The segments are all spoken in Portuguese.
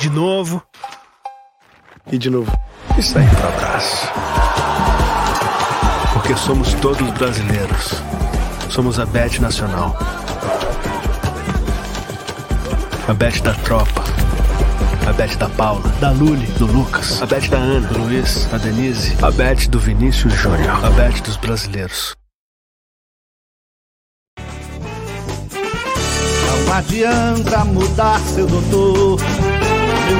de novo. E de novo. E sair pro abraço. Porque somos todos brasileiros. Somos a Bet Nacional. A Bet da Tropa. A Bet da Paula, da Luli, do Lucas. A Bet da Ana, do Luiz, a Denise. A Bet do Vinícius Júnior. A Bet dos brasileiros. Não adianta mudar seu doutor.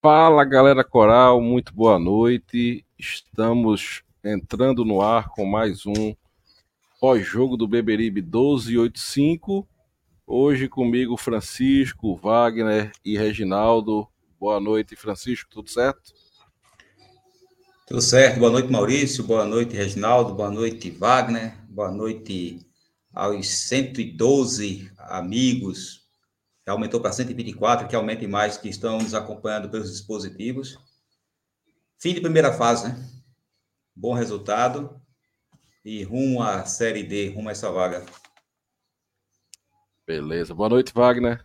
Fala galera coral, muito boa noite. Estamos entrando no ar com mais um pós-jogo do Beberibe 1285. Hoje comigo Francisco, Wagner e Reginaldo. Boa noite, Francisco, tudo certo? Tudo certo, boa noite, Maurício, boa noite, Reginaldo, boa noite, Wagner, boa noite aos 112 amigos que aumentou para 124, que aumente mais, que estão nos acompanhando pelos dispositivos. Fim de primeira fase, né? Bom resultado e rumo à Série D, rumo a essa vaga. Beleza. Boa noite, Wagner.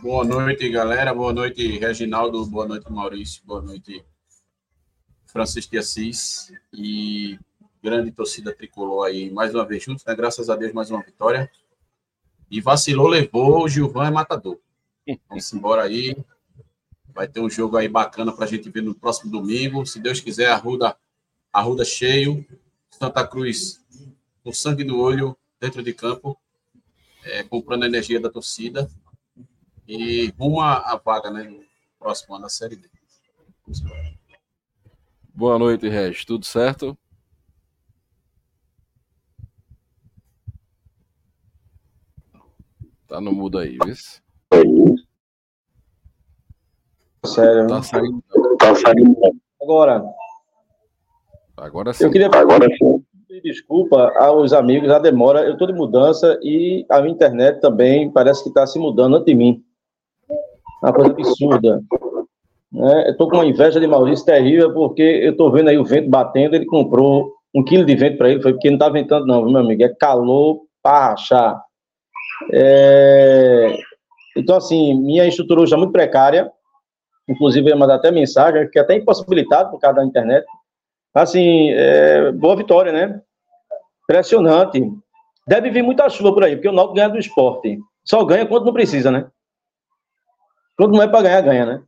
Boa noite, galera. Boa noite, Reginaldo. Boa noite, Maurício. Boa noite, Francisco de Assis. E grande torcida tricolor aí, mais uma vez juntos, né? Graças a Deus, mais uma vitória. E vacilou, levou, o Gilvan é matador. Vamos embora aí. Vai ter um jogo aí bacana para a gente ver no próximo domingo. Se Deus quiser, Arruda, Arruda cheio. Santa Cruz com sangue no olho, dentro de campo, é, comprando a energia da torcida. E rumo à vaga, né? No próximo ano da Série D. Boa noite, Regis. Tudo certo? Tá no mudo aí, viu? Sério. Tá saindo. Tá saindo. Agora, Agora sim. eu queria Agora sim. pedir desculpa aos amigos, a demora. Eu estou de mudança e a minha internet também parece que está se mudando antes de mim. Uma coisa absurda. Né? Eu estou com uma inveja de Maurício terrível, porque eu estou vendo aí o vento batendo. Ele comprou um quilo de vento para ele, foi porque não está ventando, não, viu, meu amigo. É calor para rachar. É... Então, assim, minha estrutura hoje é muito precária. Inclusive, eu mandar até mensagem, que é até impossibilitado por causa da internet. Assim, é... boa vitória, né? Impressionante. Deve vir muita chuva por aí, porque o Náutico ganha do esporte. Só ganha quando não precisa, né? Quando não é para ganhar, ganha, né?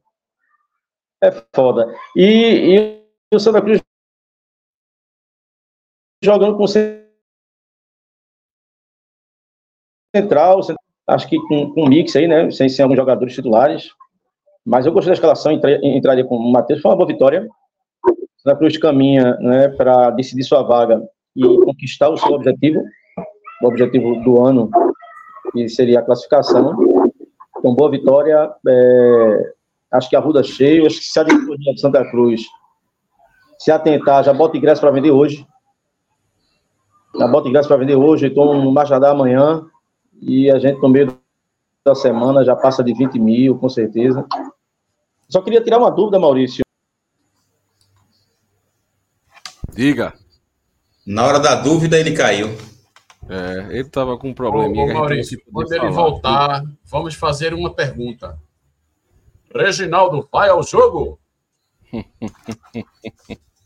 É foda. E, e o Santa Cruz jogando com central, acho que com, com mix aí, né? Sem ser alguns jogadores titulares. Mas eu gostei da escalação, entraria com o Matheus, foi uma boa vitória. Santa Cruz caminha né, para decidir sua vaga e conquistar o seu objetivo, o objetivo do ano, que seria a classificação. Então, boa vitória. É, acho que a Ruda cheio. Acho que se a diretoria de Santa Cruz se atentar, já bota ingresso para vender hoje. Já bota ingresso para vender hoje, então no Machadá amanhã. E a gente, no meio da semana, já passa de 20 mil, com certeza. Só queria tirar uma dúvida, Maurício. Diga. Na hora da dúvida, ele caiu. É, ele tava com um Ô, probleminha. ô, não Maurício, quando ele falar. voltar, vamos fazer uma pergunta. Reginaldo, vai ao jogo?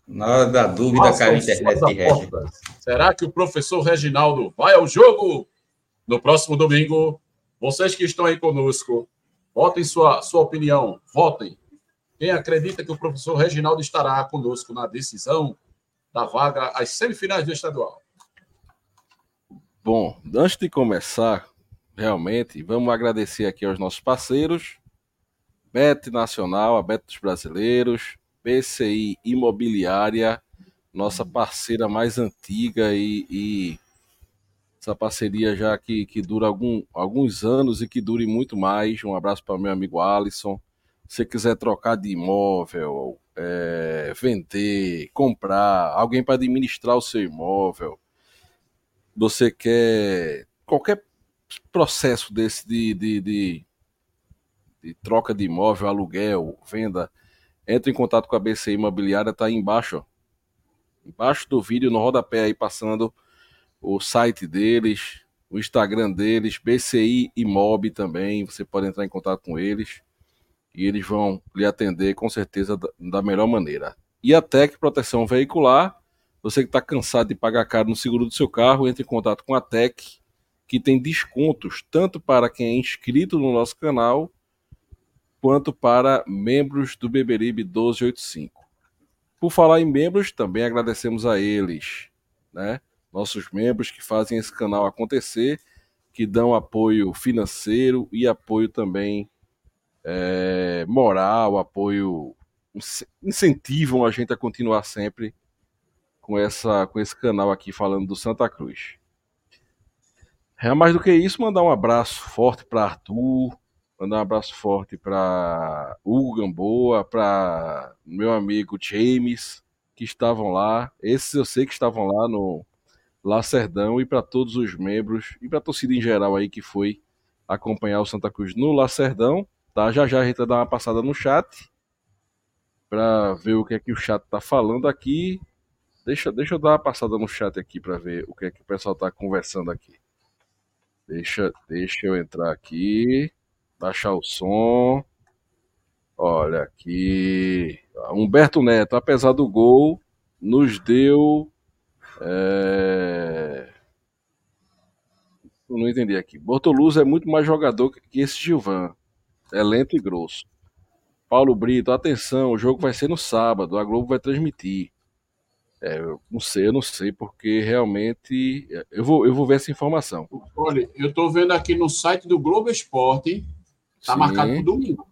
Na hora da dúvida, Façam caiu a internet de. Será que o professor Reginaldo vai ao jogo no próximo domingo? Vocês que estão aí conosco, Votem sua, sua opinião. Votem. Quem acredita que o professor Reginaldo estará conosco na decisão da vaga às semifinais do estadual? Bom, antes de começar, realmente, vamos agradecer aqui aos nossos parceiros, Bet Nacional, a Bet dos Brasileiros, PCI Imobiliária, nossa parceira mais antiga e, e essa parceria já que, que dura algum, alguns anos e que dure muito mais. Um abraço para meu amigo Alisson. Se quiser trocar de imóvel, é, vender, comprar, alguém para administrar o seu imóvel, você quer qualquer processo desse de, de, de, de troca de imóvel, aluguel, venda, entre em contato com a BC Imobiliária, tá aí embaixo, ó. embaixo do vídeo, no rodapé aí passando o site deles, o Instagram deles, BCI Imob também, você pode entrar em contato com eles e eles vão lhe atender com certeza da melhor maneira. E a Tec Proteção Veicular, você que está cansado de pagar caro no seguro do seu carro, entre em contato com a Tec, que tem descontos tanto para quem é inscrito no nosso canal, quanto para membros do Beberibe 1285. Por falar em membros, também agradecemos a eles, né? Nossos membros que fazem esse canal acontecer, que dão apoio financeiro e apoio também é, moral, apoio incentivam a gente a continuar sempre com essa com esse canal aqui falando do Santa Cruz. É mais do que isso, mandar um abraço forte para Arthur, mandar um abraço forte para Hugo Gamboa, para meu amigo James, que estavam lá. Esses eu sei que estavam lá no, Lacerdão e para todos os membros e para a torcida em geral aí que foi acompanhar o Santa Cruz no Lacerdão, tá? Já já a gente vai dar uma passada no chat para ver o que é que o chat tá falando aqui. Deixa, deixa eu dar uma passada no chat aqui para ver o que é que o pessoal tá conversando aqui. Deixa, deixa eu entrar aqui, baixar o som. Olha aqui, Humberto Neto, apesar do gol, nos deu é... Eu não entendi aqui. Bortoluz é muito mais jogador que esse Gilvan. É lento e grosso. Paulo Brito, atenção, o jogo vai ser no sábado, a Globo vai transmitir. É, eu não sei, eu não sei, porque realmente. Eu vou, eu vou ver essa informação. Olha, eu estou vendo aqui no site do Globo Esporte, está marcado para domingo.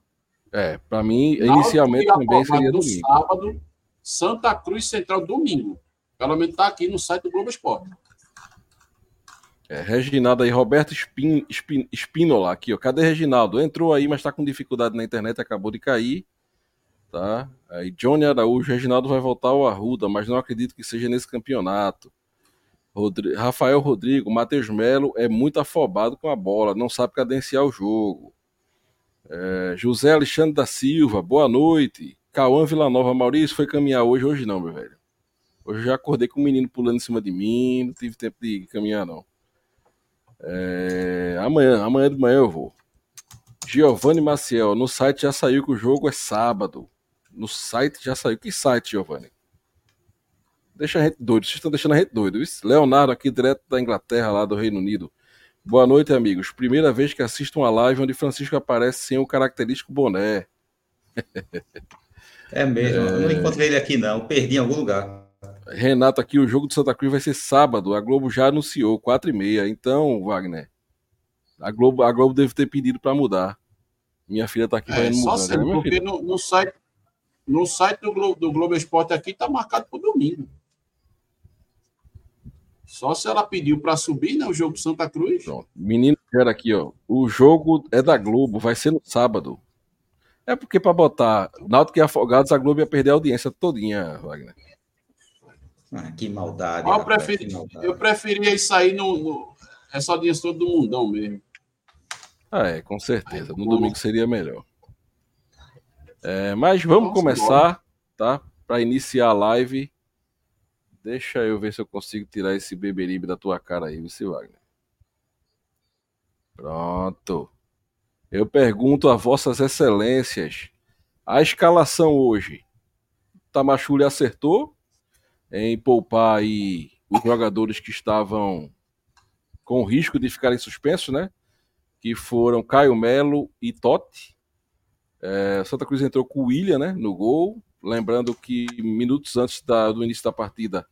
É, para mim, inicialmente também seria domingo. sábado, Santa Cruz Central, domingo. Pelo menos está aqui no site do Globo Esporte. É, Reginaldo aí, Roberto Spin, Spin, aqui, ó. Cadê Reginaldo? Entrou aí, mas está com dificuldade na internet, acabou de cair. Tá? Aí Johnny Araújo, Reginaldo vai voltar ao Arruda, mas não acredito que seja nesse campeonato. Rafael Rodrigo, Matheus Melo é muito afobado com a bola, não sabe cadenciar o jogo. É, José Alexandre da Silva, boa noite. Cauã Villanova, Maurício foi caminhar hoje, hoje não, meu velho. Hoje eu já acordei com o menino pulando em cima de mim, não tive tempo de caminhar, não. É... Amanhã, amanhã de manhã eu vou. Giovanni Maciel, no site já saiu que o jogo é sábado. No site já saiu. Que site, Giovanni? Deixa a gente doido, vocês estão deixando a gente doido. Isso? Leonardo aqui, direto da Inglaterra, lá do Reino Unido. Boa noite, amigos. Primeira vez que assisto uma live onde Francisco aparece sem o característico boné. É mesmo, é... eu não encontrei ele aqui não, perdi em algum lugar. Renato aqui, o jogo do Santa Cruz vai ser sábado. A Globo já anunciou, 4 e meia. Então, Wagner, a Globo, a Globo deve ter pedido para mudar. Minha filha tá aqui é, mudar. Só sempre, né, porque no, no, site, no site do Globo, do Globo Esporte aqui tá marcado para domingo. Só se ela pediu para subir, né? O jogo do Santa Cruz. Pronto. Menino, era aqui, ó. O jogo é da Globo, vai ser no sábado. É porque para botar Náutico e Afogados, a Globo ia perder a audiência todinha, Wagner. Ah, que maldade. Eu, rapaz, preferi, que maldade. eu preferia isso aí no, no, essa audiência todo do mundão mesmo. Ah, é, com certeza. No domingo seria melhor. É, mas vamos Nossa, começar, tá? Para iniciar a live. Deixa eu ver se eu consigo tirar esse beberibe da tua cara aí, você Wagner. Pronto. Eu pergunto a vossas excelências, a escalação hoje, Tamachule acertou em poupar aí os jogadores que estavam com risco de ficarem suspensos, né? Que foram Caio Melo e Totti. É, Santa Cruz entrou com o William né, no gol. Lembrando que minutos antes da, do início da partida,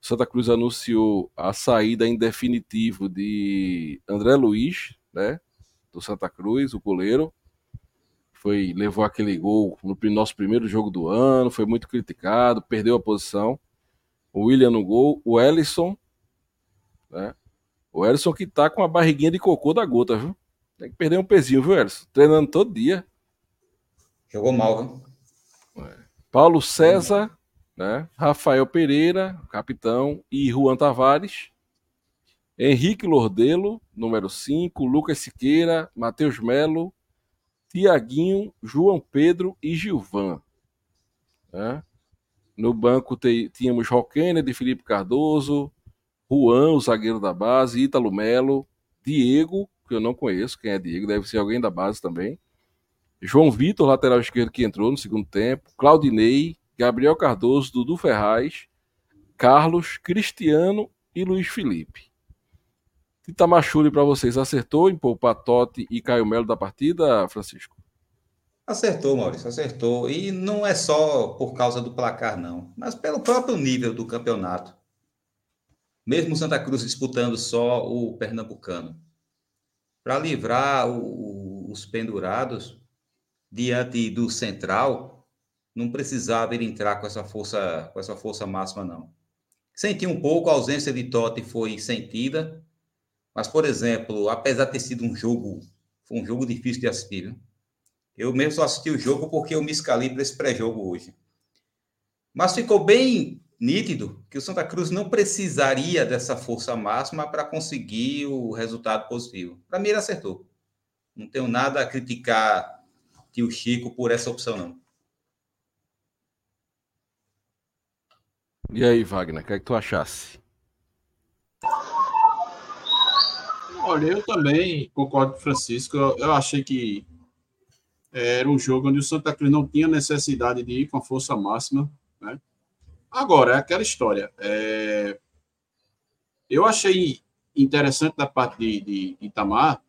Santa Cruz anunciou a saída em definitivo de André Luiz, né, do Santa Cruz, o goleiro. Foi, levou aquele gol no nosso primeiro jogo do ano, foi muito criticado, perdeu a posição. O William no gol, o Ellison, né? O Ellison que tá com a barriguinha de cocô da gota, viu? Tem que perder um pezinho, viu, Ellison? Treinando todo dia. Jogou mal, viu? É. Paulo César, né? Rafael Pereira, capitão, e Juan Tavares. Henrique Lordelo, número 5, Lucas Siqueira, Matheus Melo, Tiaguinho, João Pedro e Gilvan. Né? No banco tínhamos Roquene de Felipe Cardoso, Juan, o zagueiro da base, Ítalo Melo, Diego, que eu não conheço, quem é Diego, deve ser alguém da base também. João Vitor, lateral esquerdo que entrou no segundo tempo, Claudinei, Gabriel Cardoso, Dudu Ferraz, Carlos, Cristiano e Luiz Felipe. Itamachule para vocês, acertou em poupar Totti e Caio Melo da partida, Francisco? Acertou, Maurício, acertou. E não é só por causa do placar, não, mas pelo próprio nível do campeonato. Mesmo Santa Cruz disputando só o Pernambucano. Para livrar o, os pendurados diante do Central, não precisava ele entrar com essa força, com essa força máxima, não. Senti um pouco, a ausência de Totti foi sentida, mas, por exemplo, apesar de ter sido um jogo, foi um jogo difícil de assistir? Eu mesmo só assisti o jogo porque eu me escalei para esse pré-jogo hoje. Mas ficou bem nítido que o Santa Cruz não precisaria dessa força máxima para conseguir o resultado positivo. Para mim, ele acertou. Não tenho nada a criticar tio Chico por essa opção, não. E aí, Wagner, o que é que tu achasse? Olha, eu também concordo com o Francisco. Eu, eu achei que era um jogo onde o Santa Cruz não tinha necessidade de ir com a força máxima. Né? Agora, é aquela história. É... Eu achei interessante da parte de, de, Itamar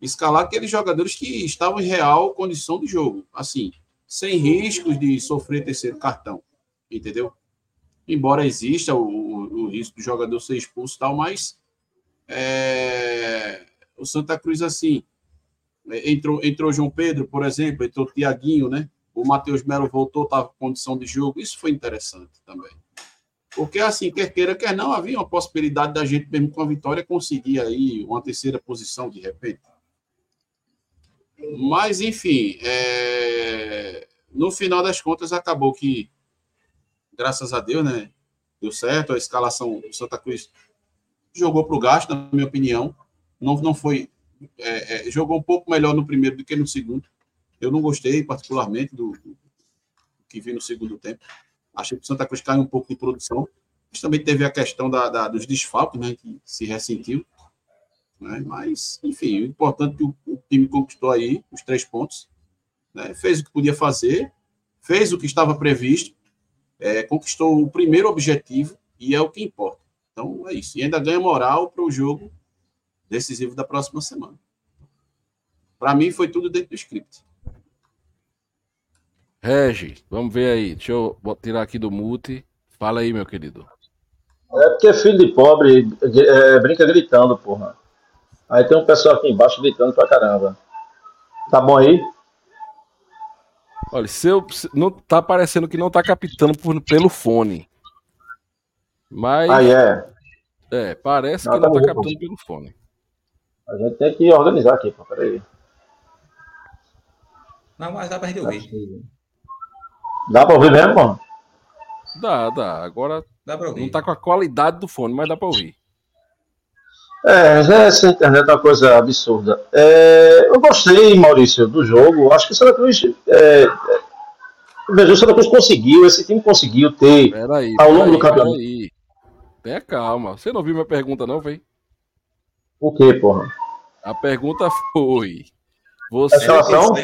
escalar aqueles jogadores que estavam em real condição de jogo, assim, sem riscos de sofrer terceiro cartão, entendeu? Embora exista o, o, o risco do jogador ser expulso e tal, mas é, o Santa Cruz, assim, entrou, entrou João Pedro, por exemplo, entrou Tiaguinho, né? O Matheus Melo voltou, estava com condição de jogo. Isso foi interessante também. Porque, assim, quer queira, quer não, havia uma possibilidade da gente, mesmo com a vitória, conseguir aí uma terceira posição de repente. Mas, enfim, é... no final das contas, acabou que, graças a Deus, né? Deu certo, a escalação do Santa Cruz jogou para o gasto, na minha opinião. Não, não foi. É, é, jogou um pouco melhor no primeiro do que no segundo. Eu não gostei, particularmente, do, do que vi no segundo tempo. Achei que o Santa Cruz caiu um pouco de produção. Mas também teve a questão da, da dos desfalques, né, que se ressentiu. Né? Mas, enfim, o importante é que o, o time conquistou aí os três pontos. Né? Fez o que podia fazer, fez o que estava previsto, é, conquistou o primeiro objetivo e é o que importa. Então é isso. E ainda ganha moral para o jogo decisivo da próxima semana. Para mim foi tudo dentro do script. Regi, vamos ver aí. Deixa eu tirar aqui do mute. Fala aí, meu querido. É porque filho de pobre é, brinca gritando, porra. Aí tem um pessoal aqui embaixo gritando pra caramba. Tá bom aí? Olha, se eu, não tá parecendo que não tá captando por, pelo fone. Mas. Ah, é? É, parece não, que tá não tá captando pelo fone. A gente tem que organizar aqui, pô, peraí. Não, mas dá pra gente ouvir. Dá pra ouvir mesmo, mano? Dá, dá. Agora dá pra ouvir. não tá com a qualidade do fone, mas dá pra ouvir. É, essa internet é uma coisa absurda. É, eu gostei, Maurício, do jogo. Acho que o Santa Cruz. É, veja, o Santa Cruz conseguiu, esse time conseguiu ter peraí, ao longo do campeonato. Peraí. Tenha calma. Você não viu minha pergunta, não, vem? O que, porra? A pergunta foi. Você, escalação?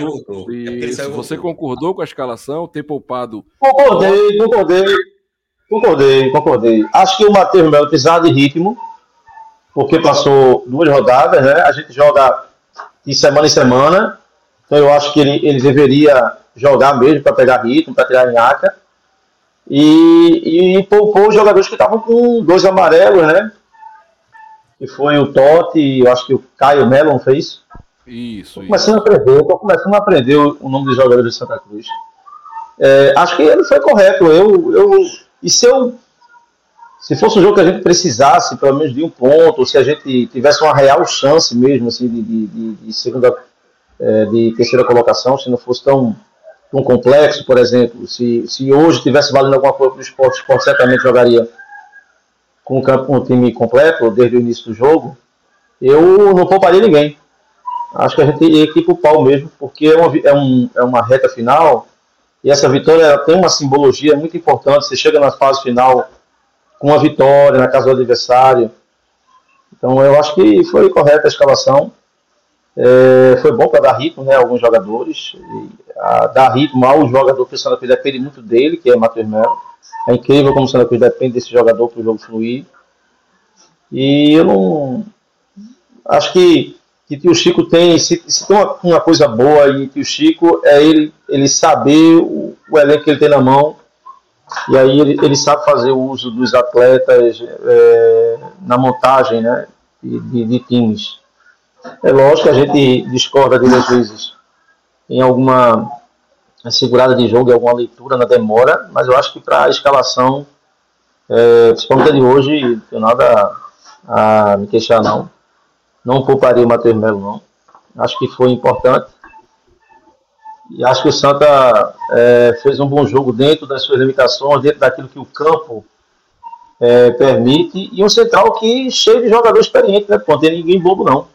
Isso, você concordou com a escalação, ter poupado. Concordei, concordei. Concordei, concordei. Acho que o Matheus Melo precisava de ritmo, porque passou duas rodadas, né? A gente joga de semana em semana. Então eu acho que ele, ele deveria jogar mesmo para pegar ritmo, para tirar nhaca. E, e poupou os jogadores que estavam com dois amarelos, né? Que foi o Totti, eu acho que o Caio Melon fez. Isso. Começando a aprender, estou começando a aprender o, o nome dos jogadores de Santa Cruz. É, acho que ele foi correto. Eu, eu, e se eu se fosse um jogo que a gente precisasse, pelo menos de um ponto, ou se a gente tivesse uma real chance mesmo assim, de, de, de segunda, é, de terceira colocação, se não fosse tão, tão complexo, por exemplo, se, se hoje tivesse valendo alguma coisa para o esporte, o esporte certamente jogaria com o time completo desde o início do jogo, eu não pouparia ninguém. Acho que a gente ia aqui o pau mesmo, porque é uma, é, um, é uma reta final e essa vitória tem uma simbologia muito importante. Você chega na fase final com a vitória na casa do adversário. Então eu acho que foi correta a escalação. É, foi bom para dar ritmo né, a alguns jogadores. E, a, dar ritmo ao jogador que o Santa Cruz depende muito dele, que é Matheus Melo. É incrível como o Santa Cruz depende desse jogador para o jogo fluir. E eu não. Acho que, que o Chico tem. Se, se tem uma, uma, coisa boa em que o Chico é ele, ele saber o, o elenco que ele tem na mão e aí ele, ele sabe fazer o uso dos atletas é, na montagem né, de, de, de, times. É lógico que a gente discorda dele às vezes em alguma segurada de jogo, em alguma leitura na demora, mas eu acho que para a escalação, é, principalmente a de hoje, não tenho nada a, a me queixar não. Não pouparia o Matheus Melo não. Acho que foi importante e acho que o Santa é, fez um bom jogo dentro das suas limitações, dentro daquilo que o campo é, permite. E um central que cheio de jogador experiente, né? Não tem ninguém bobo, não.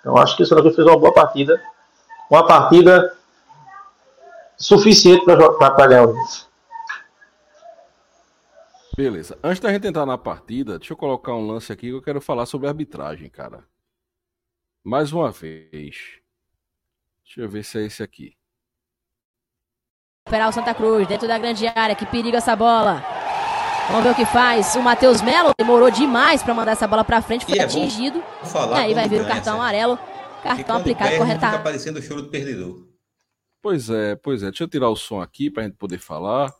Então acho que o Santa fez uma boa partida. Uma partida suficiente para ganhar o jogo. Beleza. Antes da gente entrar na partida, deixa eu colocar um lance aqui que eu quero falar sobre arbitragem, cara. Mais uma vez. Deixa eu ver se é esse aqui. O Santa Cruz dentro da grande área. Que periga essa bola. Vamos ver o que faz. O Matheus Melo demorou demais para mandar essa bola para frente. Foi é atingido. e aí vai vir o cartão amarelo. Cartão aplicado corretamente. Fica aparecendo o choro do perdedor. Pois é, pois é. Deixa eu tirar o som aqui pra gente poder falar.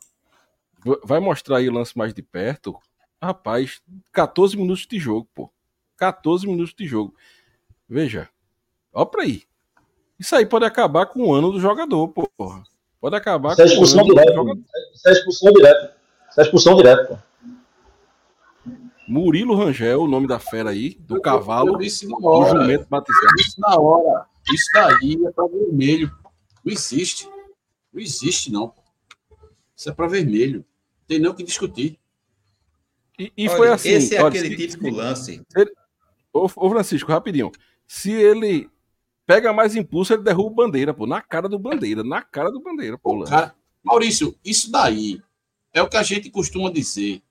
Vai mostrar aí o lance mais de perto. Rapaz, 14 minutos de jogo, pô. 14 minutos de jogo. Veja. Ó pra aí. Isso aí pode acabar com o ano do jogador, porra. Pode acabar Isso é expulsão direta. Isso é expulsão direta. Isso é expulsão direta. Murilo Rangel, o nome da fera aí, do cavalo, do jumento batizado. Isso na hora. Isso daí é para vermelho. Não existe. Não existe, não. Isso é para vermelho. Tem nem o que discutir. E, e olha, foi assim. Esse é olha, aquele se, típico lance. Ele, ô, ô, Francisco, rapidinho. Se ele pega mais impulso, ele derruba o bandeira, pô. Na cara do bandeira, na cara do bandeira, pô. Cara, Maurício, isso daí é o que a gente costuma dizer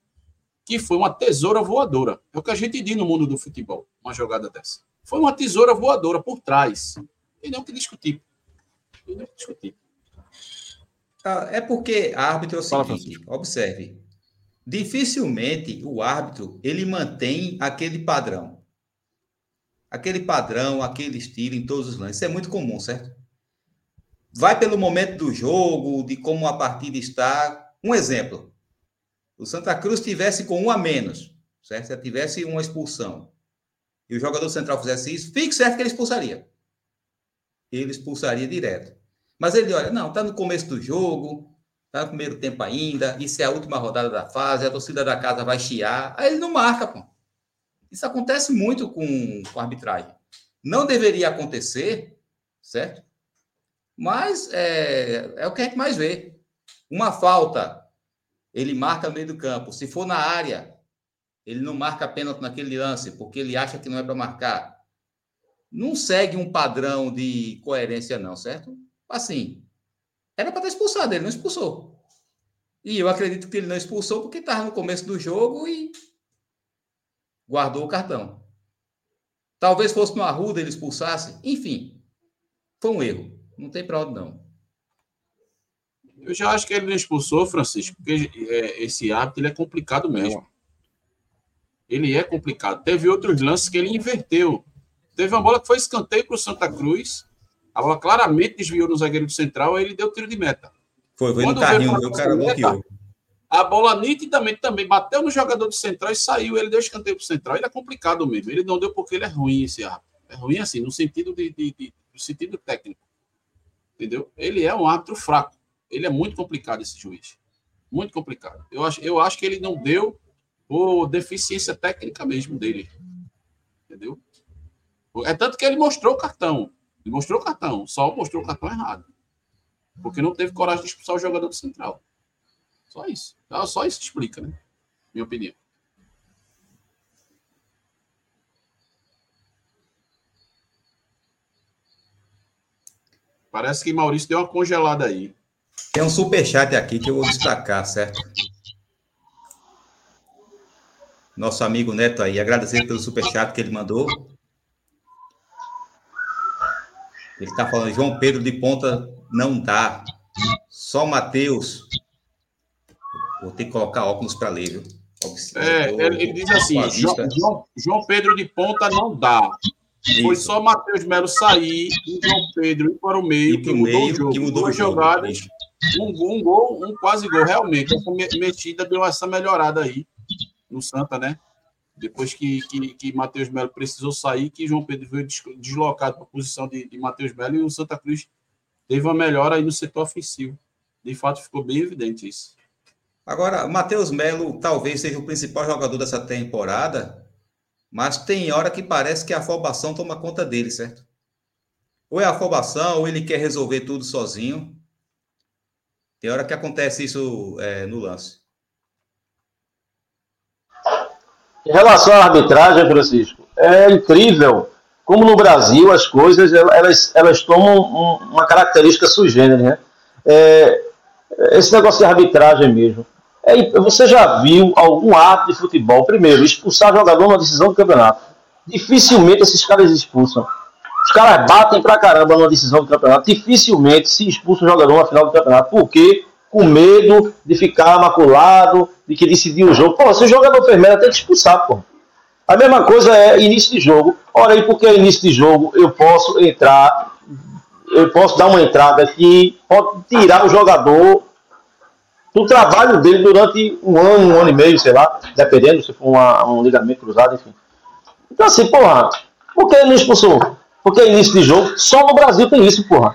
que foi uma tesoura voadora. É o que a gente diz no mundo do futebol, uma jogada dessa. Foi uma tesoura voadora por trás. E não que discutir. Discutir. Ah, é porque árbitro é o seguinte, Fala, observe. Dificilmente o árbitro ele mantém aquele padrão aquele padrão, aquele estilo em todos os lances. Isso é muito comum, certo? Vai pelo momento do jogo, de como a partida está. Um exemplo: o Santa Cruz tivesse com um a menos, certo? Se tivesse uma expulsão e o jogador central fizesse isso, fique certo que ele expulsaria. Ele expulsaria direto. Mas ele olha, não, está no começo do jogo, está no primeiro tempo ainda, isso é a última rodada da fase, a torcida da casa vai chiar. Aí ele não marca, pô. Isso acontece muito com, com arbitragem. Não deveria acontecer, certo? Mas é, é o que a gente mais vê. Uma falta, ele marca no meio do campo. Se for na área, ele não marca pênalti naquele lance, porque ele acha que não é para marcar. Não segue um padrão de coerência, não, certo? Assim, era para ter expulsado, ele não expulsou. E eu acredito que ele não expulsou porque estava no começo do jogo e guardou o cartão. Talvez fosse no Arruda ele expulsasse. Enfim, foi um erro. Não tem para onde não. Eu já acho que ele não expulsou, Francisco, porque é, esse hábito ele é complicado mesmo. Ele é complicado. Teve outros lances que ele inverteu. Teve uma bola que foi escanteio para o Santa Cruz. A bola claramente desviou no zagueiro do central, aí ele deu tiro de meta. Foi, foi Quando no carrinho, o cara bloqueou. A bola nitidamente também bateu no jogador de central e saiu. Ele deu escanteio pro central. Ele é complicado mesmo. Ele não deu porque ele é ruim, esse árbitro. É ruim assim, no sentido de, de, de no sentido técnico. Entendeu? Ele é um árbitro fraco. Ele é muito complicado, esse juiz. Muito complicado. Eu acho, eu acho que ele não deu por deficiência técnica mesmo dele. Entendeu? É tanto que ele mostrou o cartão. Ele mostrou o cartão, só mostrou o cartão errado. Porque não teve coragem de expulsar o jogador do central. Só isso. Então, só isso explica, né? Minha opinião. Parece que Maurício deu uma congelada aí. Tem um superchat aqui que eu vou destacar, certo? Nosso amigo Neto aí, agradecer pelo superchat que ele mandou. Ele está falando, João Pedro de ponta não dá. Só Matheus. Vou ter que colocar óculos para ler, viu? É, ele, ele diz assim: João, João, Pedro de ponta não dá. Isso. Foi só Matheus Melo sair e João Pedro ir para o meio, que mudou meio, o jogo. Que mudou Duas jogadas, um, um gol, um quase gol. Realmente, essa metida deu essa melhorada aí no Santa, né? Depois que, que, que Matheus Melo precisou sair, que João Pedro veio deslocado para a posição de, de Matheus Melo e o Santa Cruz teve uma melhora aí no setor ofensivo. De fato, ficou bem evidente isso. Agora, Matheus Melo talvez seja o principal jogador dessa temporada, mas tem hora que parece que a afobação toma conta dele, certo? Ou é a afobação, ou ele quer resolver tudo sozinho. Tem hora que acontece isso é, no lance. Em relação à arbitragem, Francisco, é incrível como no Brasil as coisas elas, elas tomam uma característica sui generis, né? É, esse negócio de arbitragem mesmo. É, você já viu algum ato de futebol, primeiro, expulsar jogador na decisão do campeonato? Dificilmente esses caras expulsam. Os caras batem pra caramba numa decisão do campeonato. Dificilmente se expulsa um jogador na final do campeonato. Por quê? Com medo de ficar maculado, de que decidir o jogo. Pô, se o jogador fez merda, tem que expulsar, pô. A mesma coisa é início de jogo. Ora aí, porque é início de jogo, eu posso entrar, eu posso dar uma entrada que pode tirar o jogador do trabalho dele durante um ano, um ano e meio, sei lá, dependendo se for uma, um ligamento cruzado, enfim. Então assim, porra, por que ele não expulsou? Porque é início de jogo, só no Brasil tem isso, porra.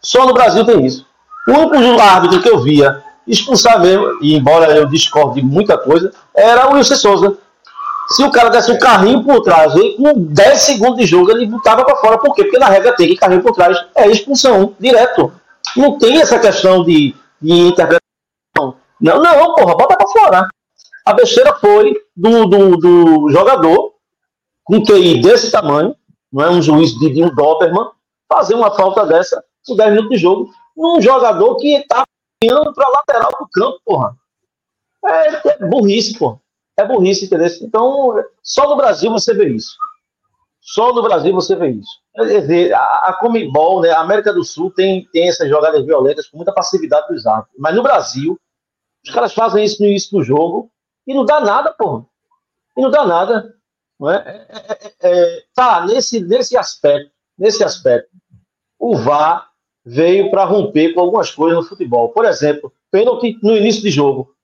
Só no Brasil tem isso. O único árbitro que eu via expulsar mesmo, e embora eu discorde de muita coisa, era o Wilson Souza. Se o cara desse um carrinho por trás, e com 10 segundos de jogo ele botava para fora. Por quê? Porque na regra tem que carrinho por trás é expulsão, direto. Não tem essa questão de, de interpretação. Não, não, porra, bota para fora. A besteira foi do, do, do jogador, com QI desse tamanho, não é um juiz de um Doberman, fazer uma falta dessa com 10 minutos de jogo, num jogador que está indo para lateral do campo, porra. É, é burrice, porra. É burrice, entendeu? Então, só no Brasil você vê isso. Só no Brasil você vê isso. Quer dizer, a, a Comembol, né, a América do Sul tem, tem essas jogadas violentas com muita passividade dos árbitros. Mas no Brasil, os caras fazem isso no início do jogo e não dá nada, porra. E não dá nada. Não é? É, é, é, é tá, nesse, nesse aspecto, nesse aspecto, o VAR veio para romper com algumas coisas no futebol. Por exemplo, pênalti no início de jogo.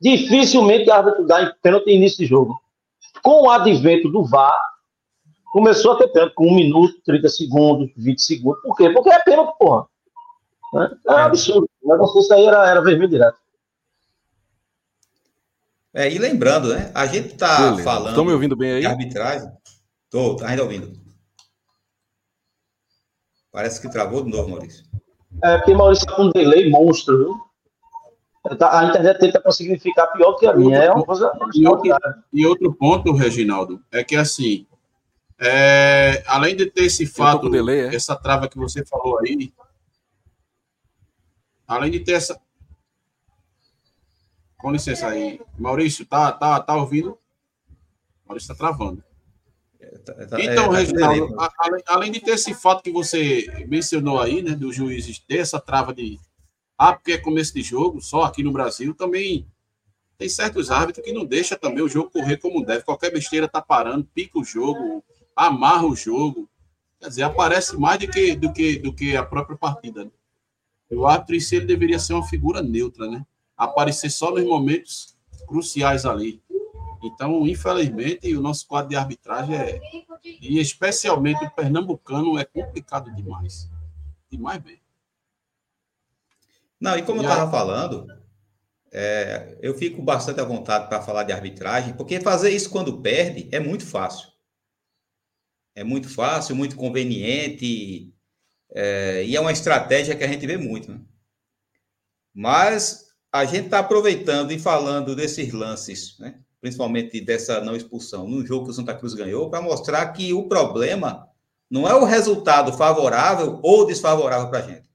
Dificilmente o árbitro dá pênalti no início de jogo. Com o advento do VAR, começou a ter pênalti com 1 minuto, 30 segundos, 20 segundos. Por quê? Porque é pênalti, porra. Né? É um absurdo. O negócio isso aí era, era vermelho direto. É, e lembrando, né? A gente tá falando. Estão me ouvindo bem aí? arbitragem. Tô, tá ainda ouvindo. Parece que travou de novo, Maurício. É, porque Maurício tá com um delay monstro, viu? Tá, a internet dele tá conseguindo ficar pior que a minha. É uma coisa. E outro, e outro ponto, Reginaldo, é que assim, é, além de ter esse fato, delay, é? essa trava que você falou aí, além de ter essa. Com licença aí. Maurício, tá, tá, tá ouvindo? Maurício está travando. Tá, tá, então, é, tá Reginaldo, além, além, de ter esse fato que você mencionou aí, né, do juiz ter essa trava de ah, porque é começo de jogo, só aqui no Brasil, também tem certos árbitros que não deixa também o jogo correr como deve. Qualquer besteira tá parando, pica o jogo, amarra o jogo. Quer dizer, aparece mais do que, do que, do que a própria partida. Né? O árbitro em si ele deveria ser uma figura neutra, né? Aparecer só nos momentos cruciais ali. Então, infelizmente, o nosso quadro de arbitragem é. E especialmente o pernambucano é complicado demais. Demais bem. Não, e como e eu estava falando, é, eu fico bastante à vontade para falar de arbitragem, porque fazer isso quando perde é muito fácil. É muito fácil, muito conveniente, é, e é uma estratégia que a gente vê muito. Né? Mas a gente está aproveitando e falando desses lances, né? Principalmente dessa não expulsão, no jogo que o Santa Cruz ganhou, para mostrar que o problema não é o resultado favorável ou desfavorável para a gente.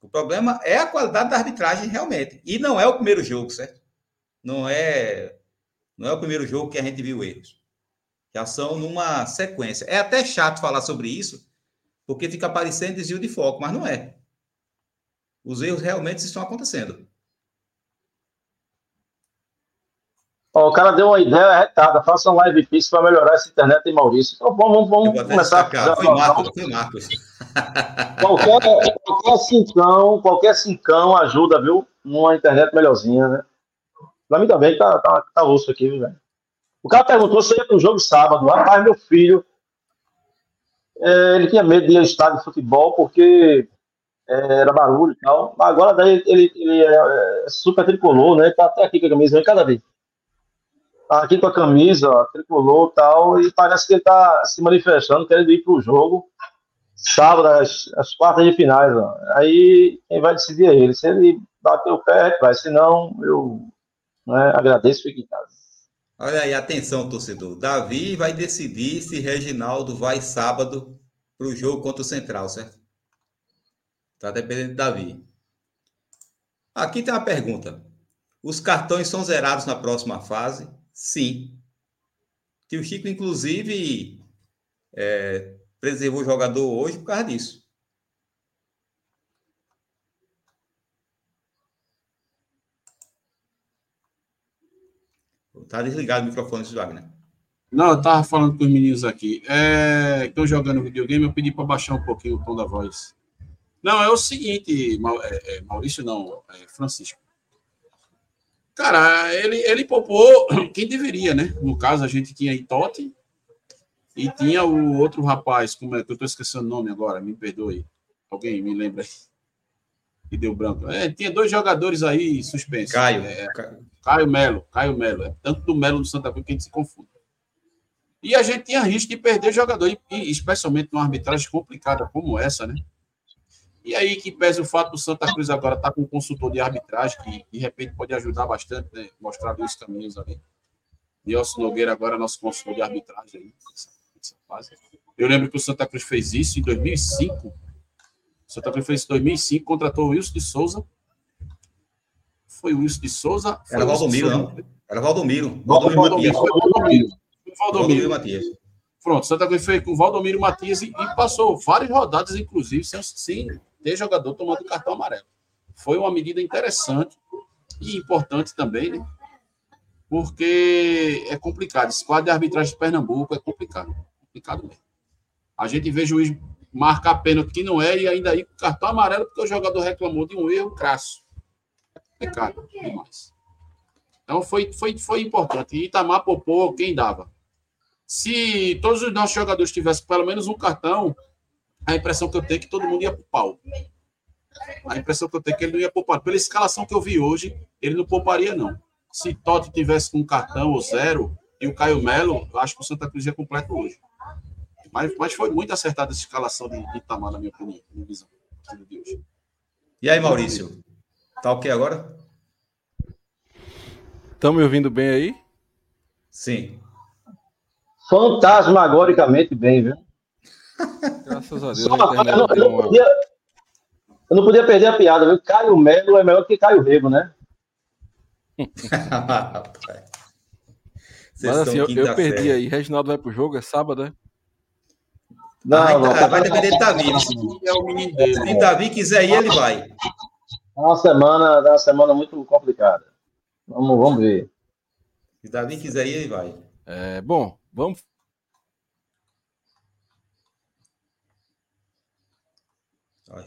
O problema é a qualidade da arbitragem realmente. E não é o primeiro jogo, certo? Não é, não é o primeiro jogo que a gente viu erros. Já são numa sequência. É até chato falar sobre isso, porque fica parecendo desvio de foco, mas não é. Os erros realmente estão acontecendo. Ó, o cara deu uma ideia retada. Faça um live piece para melhorar essa internet em Maurício. Então vamos, vamos, começar. A foi Marcos, foi Marcos. Qualquer, qualquer cincão, qualquer cincão ajuda, viu? Numa internet melhorzinha, né? Pra mim também tá, tá, tá osso aqui, viu, velho? O cara perguntou se ia pro jogo sábado. Rapaz, meu filho, é, ele tinha medo de ir ao estádio de futebol porque é, era barulho e tal. Agora daí ele, ele é, é super tricolor, né? Tá até aqui com a camisa, cada vez. Tá aqui com a camisa, ó, tricolor tal, e parece que ele tá se manifestando, querendo ir pro jogo sábado, as, as quartas de finais. Ó. Aí quem vai decidir é ele. Se ele bater o pé, vai. Se não, eu né, agradeço e fique em casa. Olha aí, atenção, torcedor. Davi vai decidir se Reginaldo vai sábado para o jogo contra o Central, certo? Tá dependendo de Davi. Aqui tem uma pergunta. Os cartões são zerados na próxima fase? Sim. Que o Chico, inclusive, é, preservou o jogador hoje por causa disso. Tá desligado o microfone, Wagner. Não, eu tava falando com os meninos aqui. É, Estão jogando videogame, eu pedi para baixar um pouquinho o tom da voz. Não, é o seguinte, é, é, Maurício não, é Francisco. Cara, ele, ele poupou quem deveria, né? No caso, a gente tinha aí Totti e tinha o outro rapaz, como é que eu estou esquecendo o nome agora, me perdoe. Alguém me lembra aí? Que deu branco. É, tinha dois jogadores aí suspensos. Caio. É, Caio Melo. Caio Melo. É tanto do Melo do Santa Cruz que a gente se confunde. E a gente tinha risco de perder jogador, e, especialmente numa arbitragem complicada como essa, né? E aí que pesa o fato do Santa Cruz agora estar tá com um consultor de arbitragem que de repente pode ajudar bastante, né? mostrar dois caminhos ali. Nelson Nogueira agora é nosso consultor de arbitragem aí, essa fase. Eu lembro que o Santa Cruz fez isso em 2005. O Santa Cruz fez isso em 2005, contratou o Wilson de Souza. Foi o Wilson de Souza. Era Valdomiro, não? Era Valdomiro. Valdomiro, Valdomiro, Valdomiro, Valdomiro. Matias. Pronto, Santa Cruz fez com o Valdomiro Matias e, e passou várias rodadas, inclusive, sem, sem ter jogador tomando cartão amarelo. Foi uma medida interessante e importante também, né? Porque é complicado. Esse quadro de arbitragem de Pernambuco é complicado. Complicado mesmo. A gente vê juiz marcar pênalti que não é e ainda aí cartão amarelo porque o jogador reclamou de um erro crasso. É complicado demais. Então foi, foi, foi importante. E Itamar popou quem dava. Se todos os nossos jogadores tivessem pelo menos um cartão, a impressão que eu tenho é que todo mundo ia pro pau. A impressão que eu tenho é que ele não ia poupar. Pela escalação que eu vi hoje, ele não pouparia, não. Se Totti tivesse com um cartão ou zero e o Caio Melo, eu acho que o Santa Cruz ia completo hoje. Mas, mas foi muito acertada essa escalação de, de Itamar, na minha opinião, na minha visão. E aí, Maurício? Tá ok agora? Estão me ouvindo bem aí? Sim. Fantasmagoricamente bem, viu? Graças a Deus. Só, eu, não, eu, não podia, eu, não podia, perder a piada, viu? Caio Melo é melhor que Caio Rego, né? Mas assim, eu, eu perdi aí. Reginaldo vai pro jogo, é sábado, né? Não, ah, não, vai, vai depender de Davi. É o menino dele. Se Davi quiser ir, ele vai. É uma semana, é uma semana muito complicada. Vamos, vamos ver. Se Davi quiser ir, ele vai. É, bom, vamos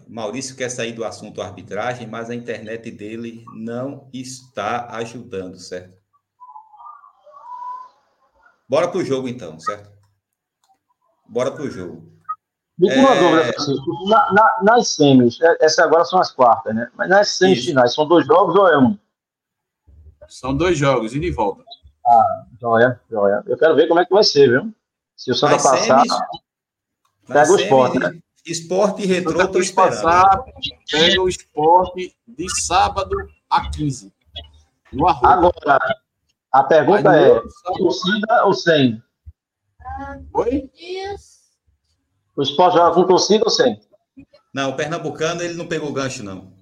Maurício quer sair do assunto arbitragem, mas a internet dele não está ajudando, certo? Bora pro jogo então, certo? Bora pro jogo. Me é... uma dúvida, na, na, nas semis, é, essas agora são as quartas, né? Mas nas semifinais, são dois jogos ou é um? São dois jogos, e de volta. Ah, joia, joia. Eu quero ver como é que vai ser, viu? Se o Santa passar, semis, pega o esporte, né? Esporte e retrô, estou esperando. Passar, pega o esporte de sábado a 15. No Agora, a pergunta Aí, é: torcida ou sem? Oi? O esporte joga com torcida ou sem? Não, o Pernambucano ele não pegou gancho, não.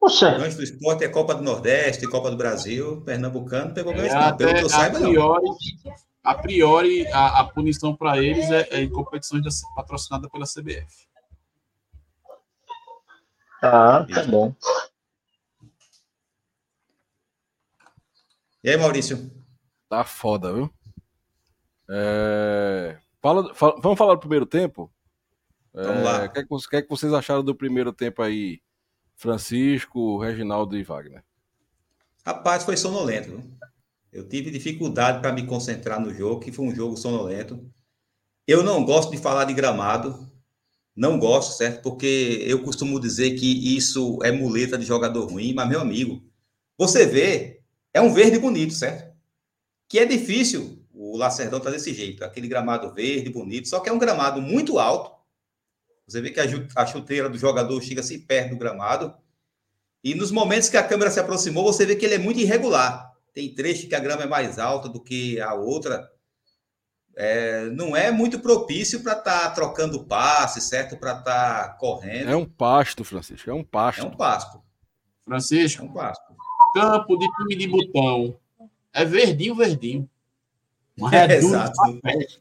Poxa. O gancho do esporte é Copa do Nordeste, Copa do Brasil. Pernambucano pegou gancho, é, não. Pelo que eu saiba, priori, não. A priori, a, a punição para eles é, é, em competições patrocinadas pela CBF. Ah, tá bom. E aí, Maurício? Tá foda, viu? É... Fala, fala, vamos falar do primeiro tempo? Vamos é... lá. O que, é que, é que vocês acharam do primeiro tempo aí, Francisco, Reginaldo e Wagner? Rapaz, foi sonolento. Eu tive dificuldade para me concentrar no jogo, que foi um jogo sonolento. Eu não gosto de falar de gramado, não gosto, certo? Porque eu costumo dizer que isso é muleta de jogador ruim, mas, meu amigo, você vê é um verde bonito, certo? Que é difícil o Lacerdão tá desse jeito, aquele gramado verde bonito, só que é um gramado muito alto. Você vê que a chuteira do jogador chega assim perto do gramado. E nos momentos que a câmera se aproximou, você vê que ele é muito irregular. Tem trecho que a grama é mais alta do que a outra. É, não é muito propício para estar tá trocando passe, certo? Para estar tá correndo. É um pasto, Francisco. É um pasto. É um pasto. Francisco. É um pasto campo de time de botão. É verdinho, verdinho. Mas é, é exato. Mas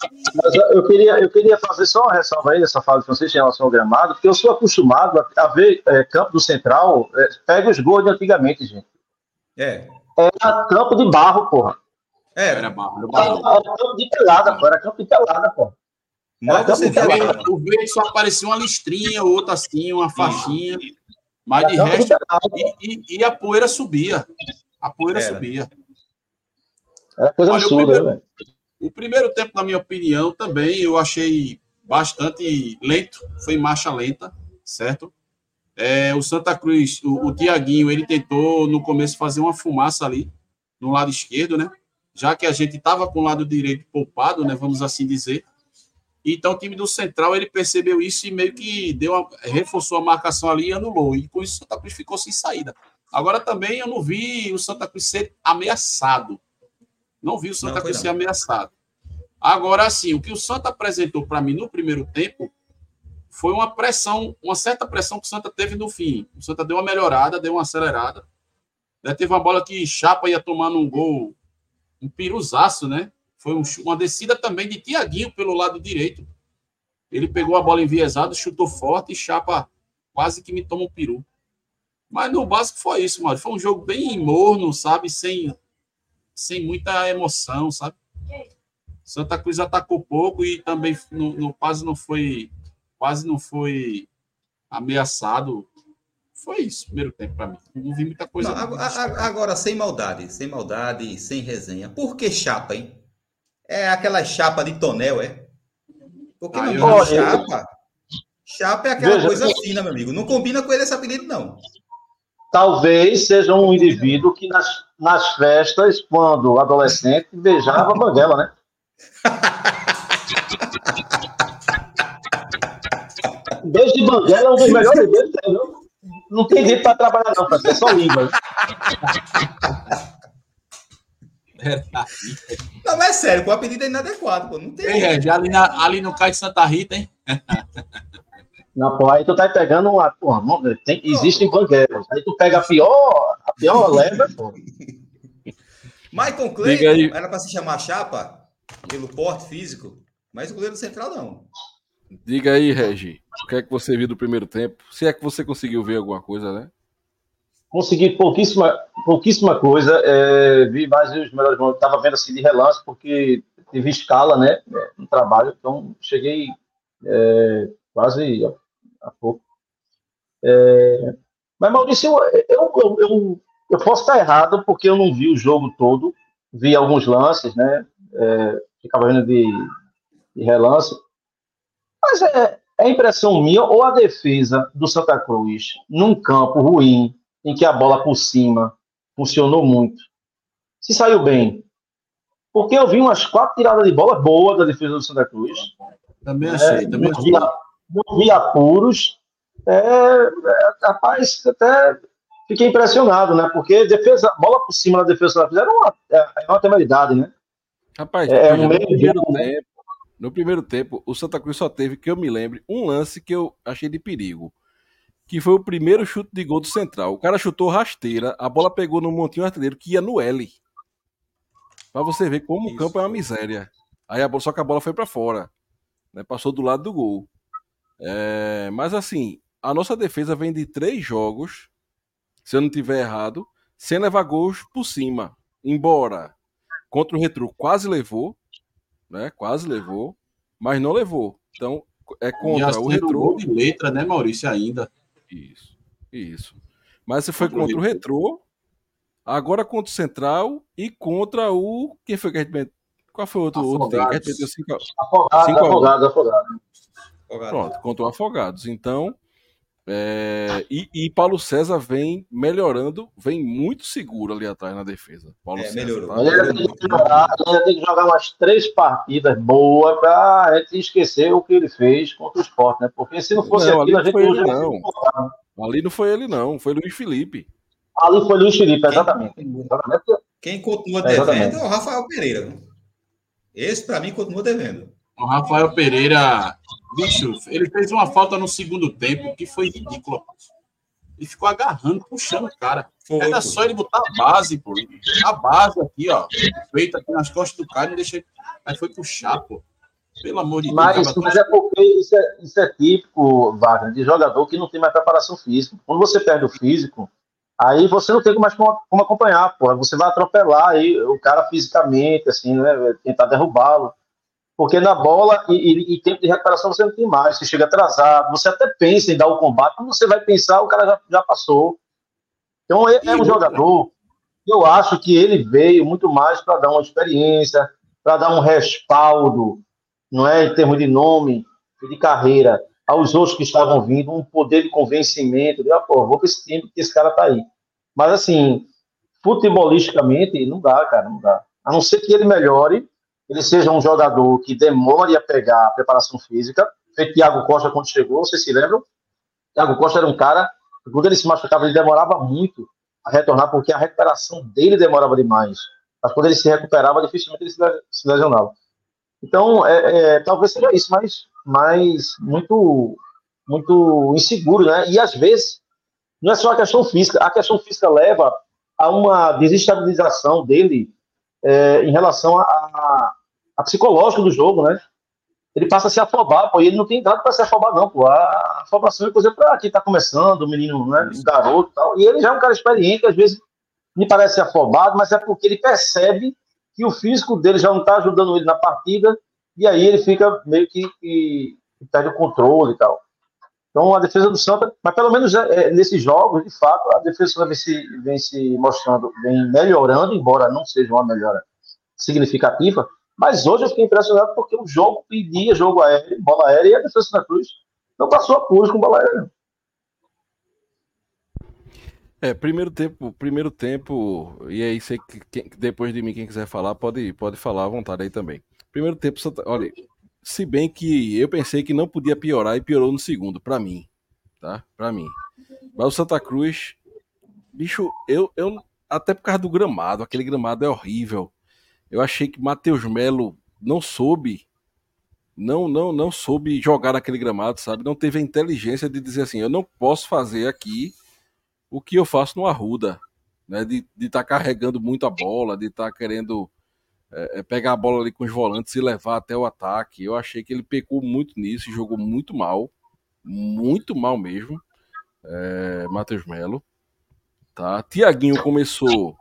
eu queria, eu queria fazer só uma ressalva aí dessa fala de Francisco em relação ao gramado, porque eu sou acostumado a, a ver é, campo do Central, é, pega os gols de antigamente, gente. É. Era campo de barro, porra. É, era barro. Era, era campo de pelada, porra. Era campo de pelada, porra. Mas você vê, o verde só aparecia uma listrinha, outra assim, uma faixinha. Mas de resto, e, e, e, a poeira subia. A poeira Era. subia. Era coisa Olha, absurda, o primeiro, né? o primeiro tempo, na minha opinião, também eu achei bastante lento. Foi em marcha lenta, certo? É, o Santa Cruz, o, o Tiaguinho, ele tentou no começo fazer uma fumaça ali, no lado esquerdo, né? Já que a gente estava com o lado direito poupado, né? Vamos assim dizer. Então o time do Central ele percebeu isso e meio que deu uma, reforçou a marcação ali e anulou. E com isso o Santa Cruz ficou sem saída. Agora também eu não vi o Santa Cruz ser ameaçado. Não vi o Santa não, Cruz não. ser ameaçado. Agora, assim, o que o Santa apresentou para mim no primeiro tempo foi uma pressão, uma certa pressão que o Santa teve no fim. O Santa deu uma melhorada, deu uma acelerada. Né? Teve uma bola que Chapa ia tomando um gol, um piruzaço, né? Foi um, uma descida também de Tiaguinho pelo lado direito. Ele pegou a bola enviesada, chutou forte e Chapa quase que me toma um peru. Mas no básico foi isso, mano. Foi um jogo bem morno, sabe? Sem, sem muita emoção, sabe? Santa Cruz atacou pouco e também no, no, quase não foi quase não foi ameaçado. Foi isso, primeiro tempo para mim. Não vi muita coisa. Não, agora, agora, sem maldade, sem maldade, sem resenha. Por que chapa, hein? É aquela chapa de tonel, é? Porque ah, não chapa. Chapa é aquela Veja, coisa fina, meu amigo. Não combina com ele esse apelido, não. Talvez seja um indivíduo que nas, nas festas, quando adolescente, beijava a banguela, né? Beijo de banguela é um dos melhores deles, não? Não tem jeito para trabalhar, não, é só língua. Não, mas é sério, o apelido é inadequado, pô. Não tem. Ei, Regi, ali, na, ali no Cais Santa Rita, hein? Não, pô, aí tu tá pegando uma. Porra, tem, existem banguelas. Aí tu pega a pior, a pior leva, pô. Michael Clayton era para se chamar chapa pelo porte físico, mas o goleiro central não. Diga aí, Regi, o que é que você viu do primeiro tempo? Se é que você conseguiu ver alguma coisa, né? Consegui pouquíssima, pouquíssima coisa. É, vi mais os melhores momentos. Estava vendo assim de relance, porque tive escala né, no trabalho. Então, cheguei é, quase há pouco. É, mas, Maurício, eu, eu, eu, eu, posso estar errado porque eu não vi o jogo todo, vi alguns lances, né? É, ficava vendo de, de relance. Mas é, é impressão minha ou a defesa do Santa Cruz, num campo ruim, em que a bola por cima funcionou muito, se saiu bem. Porque eu vi umas quatro tiradas de bola boas da defesa do Santa Cruz. Também achei, é, também achei. Não vi apuros. É, é, rapaz, até fiquei impressionado, né? Porque defesa, bola por cima da defesa do Santa Cruz era uma, é, é uma temeridade, né? Rapaz, é, um meio primeiro tempo, no primeiro tempo, o Santa Cruz só teve, que eu me lembre, um lance que eu achei de perigo que foi o primeiro chute de gol do Central. O cara chutou rasteira, a bola pegou no montinho artilheiro que ia no L. Pra você ver como Isso. o campo é uma miséria. Aí a bola, só que a bola foi para fora. Né? Passou do lado do gol. É, mas assim, a nossa defesa vem de três jogos, se eu não tiver errado, sem levar gols por cima. Embora contra o Retro quase levou, né? Quase levou, mas não levou. Então é contra o Retro. de letra, né, Maurício, ainda. Isso, isso. Mas você foi contra, contra o Retrô, agora contra o Central e contra o. Quem foi que a gente. Qual foi o outro, outro time? Cinco, afogado, cinco afogado, afogado. Pronto, contra o Afogados. Então, é, e, e, Paulo César vem melhorando, vem muito seguro ali atrás na defesa. Paulo é, César, melhorou. Tá? Ele, tem que jogar, ele tem que jogar umas três partidas boas para a gente esquecer o que ele fez contra o esporte, né? Porque se não fosse não, aquilo, a gente não. não. Ali não foi ele, não. Foi Luiz Felipe. Ali foi Luiz Felipe, exatamente. Quem, exatamente. quem continua devendo é o Rafael Pereira. Esse, para mim, continua devendo. O Rafael Pereira Bicho, ele fez uma falta no segundo tempo que foi ridícula. Ele ficou agarrando, puxando o cara. Foi, Era só ele botar a base, pô. A base aqui, ó. Feita aqui nas costas do cara e deixa. Aí foi puxar, pô. Pelo amor de Deus. Mas, mas é porque isso é, isso é típico, Wagner, de jogador que não tem mais preparação física. Quando você perde o físico, aí você não tem mais como, como acompanhar, pô. Você vai atropelar aí o cara fisicamente, assim, né? Tentar derrubá-lo. Porque na bola e, e, e, tempo de recuperação você não tem mais, você chega atrasado, você até pensa em dar o combate, quando você vai pensar, o cara já, já passou. Então é, é um jogador, eu acho que ele veio muito mais para dar uma experiência, para dar um respaldo, não é, em termos de nome e de carreira, aos outros que estavam vindo, um poder de convencimento, de, ah, pô, vou para esse time porque esse cara tá aí. Mas assim, futebolisticamente, não dá, cara, não dá. A não ser que ele melhore ele seja um jogador que demore a pegar a preparação física, feito Thiago Costa quando chegou, vocês se lembram? Thiago Costa era um cara, quando ele se machucava, ele demorava muito a retornar, porque a recuperação dele demorava demais. Mas quando ele se recuperava, dificilmente ele se lesionava. Então, é, é, talvez seja isso, mas, mas muito, muito inseguro, né? E às vezes, não é só a questão física, a questão física leva a uma desestabilização dele é, em relação a, psicológico do jogo, né? Ele passa a se afobar, pô, e ele não tem dado para se afobar, não, pô. A afobação é coisa para quem tá começando, o menino, né, o garoto e tal. E ele já é um cara experiente, às vezes me parece afobado, mas é porque ele percebe que o físico dele já não tá ajudando ele na partida, e aí ele fica meio que, que, que perde o controle e tal. Então a defesa do Santa, mas pelo menos é, nesses jogos, de fato, a defesa vem se, vem se mostrando, vem melhorando, embora não seja uma melhora significativa, mas hoje eu fiquei impressionado porque o jogo pedia jogo aéreo, bola aérea, e a defesa da Cruz não passou a cruz com bola aérea. É, primeiro tempo, primeiro tempo, e aí que quem, depois de mim quem quiser falar pode, pode falar à vontade aí também. Primeiro tempo, olha, se bem que eu pensei que não podia piorar e piorou no segundo, para mim, tá? Para mim. Mas o Santa Cruz, bicho, eu, eu até por causa do gramado, aquele gramado é horrível. Eu achei que Matheus Melo não soube, não, não, não soube jogar naquele gramado, sabe? Não teve a inteligência de dizer assim: eu não posso fazer aqui o que eu faço no Arruda, né? De estar tá carregando muito a bola, de estar tá querendo é, pegar a bola ali com os volantes e levar até o ataque. Eu achei que ele pecou muito nisso jogou muito mal, muito mal mesmo. É, Matheus Melo. Tá? Tiaguinho começou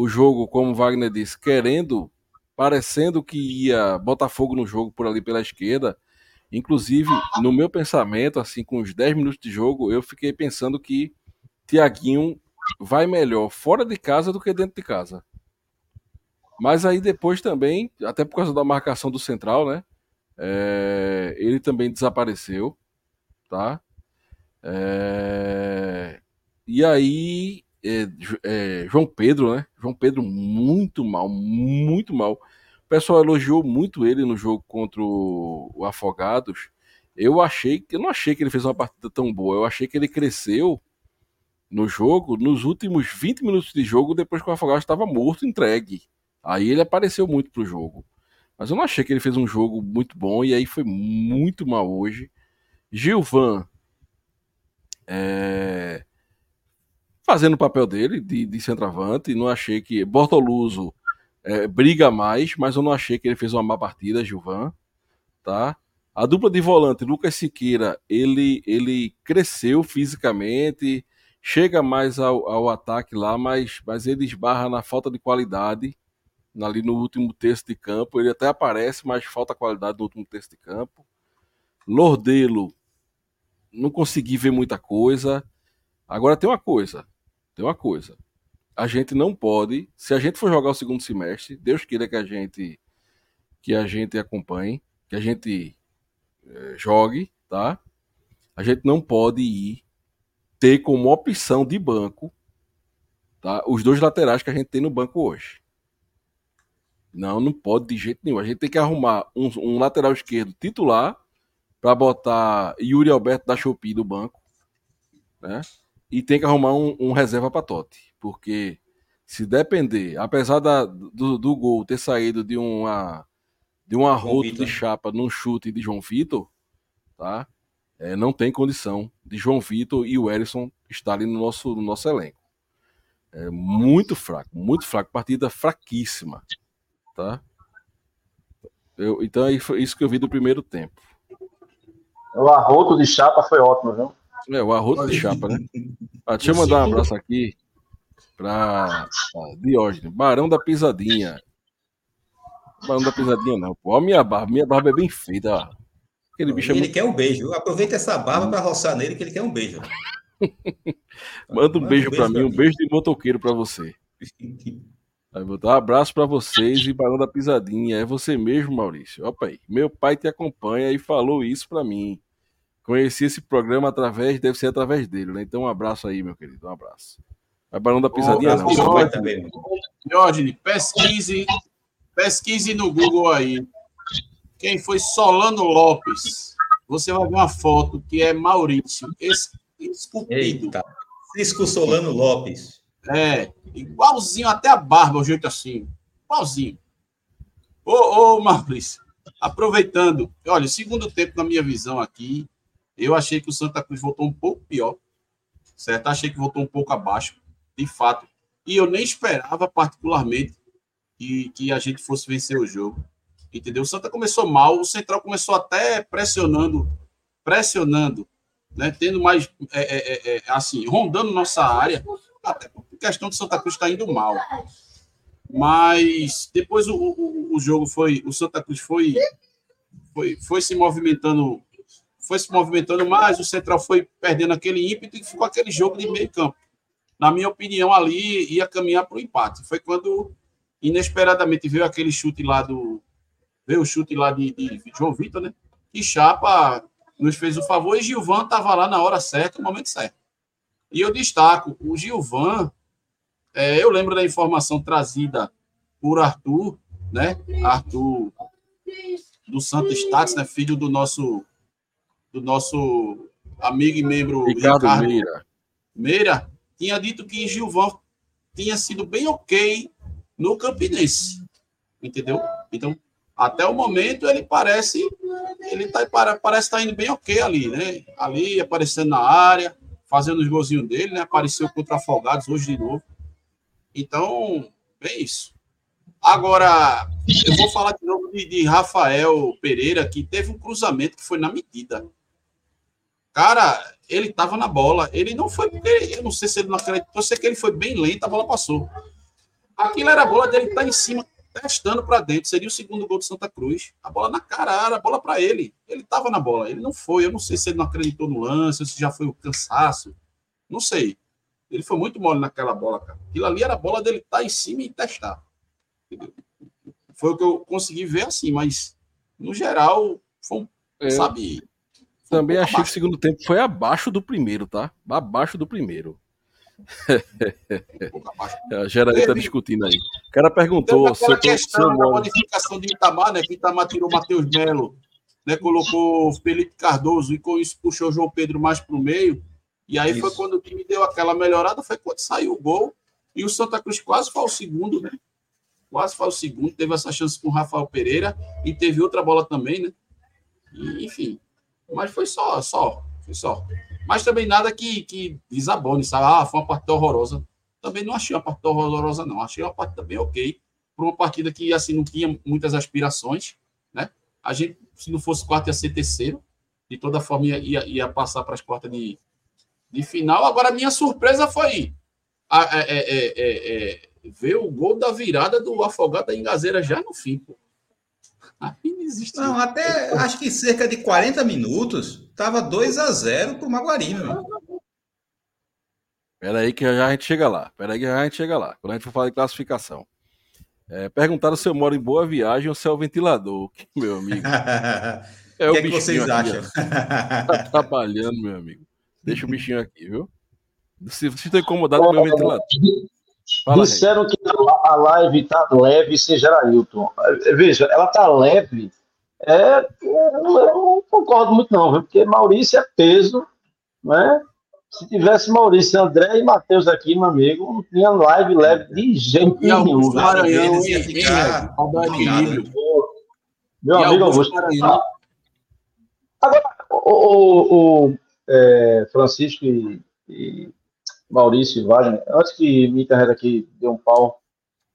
o jogo, como Wagner disse, querendo, parecendo que ia botar fogo no jogo por ali pela esquerda. Inclusive, no meu pensamento, assim, com os 10 minutos de jogo, eu fiquei pensando que Tiaguinho vai melhor fora de casa do que dentro de casa. Mas aí depois também, até por causa da marcação do central, né? É, ele também desapareceu, tá? É, e aí, é, é, João Pedro, né? João Pedro muito mal, muito mal. O pessoal elogiou muito ele no jogo contra o, o Afogados. Eu achei que eu não achei que ele fez uma partida tão boa. Eu achei que ele cresceu no jogo nos últimos 20 minutos de jogo depois que o Afogados estava morto, entregue. Aí ele apareceu muito pro jogo. Mas eu não achei que ele fez um jogo muito bom e aí foi muito mal hoje. Gilvan é, fazendo o papel dele de, de centroavante. Não achei que. Bortoluso é, briga mais, mas eu não achei que ele fez uma má partida, Gilvan. Tá? A dupla de volante, Lucas Siqueira, ele, ele cresceu fisicamente, chega mais ao, ao ataque lá, mas, mas ele esbarra na falta de qualidade ali no último terço de campo. Ele até aparece, mas falta qualidade no último terço de campo. Lordelo, não consegui ver muita coisa. Agora tem uma coisa, tem uma coisa. A gente não pode, se a gente for jogar o segundo semestre, Deus queira que a gente que a gente acompanhe, que a gente é, jogue, tá? A gente não pode ir ter como opção de banco, tá? Os dois laterais que a gente tem no banco hoje. Não, não pode de jeito nenhum. A gente tem que arrumar um, um lateral esquerdo titular para botar Yuri Alberto da Shopee do banco, né? E tem que arrumar um, um reserva para Totti, porque se depender, apesar da, do, do gol ter saído de uma de um arroto de chapa num chute de João Vitor, tá? É, não tem condição de João Vitor e o Erisson estarem no nosso, no nosso elenco. É muito fraco, muito fraco, partida fraquíssima, tá? Eu, então é isso que eu vi do primeiro tempo. O arroto de chapa foi ótimo, viu? É, o arroto de chapa, né? Ah, deixa eu mandar um abraço aqui para Diógenes, Barão da Pisadinha. Barão da Pisadinha não, pô. Olha minha barba, minha barba é bem feita. Ó. Aquele bicho é ele muito... quer um beijo. Aproveita essa barba para roçar nele que ele quer um beijo. Manda um beijo, um beijo para mim, um beijo de motoqueiro para você. Aí vou dar um abraço para vocês e Barão da Pisadinha. É você mesmo, Maurício. Opa aí. Meu pai te acompanha e falou isso para mim. Conheci esse programa através, deve ser através dele, né? Então um abraço aí, meu querido. Um abraço. É Barão da Pisadinha, oh. Jorge, pesquise, pesquise no Google aí. Quem foi Solano Lopes? Você vai ver uma foto que é Maurício, esculpido. Eita. Cisco Solano Lopes. É, igualzinho até a barba, o jeito assim. Igualzinho. Ô, ô Maurício, aproveitando, olha, segundo tempo, na minha visão aqui, eu achei que o Santa Cruz voltou um pouco pior, certo? Achei que voltou um pouco abaixo, de fato. E eu nem esperava, particularmente, que, que a gente fosse vencer o jogo. Entendeu? O Santa começou mal, o Central começou até pressionando, pressionando, né? Tendo mais, é, é, é, é assim, rondando nossa área, até por questão de Santa Cruz está indo mal. Mas depois o, o, o, jogo foi. O Santa Cruz foi, foi, foi se movimentando. Foi se movimentando mais, o Central foi perdendo aquele ímpeto e ficou aquele jogo de meio campo. Na minha opinião, ali ia caminhar para o empate. Foi quando, inesperadamente, veio aquele chute lá do. Veio o chute lá de, de João Vitor, né? E Chapa nos fez o favor e Gilvan estava lá na hora certa, no momento certo. E eu destaco, o Gilvan, é, eu lembro da informação trazida por Arthur, né? Arthur do Santo Status, né? Filho do nosso do nosso amigo e membro Ricardo, Ricardo Meira. Meira tinha dito que Gilvan tinha sido bem ok no Campinense, entendeu? Então, até o momento ele parece ele tá, parece estar tá indo bem ok ali, né? Ali aparecendo na área, fazendo os golzinhos dele, né? Apareceu contra Afogados hoje de novo. Então, é isso. Agora, eu vou falar de novo de, de, Rafael Pereira, que teve um cruzamento que foi na medida. Cara, ele tava na bola. Ele não foi porque. Eu não sei se ele não acreditou, eu sei que ele foi bem lento, a bola passou. Aquilo era a bola dele estar tá em cima, testando para dentro. Seria o segundo gol do Santa Cruz. A bola na cara, era a bola para ele. Ele estava na bola. Ele não foi. Eu não sei se ele não acreditou no lance, se já foi o cansaço. Não sei. Ele foi muito mole naquela bola, cara. Aquilo ali era a bola dele estar tá em cima e testar. Entendeu? Foi o que eu consegui ver assim, mas no geral, foi um, é, sabe. Também achei abaixo. que o segundo tempo foi abaixo do primeiro, tá? Abaixo do primeiro. a Geralda tá discutindo aí. O cara perguntou se eu questão da modificação de Itamar, né? Que Itamar tirou o Matheus Melo, né? Colocou Felipe Cardoso e com isso puxou o João Pedro mais para o meio. E aí isso. foi quando o time deu aquela melhorada, foi quando saiu o gol. E o Santa Cruz quase foi o segundo, né? Quase foi o segundo. Teve essa chance com o Rafael Pereira e teve outra bola também, né? E, enfim. Mas foi só, só. Foi só. Mas também nada que, que desabone, sabe? Ah, foi uma partida horrorosa. Também não achei uma partida horrorosa, não. Achei uma partida bem ok. Por uma partida que, assim, não tinha muitas aspirações, né? A gente, se não fosse quarto, ia ser terceiro. De toda forma, ia, ia, passar para as quartas de, de final. Agora, a minha surpresa foi a, é, é, é, é, ver o gol da virada do Afogado da Engazeira já no fim, pô. Aí não existe. Não, até acho que cerca de 40 minutos estava 2 a 0 para o Maguari, meu Espera aí que já a gente chega lá. Espera aí que já a gente chega lá. Quando a gente for falar de classificação. É, perguntaram se eu moro em Boa Viagem ou se é o ventilador, meu amigo. É o, que, é que vocês aqui, acham? Tá trabalhando, meu amigo. Deixa o bichinho aqui, viu? Se você está incomodado com o meu ventilador. Fala, Disseram que a live tá leve, seja Ailton. Veja, ela tá leve. É, eu não concordo muito, não, viu? porque Maurício é peso, né? Se tivesse Maurício, André e Matheus aqui, meu amigo, não tinha live leve de jeito nenhum. Maranhão ia ficar Meu amigo Augusto. Agora, o, o, o é, Francisco e, e Maurício e Wagner, antes que me interreta aqui dê um pau,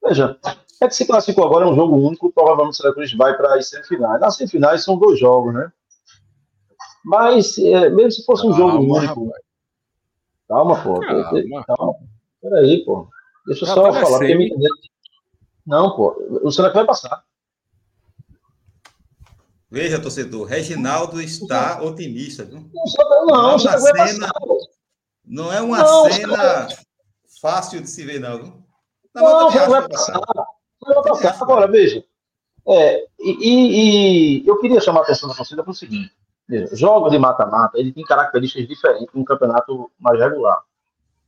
veja, é que se classificou agora é um jogo único, provavelmente o Santa Cruz vai para as semifinais. Nas semifinais são dois jogos, né? Mas, é, mesmo se fosse um calma, jogo único. Rapaz. Calma, pô. Calma. calma. Peraí, pô. Deixa eu só falar. Porque me... Não, pô. O Santa Cruz vai passar. Veja, torcedor, Reginaldo está otimista. Viu? Não, não, não, não é cena, não é uma não, cena cara... fácil de se ver, não. Não, não vai, vai passar. Vai passar. Agora, veja. É, e, e, eu queria chamar a atenção da torcida para o seguinte: veja, jogos de mata-mata ele tem características diferentes de um campeonato mais regular.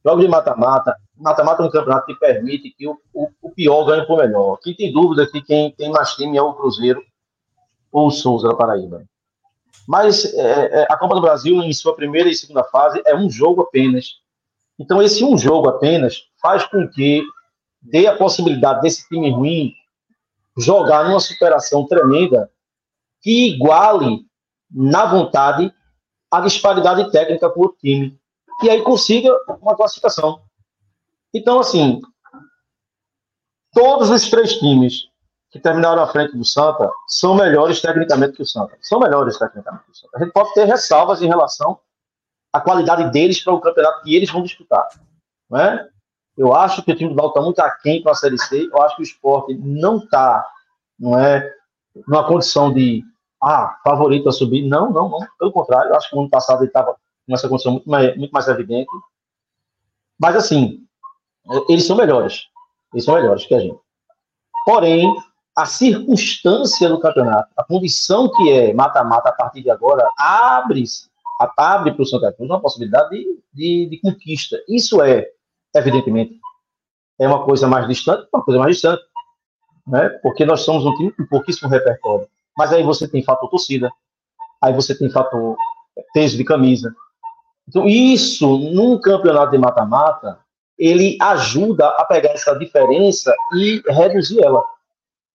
Jogos de mata-mata, mata-mata é um campeonato que permite que o, o, o pior ganhe por melhor. Quem tem dúvida que quem tem mais time é o Cruzeiro ou o Souza da Paraíba. Mas é, é, a Copa do Brasil, em sua primeira e segunda fase, é um jogo apenas. Então, esse um jogo apenas faz com que dê a possibilidade desse time ruim jogar numa superação tremenda que iguale, na vontade, a disparidade técnica o time. E aí consiga uma classificação. Então, assim, todos os três times que terminaram à frente do Santa são melhores tecnicamente que o Santa. São melhores tecnicamente que o Santa. A gente pode ter ressalvas em relação à qualidade deles para o campeonato que eles vão disputar. Não é? Eu acho que o time do Val está muito aquém para a Série C. Eu acho que o esporte não está não é, numa condição de ah, favorito a subir. Não, não, não. Pelo contrário, eu acho que no ano passado ele estava nessa condição muito mais, muito mais evidente. Mas assim, eles são melhores. Eles são melhores que a gente. Porém, a circunstância do campeonato, a condição que é mata-mata a partir de agora, abre, abre para o Santa Cruz uma possibilidade de, de, de, conquista. Isso é, evidentemente, é uma coisa mais distante, uma coisa mais distante, né? porque nós somos um time com pouquíssimo repertório. Mas aí você tem fator torcida, aí você tem fator peso de camisa. Então, isso, num campeonato de mata-mata, ele ajuda a pegar essa diferença e reduzir ela.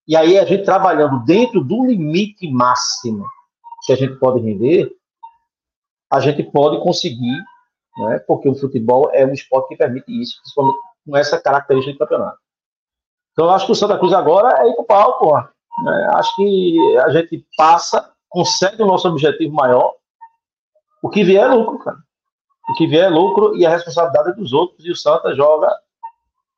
E aí a gente trabalhando dentro do limite máximo que a gente pode render, a gente pode conseguir, né, porque o futebol é um esporte que permite isso, principalmente com essa característica de campeonato. Então eu acho que o Santa Cruz agora é ir pro pau, pô. Né? Acho que a gente passa, consegue o nosso objetivo maior. O que vier é lucro, cara. O que vier é lucro e a responsabilidade é dos outros. E o Santa joga.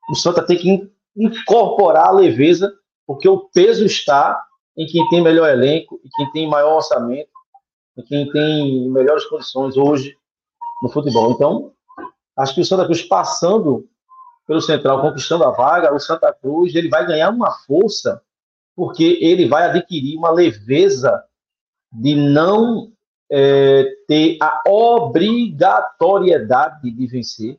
O Santa tem que incorporar a leveza porque o peso está em quem tem melhor elenco, em quem tem maior orçamento, em quem tem melhores condições hoje no futebol. Então, acho que o Santa Cruz passando pelo Central, conquistando a vaga, o Santa Cruz ele vai ganhar uma força, porque ele vai adquirir uma leveza de não é, ter a obrigatoriedade de vencer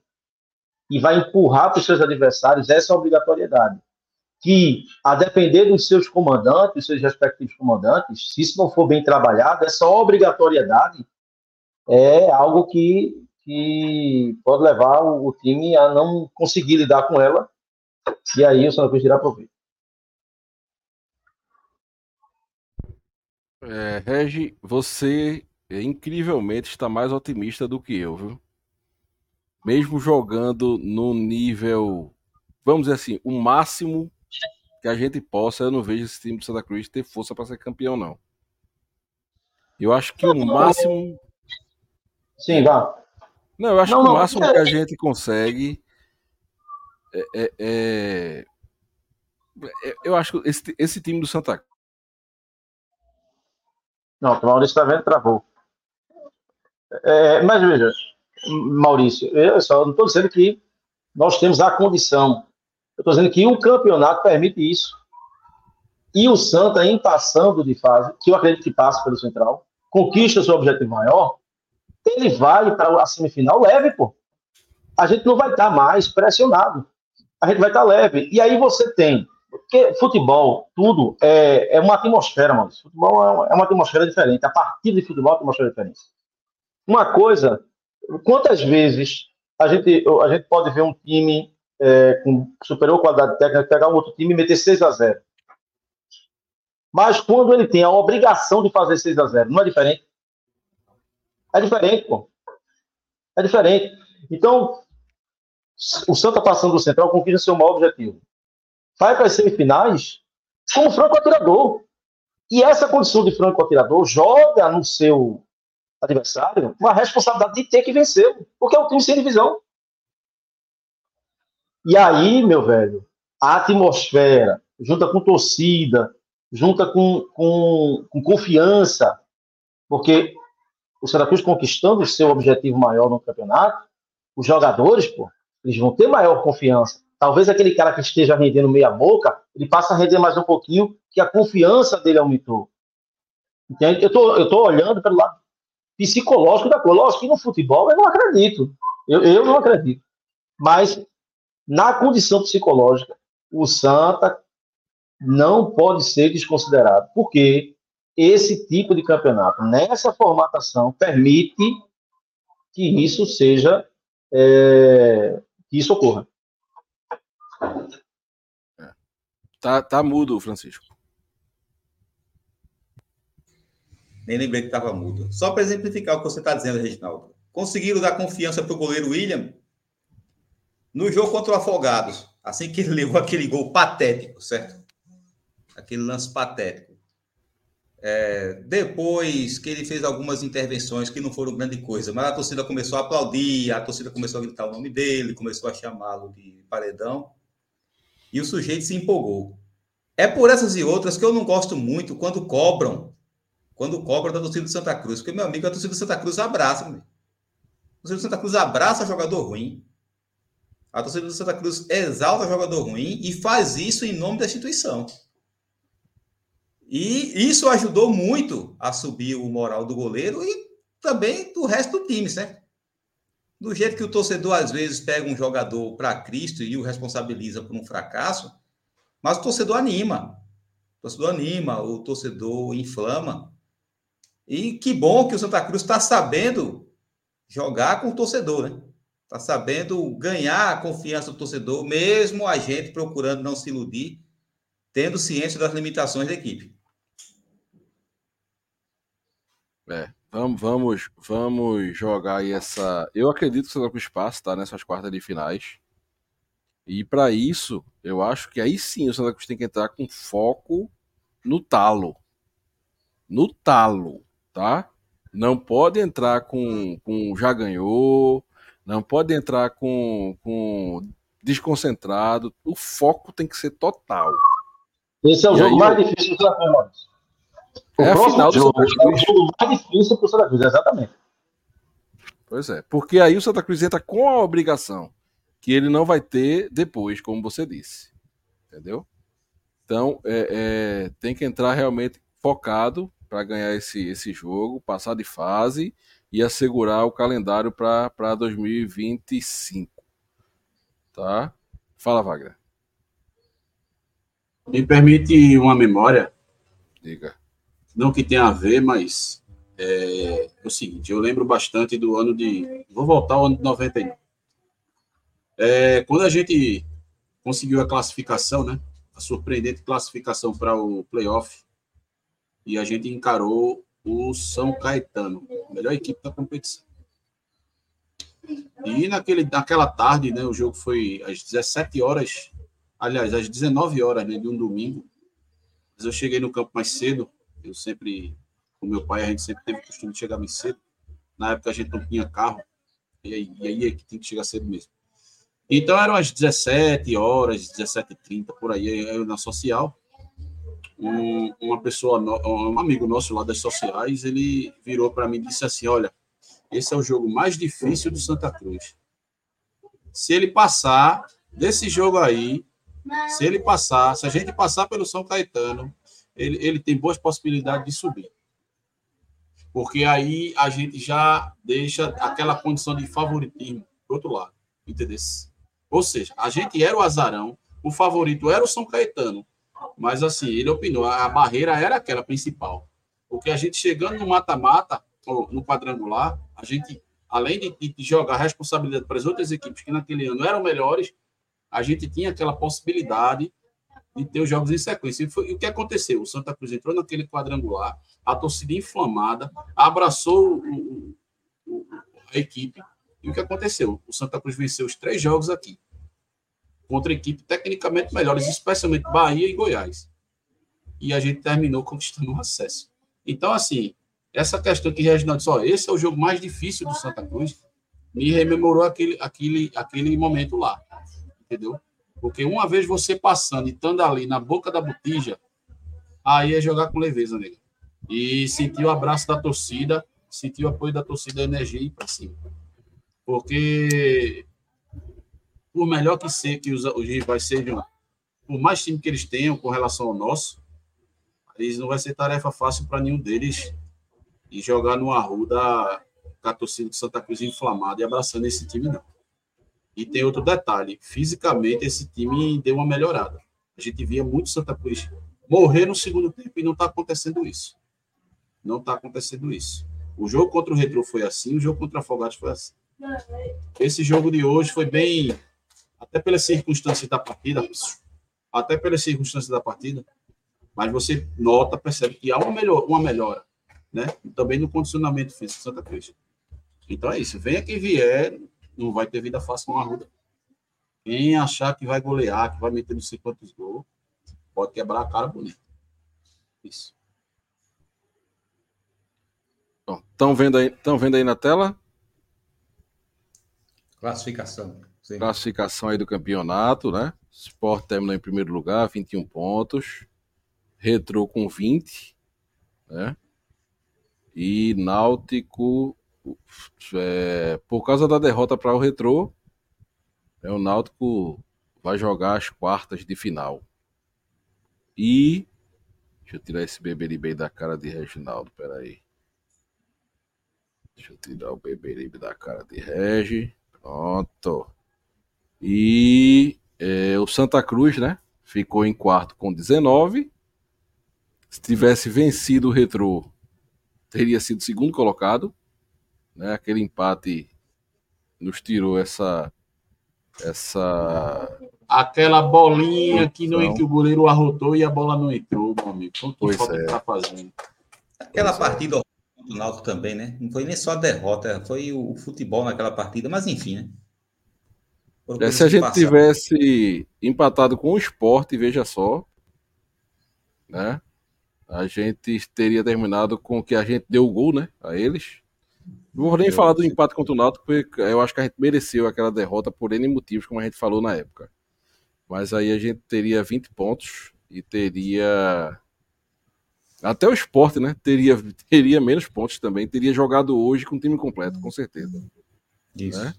e vai empurrar para os seus adversários essa obrigatoriedade. Que, a depender dos seus comandantes, dos seus respectivos comandantes, se isso não for bem trabalhado, essa obrigatoriedade é algo que, que pode levar o, o time a não conseguir lidar com ela, e aí o Santa Cruz tirar proveito. É, Regi, você incrivelmente está mais otimista do que eu, viu? Mesmo jogando no nível, vamos dizer assim, o máximo que a gente possa, eu não vejo esse time do Santa Cruz ter força para ser campeão, não. Eu acho que o máximo. Sim, vá. Não, eu acho não, que o máximo não. que a gente consegue é, é, é... é eu acho que esse, esse time do Santa Cruz. Não, o Maurício está vendo, travou. É, mas veja, Maurício, eu só não estou dizendo que nós temos a condição. Eu estou dizendo que o campeonato permite isso. E o Santa, em passando de fase, que eu acredito que passa pelo Central, conquista seu objetivo maior, ele vai para a semifinal leve, pô. A gente não vai estar mais pressionado. A gente vai estar leve. E aí você tem. Porque futebol, tudo, é, é uma atmosfera, mano. Futebol é uma atmosfera diferente. A partir de futebol é uma atmosfera diferente. Uma coisa, quantas vezes a gente, a gente pode ver um time é, com superior qualidade técnica pegar um outro time e meter 6 a 0 Mas quando ele tem a obrigação de fazer 6 a 0 não é diferente? É diferente, pô. É diferente. Então, o Santa passando do Central conquista seu maior objetivo. Vai para as semifinais como franco atirador. E essa condição de franco atirador joga no seu adversário uma responsabilidade de ter que vencer, porque é um time sem divisão. E aí, meu velho, a atmosfera, junta com torcida, junta com, com, com confiança, porque o Cruz conquistando o seu objetivo maior no campeonato, os jogadores, pô, eles vão ter maior confiança. Talvez aquele cara que esteja rendendo meia boca, ele passa a render mais um pouquinho, que a confiança dele aumentou. Entende? Eu tô, eu tô olhando pelo lado psicológico da coisa. Lógico que no futebol eu não acredito. Eu, eu não acredito. Mas na condição psicológica, o Santa não pode ser desconsiderado. Porque esse tipo de campeonato, nessa formatação, permite que isso seja. É, que isso ocorra. Tá, tá mudo, Francisco. Nem lembrei que estava mudo. Só para exemplificar o que você está dizendo, Reginaldo. Conseguiram dar confiança para o goleiro William no jogo contra o Afogados. Assim que ele levou aquele gol patético, certo? Aquele lance patético. É, depois que ele fez algumas intervenções que não foram grande coisa, mas a torcida começou a aplaudir, a torcida começou a gritar o nome dele, começou a chamá-lo de paredão, e o sujeito se empolgou. É por essas e outras que eu não gosto muito quando cobram quando cobra da torcida do Santa Cruz. Porque, meu amigo, a torcida do Santa Cruz abraça, meu. A torcida do Santa Cruz abraça jogador ruim. A torcida do Santa Cruz exalta jogador ruim e faz isso em nome da instituição. E isso ajudou muito a subir o moral do goleiro e também do resto do time, certo? Do jeito que o torcedor às vezes pega um jogador para Cristo e o responsabiliza por um fracasso, mas o torcedor anima. O torcedor anima, o torcedor inflama. E que bom que o Santa Cruz está sabendo jogar com o torcedor, né? Está sabendo ganhar a confiança do torcedor, mesmo a gente procurando não se iludir, tendo ciência das limitações da equipe. É, vamos, vamos, vamos jogar aí essa. Eu acredito que o Santa Cruz passa, tá? Nessas quartas de finais. E para isso, eu acho que aí sim o Santa Cruz tem que entrar com foco no talo. No talo tá? Não pode entrar com, com já ganhou, não pode entrar com, com desconcentrado. O foco tem que ser total. Esse é o e jogo aí, mais eu... difícil do Santa Cruz. O é próximo final jogo é o jogo mais difícil para o Santa Cruz, exatamente. Pois é, porque aí o Santa Cruz entra com a obrigação que ele não vai ter depois, como você disse. Entendeu? Então, é, é, tem que entrar realmente focado para ganhar esse, esse jogo, passar de fase e assegurar o calendário para 2025. Tá? Fala, Wagner. Me permite uma memória? Diga. Não que tenha a ver, mas é, é o seguinte, eu lembro bastante do ano de... Vou voltar ao ano de 91. É, quando a gente conseguiu a classificação, né? A surpreendente classificação para o playoff, e a gente encarou o São Caetano, melhor equipe da competição. E naquele, naquela tarde, né, o jogo foi às 17 horas, aliás, às 19 horas né, de um domingo. Mas eu cheguei no campo mais cedo. Eu sempre, com meu pai, a gente sempre teve o costume de chegar mais cedo. Na época a gente não tinha carro. E aí, e aí é que tem que chegar cedo mesmo. Então eram às 17 horas, 17h30, por aí, eu na social. Um, uma pessoa, um amigo nosso lá das sociais, ele virou para mim e disse assim: Olha, esse é o jogo mais difícil do Santa Cruz. Se ele passar desse jogo aí, se ele passar, se a gente passar pelo São Caetano, ele, ele tem boas possibilidades de subir. Porque aí a gente já deixa aquela condição de favoritismo do outro lado. Entendeu? Ou seja, a gente era o azarão, o favorito era o São Caetano. Mas assim, ele opinou, a barreira era aquela principal. Porque a gente chegando no mata-mata, no quadrangular, a gente, além de, de jogar responsabilidade para as outras equipes que naquele ano eram melhores, a gente tinha aquela possibilidade de ter os jogos em sequência. E, foi, e o que aconteceu? O Santa Cruz entrou naquele quadrangular, a torcida inflamada, abraçou o, o, a equipe, e o que aconteceu? O Santa Cruz venceu os três jogos aqui, contra equipes tecnicamente melhores, especialmente Bahia e Goiás. E a gente terminou conquistando o acesso. Então, assim, essa questão que Reginaldo disse, ó, esse é o jogo mais difícil do Santa Cruz, me rememorou aquele, aquele, aquele momento lá, entendeu? Porque uma vez você passando e estando ali na boca da botija, aí é jogar com leveza, nele. E sentir o abraço da torcida, sentir o apoio da torcida, a energia e ir para cima. Porque por melhor que ser que os, os rivais sejam, por mais time que eles tenham com relação ao nosso, eles não vai ser tarefa fácil para nenhum deles e jogar no Arruda com a torcida de Santa Cruz inflamada e abraçando esse time, não. E tem outro detalhe: fisicamente, esse time deu uma melhorada. A gente via muito Santa Cruz morrer no segundo tempo e não está acontecendo isso. Não está acontecendo isso. O jogo contra o Retro foi assim, o jogo contra a Afogados foi assim. Esse jogo de hoje foi bem, até pelas circunstâncias da partida, até pelas circunstâncias da partida, mas você nota, percebe que há uma, melhor, uma melhora, né? Também no condicionamento físico de Santa Cruz. Então é isso. Venha quem vier, não vai ter vida fácil com a Arruda. Quem achar que vai golear, que vai meter não sei quantos gols, pode quebrar a cara bonita. Isso. Estão vendo, aí, vendo aí na tela? Classificação. Sim. Classificação aí do campeonato, né? Sport terminou em primeiro lugar, 21 pontos. Retro com 20, né? E Náutico, é, por causa da derrota para o Retro, é, o Náutico vai jogar as quartas de final. E. Deixa eu tirar esse beberibe da cara de Reginaldo, peraí. Deixa eu tirar o beberibe da cara de Regi. Pronto. E é, o Santa Cruz, né? Ficou em quarto com 19. Se tivesse vencido o Retro, teria sido segundo colocado. Né? Aquele empate nos tirou essa. essa Aquela bolinha que, não, que o goleiro arrotou e a bola não entrou, meu amigo. O que pois é. tá fazendo? Aquela pois é. partida é do Náutico também, né? Não foi nem só a derrota, foi o futebol naquela partida, mas enfim, né? É, se a gente tivesse empatado com o esporte, veja só, né? A gente teria terminado com que a gente deu o gol, né? A eles. Não vou nem eu falar do empate contra o Náutico, porque eu acho que a gente mereceu aquela derrota por N motivos, como a gente falou na época. Mas aí a gente teria 20 pontos E teria. Até o esporte, né? Teria, teria menos pontos também. Teria jogado hoje com o time completo, com certeza. Isso. Né?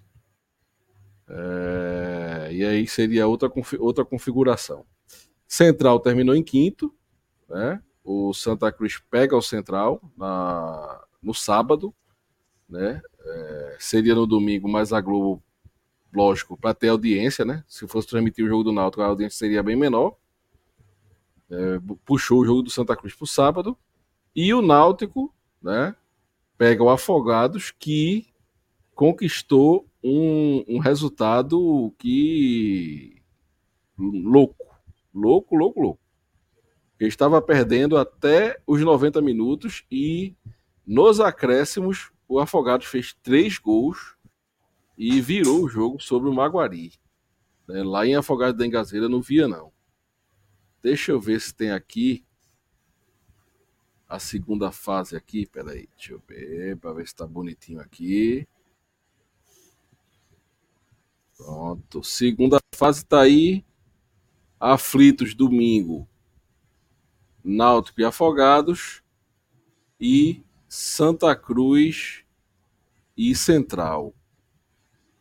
É, e aí seria outra, outra configuração. Central terminou em quinto, né? O Santa Cruz pega o Central na, no sábado, né? É, seria no domingo, mas a Globo, lógico, para ter audiência, né? Se fosse transmitir o jogo do Náutico, a audiência seria bem menor. É, puxou o jogo do Santa Cruz para o sábado. E o Náutico, né? Pega o Afogados, que conquistou um, um resultado que. louco. Louco, louco, louco. Ele estava perdendo até os 90 minutos e nos acréscimos o Afogados fez três gols e virou o jogo sobre o Maguari. Né? Lá em Afogados da Engazeira não via não. Deixa eu ver se tem aqui a segunda fase aqui. Peraí, deixa eu ver para ver se está bonitinho aqui. Pronto. Segunda fase está aí. Aflitos domingo. Náutico e Afogados. E Santa Cruz e Central.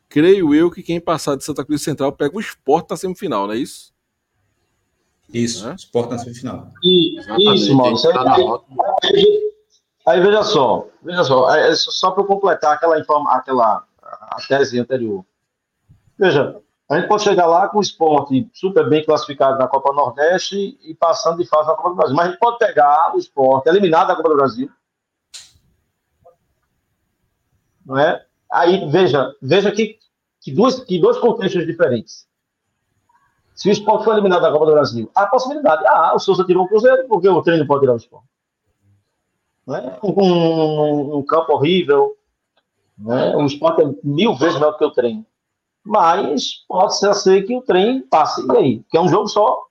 Creio eu que quem passar de Santa Cruz e Central pega o esporte na semifinal, não é isso? Isso, é? esporte na semifinal. E, isso, mano. Aí, aí, veja só, veja só, é, é só para completar aquela, informa, aquela a tese anterior. Veja, a gente pode chegar lá com o esporte super bem classificado na Copa Nordeste e passando de fase na Copa do Brasil. Mas a gente pode pegar o esporte eliminado da Copa do Brasil. Não é? Aí, veja, veja que, que, duas, que dois contextos diferentes. Se o esporte for eliminado da Copa do Brasil, há a possibilidade. Ah, o Souza tirou o Cruzeiro, porque o treino pode tirar o esporte. Não é? um, um, um campo horrível. Né? O esporte é mil vezes melhor do que o treino mas pode ser assim que o trem passe. E aí? Que é um jogo só.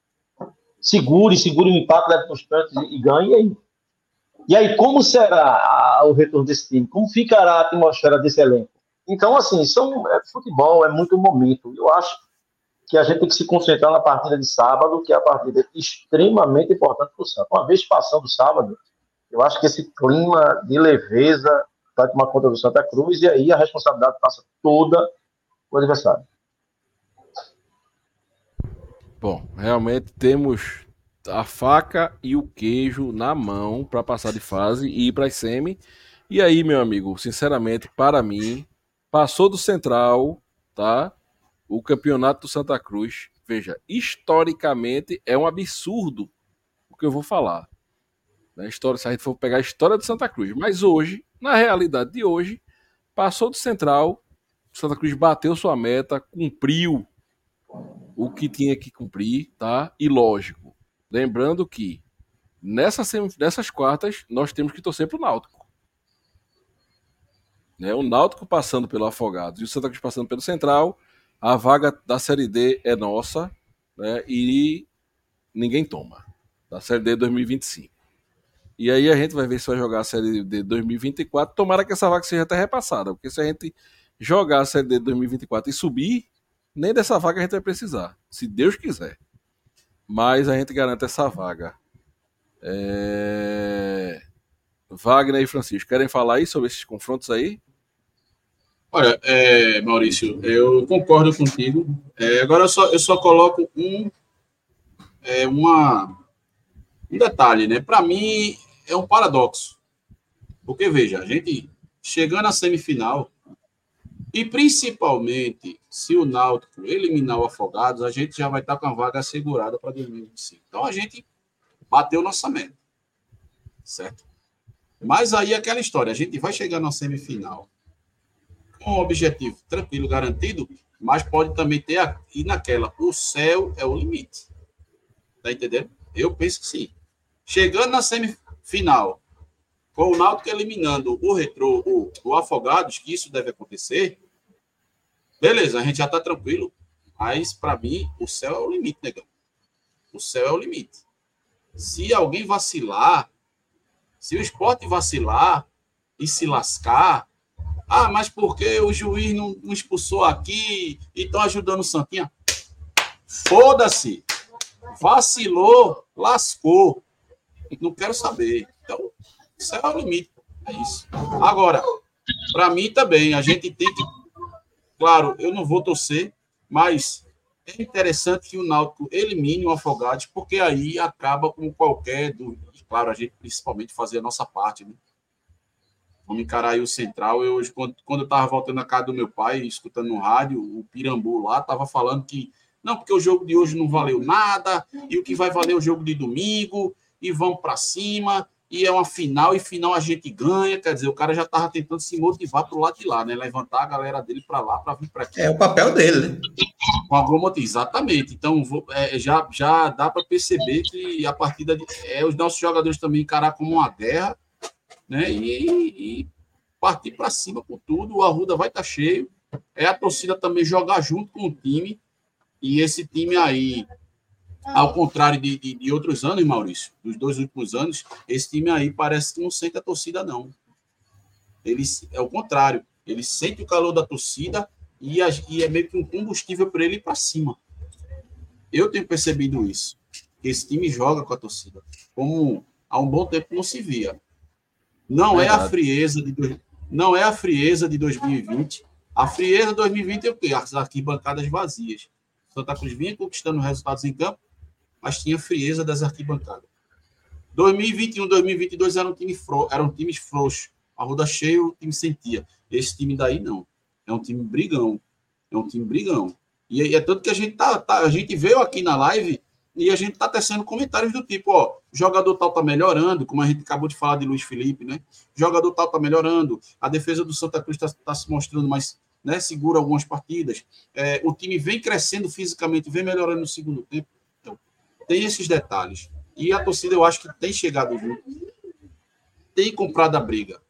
Segure, segure o impacto, leve para os pênaltis e ganhe. E aí? E aí, como será o retorno desse time? Como ficará a atmosfera desse elenco? Então, assim, são, é, futebol é muito momento. Eu acho que a gente tem que se concentrar na partida de sábado, que é a partida extremamente importante para o Santos. Uma vez passando o sábado, eu acho que esse clima de leveza vai tomar conta do Santa Cruz e aí a responsabilidade passa toda o adversário. Bom, realmente temos a faca e o queijo na mão para passar de fase e ir para as semi. E aí, meu amigo, sinceramente, para mim, passou do Central, tá? O campeonato do Santa Cruz, veja, historicamente é um absurdo o que eu vou falar. Na história, se a gente for pegar a história do Santa Cruz, mas hoje, na realidade de hoje, passou do Central Santa Cruz bateu sua meta, cumpriu o que tinha que cumprir, tá? E lógico, lembrando que nessa, nessas quartas nós temos que torcer para o Náutico. Né? O Náutico passando pelo Afogados e o Santa Cruz passando pelo Central, a vaga da Série D é nossa né? e ninguém toma. Da Série D 2025. E aí a gente vai ver se vai jogar a Série D 2024. Tomara que essa vaga seja até repassada, porque se a gente jogar a Série D de 2024 e subir, nem dessa vaga a gente vai precisar, se Deus quiser. Mas a gente garante essa vaga. É... Wagner e Francisco, querem falar aí sobre esses confrontos aí? Olha, é, Maurício, eu concordo contigo. É, agora eu só, eu só coloco um, é, uma, um detalhe, né? Para mim é um paradoxo. Porque, veja, a gente chegando à semifinal, e principalmente, se o Náutico eliminar o Afogados, a gente já vai estar com a vaga assegurada para 2025. Então a gente bateu nossa meta. Certo? Mas aí aquela história, a gente vai chegar na semifinal com o objetivo tranquilo, garantido, mas pode também ter aqui naquela, o céu é o limite. Tá entendendo? Eu penso que sim. Chegando na semifinal, com o Náutico eliminando o Retro, o, o Afogados, que isso deve acontecer, Beleza, a gente já tá tranquilo. Mas, para mim, o céu é o limite, negão. O céu é o limite. Se alguém vacilar, se o esporte vacilar e se lascar, ah, mas porque o juiz não, não expulsou aqui e estão ajudando o Santinha? Foda-se! Vacilou, lascou. Não quero saber. Então, isso é o limite. É isso. Agora, para mim também, a gente tem que. Claro, eu não vou torcer, mas é interessante que o Náutico elimine o Afogados, porque aí acaba com qualquer dúvida. Claro, a gente principalmente fazer a nossa parte, né? Vamos encarar aí o Central. Eu, hoje, quando, quando eu estava voltando na casa do meu pai, escutando no rádio, o Pirambu lá estava falando que não, porque o jogo de hoje não valeu nada, e o que vai valer é o jogo de domingo, e vão para cima, e é uma final, e final a gente ganha. Quer dizer, o cara já estava tentando se motivar para o lado de lá, né? Levantar a galera dele para lá, para vir para aqui. É o papel dele, né? Com algum motivo, exatamente. Então, vou, é, já, já dá para perceber que a partida de, é os nossos jogadores também encarar como uma guerra, né? E, e partir para cima com tudo. O Arruda vai estar tá cheio. É a torcida também jogar junto com o time. E esse time aí, ao contrário de, de, de, outros anos, Maurício, dos dois últimos anos, esse time aí parece que não sente a torcida, não. Ele, é o contrário. Ele sente o calor da torcida e, a, e é meio que um combustível para ele ir para cima. Eu tenho percebido isso. Que esse time joga com a torcida. Como há um bom tempo não se via. Não é, é a frieza de não é a frieza de 2020. A frieza de 2020 é o quê? As arquibancadas vazias. Santa Cruz vinha conquistando resultados em campo, mas tinha frieza das arquibancadas. 2021, 2022 eram, time fro, eram times frouxos. A roda cheia, o time sentia. Esse time daí não. É um time brigão. É um time brigão. E é tanto que a gente tá, tá a gente veio aqui na live e a gente tá tecendo comentários do tipo, ó, jogador tal tá melhorando, como a gente acabou de falar de Luiz Felipe, né? Jogador tal tá melhorando, a defesa do Santa Cruz está tá se mostrando mais né, segura algumas partidas. É, o time vem crescendo fisicamente, vem melhorando no segundo tempo. Tem esses detalhes. E a torcida, eu acho que tem chegado junto, tem comprado a briga.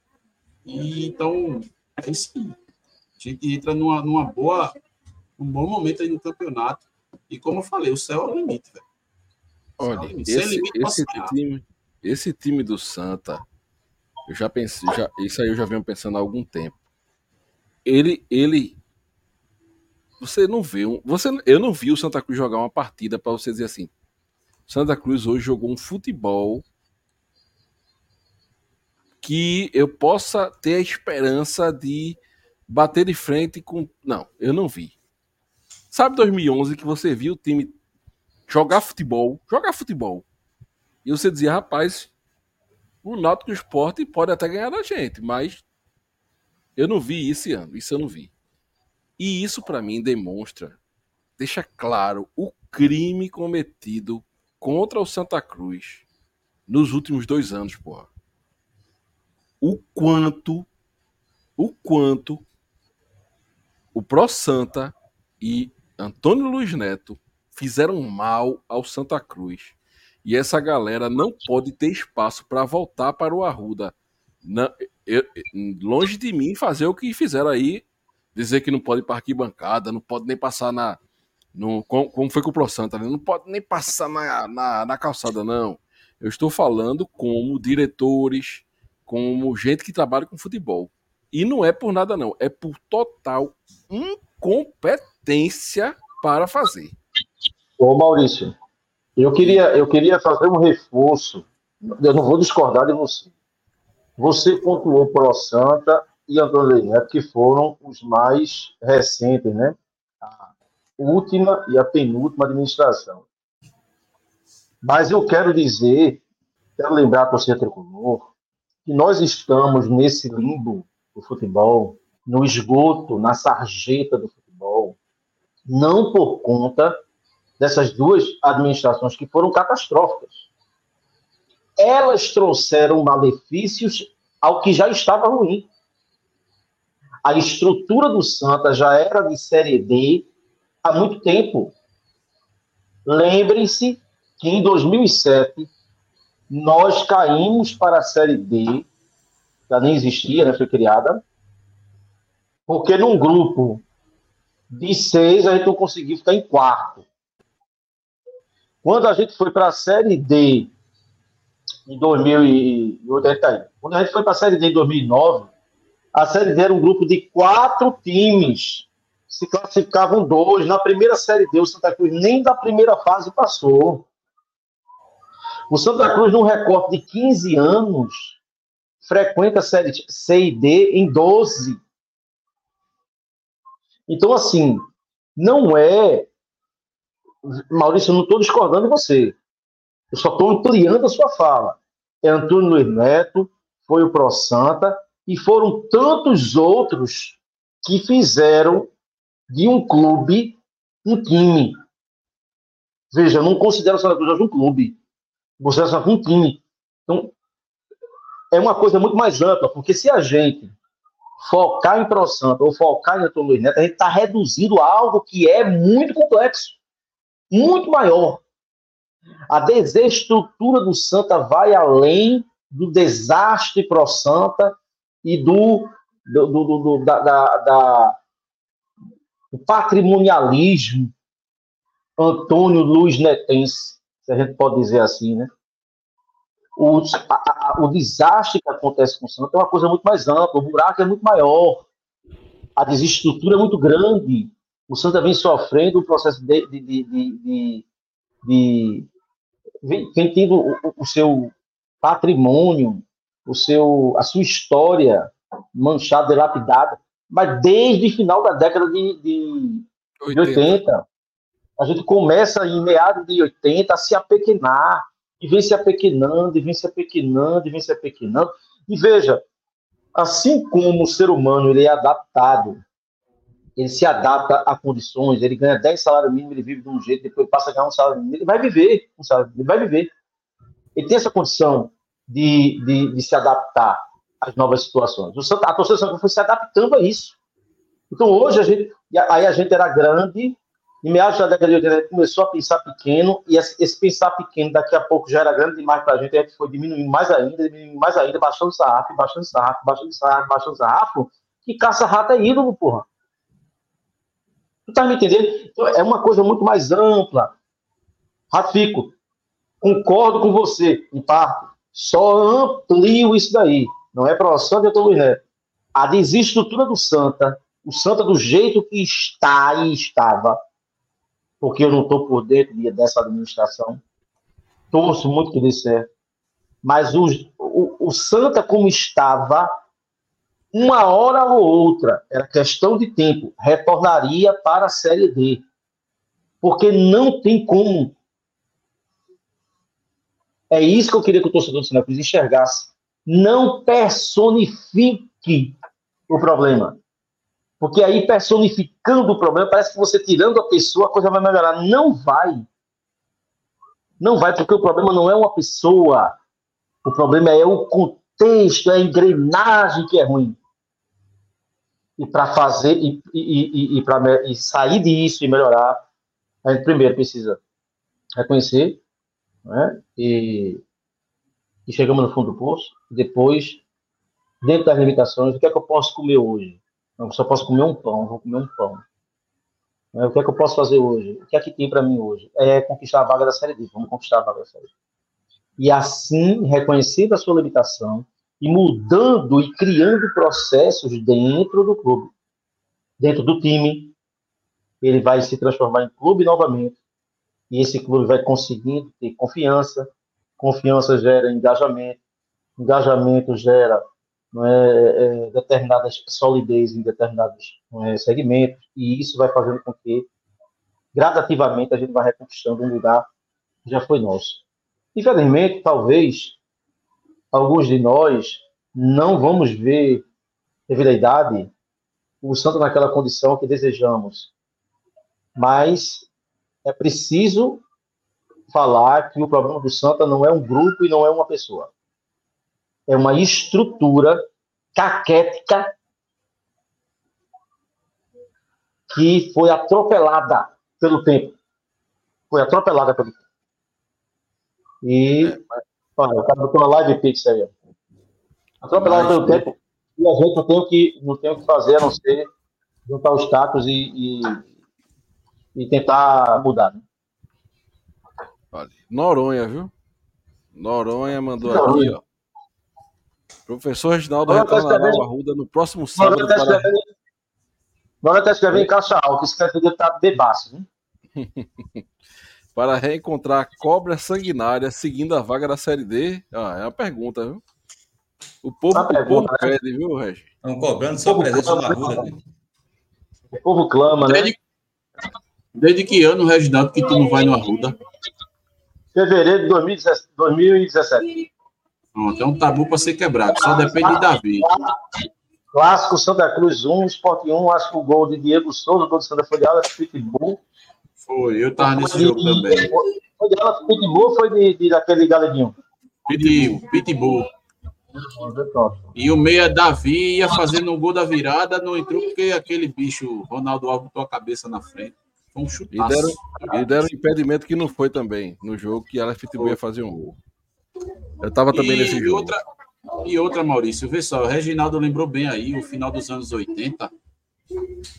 E então, é isso aí. A gente entra numa, numa boa, um bom momento aí no campeonato. E como eu falei, o céu é o limite, velho. Olha, é esse, limite esse time, esse time do Santa, eu já pensei, já, isso aí eu já venho pensando há algum tempo ele, ele, você não vê, um, você, eu não vi o Santa Cruz jogar uma partida para você dizer assim, Santa Cruz hoje jogou um futebol que eu possa ter a esperança de bater de frente com, não, eu não vi. Sabe 2011 que você viu o time jogar futebol, jogar futebol. E você dizia, rapaz, o Náutico Esporte pode até ganhar da gente, mas eu não vi esse ano, isso eu não vi. E isso para mim demonstra, deixa claro o crime cometido contra o Santa Cruz nos últimos dois anos, porra. O quanto, o quanto o Pro Santa e Antônio Luiz Neto fizeram mal ao Santa Cruz. E essa galera não pode ter espaço para voltar para o Arruda. Não, eu, longe de mim fazer o que fizeram aí, dizer que não pode ir para arquibancada, não pode nem passar na. No, como foi com o Pro Santa, né? não pode nem passar na, na, na calçada, não. Eu estou falando como diretores, como gente que trabalha com futebol. E não é por nada, não. É por total incompetência para fazer. Ô Maurício, eu queria, eu queria fazer um reforço. Eu não vou discordar de você. Você pontuou Pro Santa e Antônio Neto, que foram os mais recentes, né? Última e a penúltima administração. Mas eu quero dizer, quero lembrar a torcida tricolor, que nós estamos nesse limbo do futebol, no esgoto, na sarjeta do futebol, não por conta dessas duas administrações que foram catastróficas elas trouxeram malefícios ao que já estava ruim. A estrutura do Santa já era de Série D há muito tempo. Lembrem-se que em 2007 nós caímos para a Série D, já nem existia, né, foi criada, porque num grupo de seis a gente não conseguiu ficar em quarto. Quando a gente foi para a Série D em 2008, quando a gente foi para a Série D em 2009, a Série D era um grupo de quatro times, se classificavam dois. Na primeira Série D, o Santa Cruz nem da primeira fase passou. O Santa Cruz, num recorte de 15 anos, frequenta a Série C e D em 12. Então, assim, não é. Maurício, eu não estou discordando de você. Eu só estou ampliando a sua fala. É Antônio Luiz Neto, foi o Pro Santa, e foram tantos outros que fizeram de um clube um time. Veja, não considero o Santa Cruz um clube. Santa Cruz um time. Então, é uma coisa muito mais ampla, porque se a gente focar em Pro Santa ou focar em Antônio Luiz Neto, a gente está reduzindo algo que é muito complexo, muito maior. A desestrutura do Santa vai além do desastre Pro Santa e do, do, do, do da, da, da, do patrimonialismo Antônio Luiz Netense, se a gente pode dizer assim, né? O, a, o desastre que acontece com o Santa é uma coisa muito mais ampla, o buraco é muito maior, a desestrutura é muito grande. O Santa vem sofrendo um processo de, de, de, de, de vem, vem, tendo o, o, seu patrimônio, o seu, a sua história manchada, dilapidada, mas desde o final da década de, de 80. 80. A gente começa em meados de 80 a se apequenar, e vem se apequenando, e vem se apequenando, e vem se apequenando. E veja, assim como o ser humano ele é adaptado, ele se adapta a condições, ele ganha 10 salários mínimos, ele vive de um jeito, depois passa a ganhar um salário mínimo, ele vai viver, um salário, ele vai viver. Ele tem essa condição de, de, de se adaptar às novas situações. O a torcida Santa foi se adaptando a isso. Então hoje a gente, aí a gente era grande, em meados da década de 80 começou a pensar pequeno, e esse, pensar pequeno daqui a pouco já era grande demais para a gente, a gente foi diminuindo mais ainda, diminuindo mais ainda, baixando o sarrafo, baixando o sarrafo, baixando o sarrafo, baixando o sarrafo, que caça-rata é ídolo, porra. Tu tá me entendendo? Então, é uma coisa muito mais ampla. Ratifico. Concordo com você, em parte. Só amplio isso daí. Não é para o Santa e Luiz Neto. A desestrutura do Santa, o Santa do jeito que está e estava, porque eu não estou por dentro dessa administração. Torço muito que dê certo. Mas o, o, o Santa, como estava, uma hora ou outra, era questão de tempo, retornaria para a Série D. Porque não tem como. É isso que eu queria que o torcedor do Santa Cruz enxergasse. Não personifique o problema. Porque aí, personificando o problema, parece que você tirando a pessoa, a coisa vai melhorar. Não vai. Não vai, porque o problema não é uma pessoa. O problema é o contexto, é a engrenagem que é ruim. E para fazer, e, e, e, e para sair disso e melhorar, a gente primeiro precisa reconhecer, né? e, e chegamos no fundo do poço, depois, dentro das limitações, o que é que eu posso comer hoje? Eu só posso comer um pão, vou comer um pão. O que é que eu posso fazer hoje? O que é que tem para mim hoje? É conquistar a vaga da Série D. Vamos conquistar a vaga da Série D. E assim, reconhecendo a sua limitação e mudando e criando processos dentro do clube, dentro do time, ele vai se transformar em clube novamente. E esse clube vai conseguindo ter confiança. Confiança gera engajamento. Engajamento gera é, é, determinadas solidez em determinados é, segmentos, e isso vai fazendo com que, gradativamente, a gente vai reconquistando um lugar que já foi nosso. Infelizmente, talvez, alguns de nós não vamos ver, devido à idade, o santo naquela condição que desejamos. Mas é preciso falar que o problema do Santa não é um grupo e não é uma pessoa é uma estrutura caquética que foi atropelada pelo tempo. Foi atropelada pelo tempo. E. É, olha, o cara botou uma live pix aí. Atropelada pelo tempo. E a gente não tem o que, não tem o que fazer a não ser juntar os cacos e, e, e tentar mudar. Né? Olha, Noronha, viu? Noronha mandou Noronha. aqui, ó. Professor Reginaldo retornará ao Arruda no próximo sábado. Noronha está para... escrevendo, Nós até escrevendo em caixa alta, esse cara deve tá bebaço, né? Para reencontrar cobra sanguinária seguindo a vaga da Série D? Ah, é uma pergunta, viu? O povo, o pergunta, povo né? pede, viu, Regi? Estão cobrando só presença na rua. Né? O povo clama, desde, né? Desde que ano, Reginaldo, que tu não vai no Arruda? Fevereiro de 2017. Pronto, é um tabu para ser quebrado, só depende de Davi. Clássico Santa Cruz 1, Sport 1, acho que o gol de Diego Souza, gol de Santa foi de Alas Pitbull. Foi, eu tava nesse jogo também. Foi de Alas Pitbull ou foi de, de daquele galedinho? Pitbull. Pitbull. E o meia Davi ia fazendo o gol da virada, não entrou porque aquele bicho, Ronaldo Alves, botou a cabeça na frente. Foi um chutaço. E deram, e deram um impedimento que não foi também no jogo, que ela Pitbull ia fazer um gol. Eu tava também e, nesse jogo. E outra, e outra, Maurício, vê só, o Reginaldo lembrou bem aí, o final dos anos 80.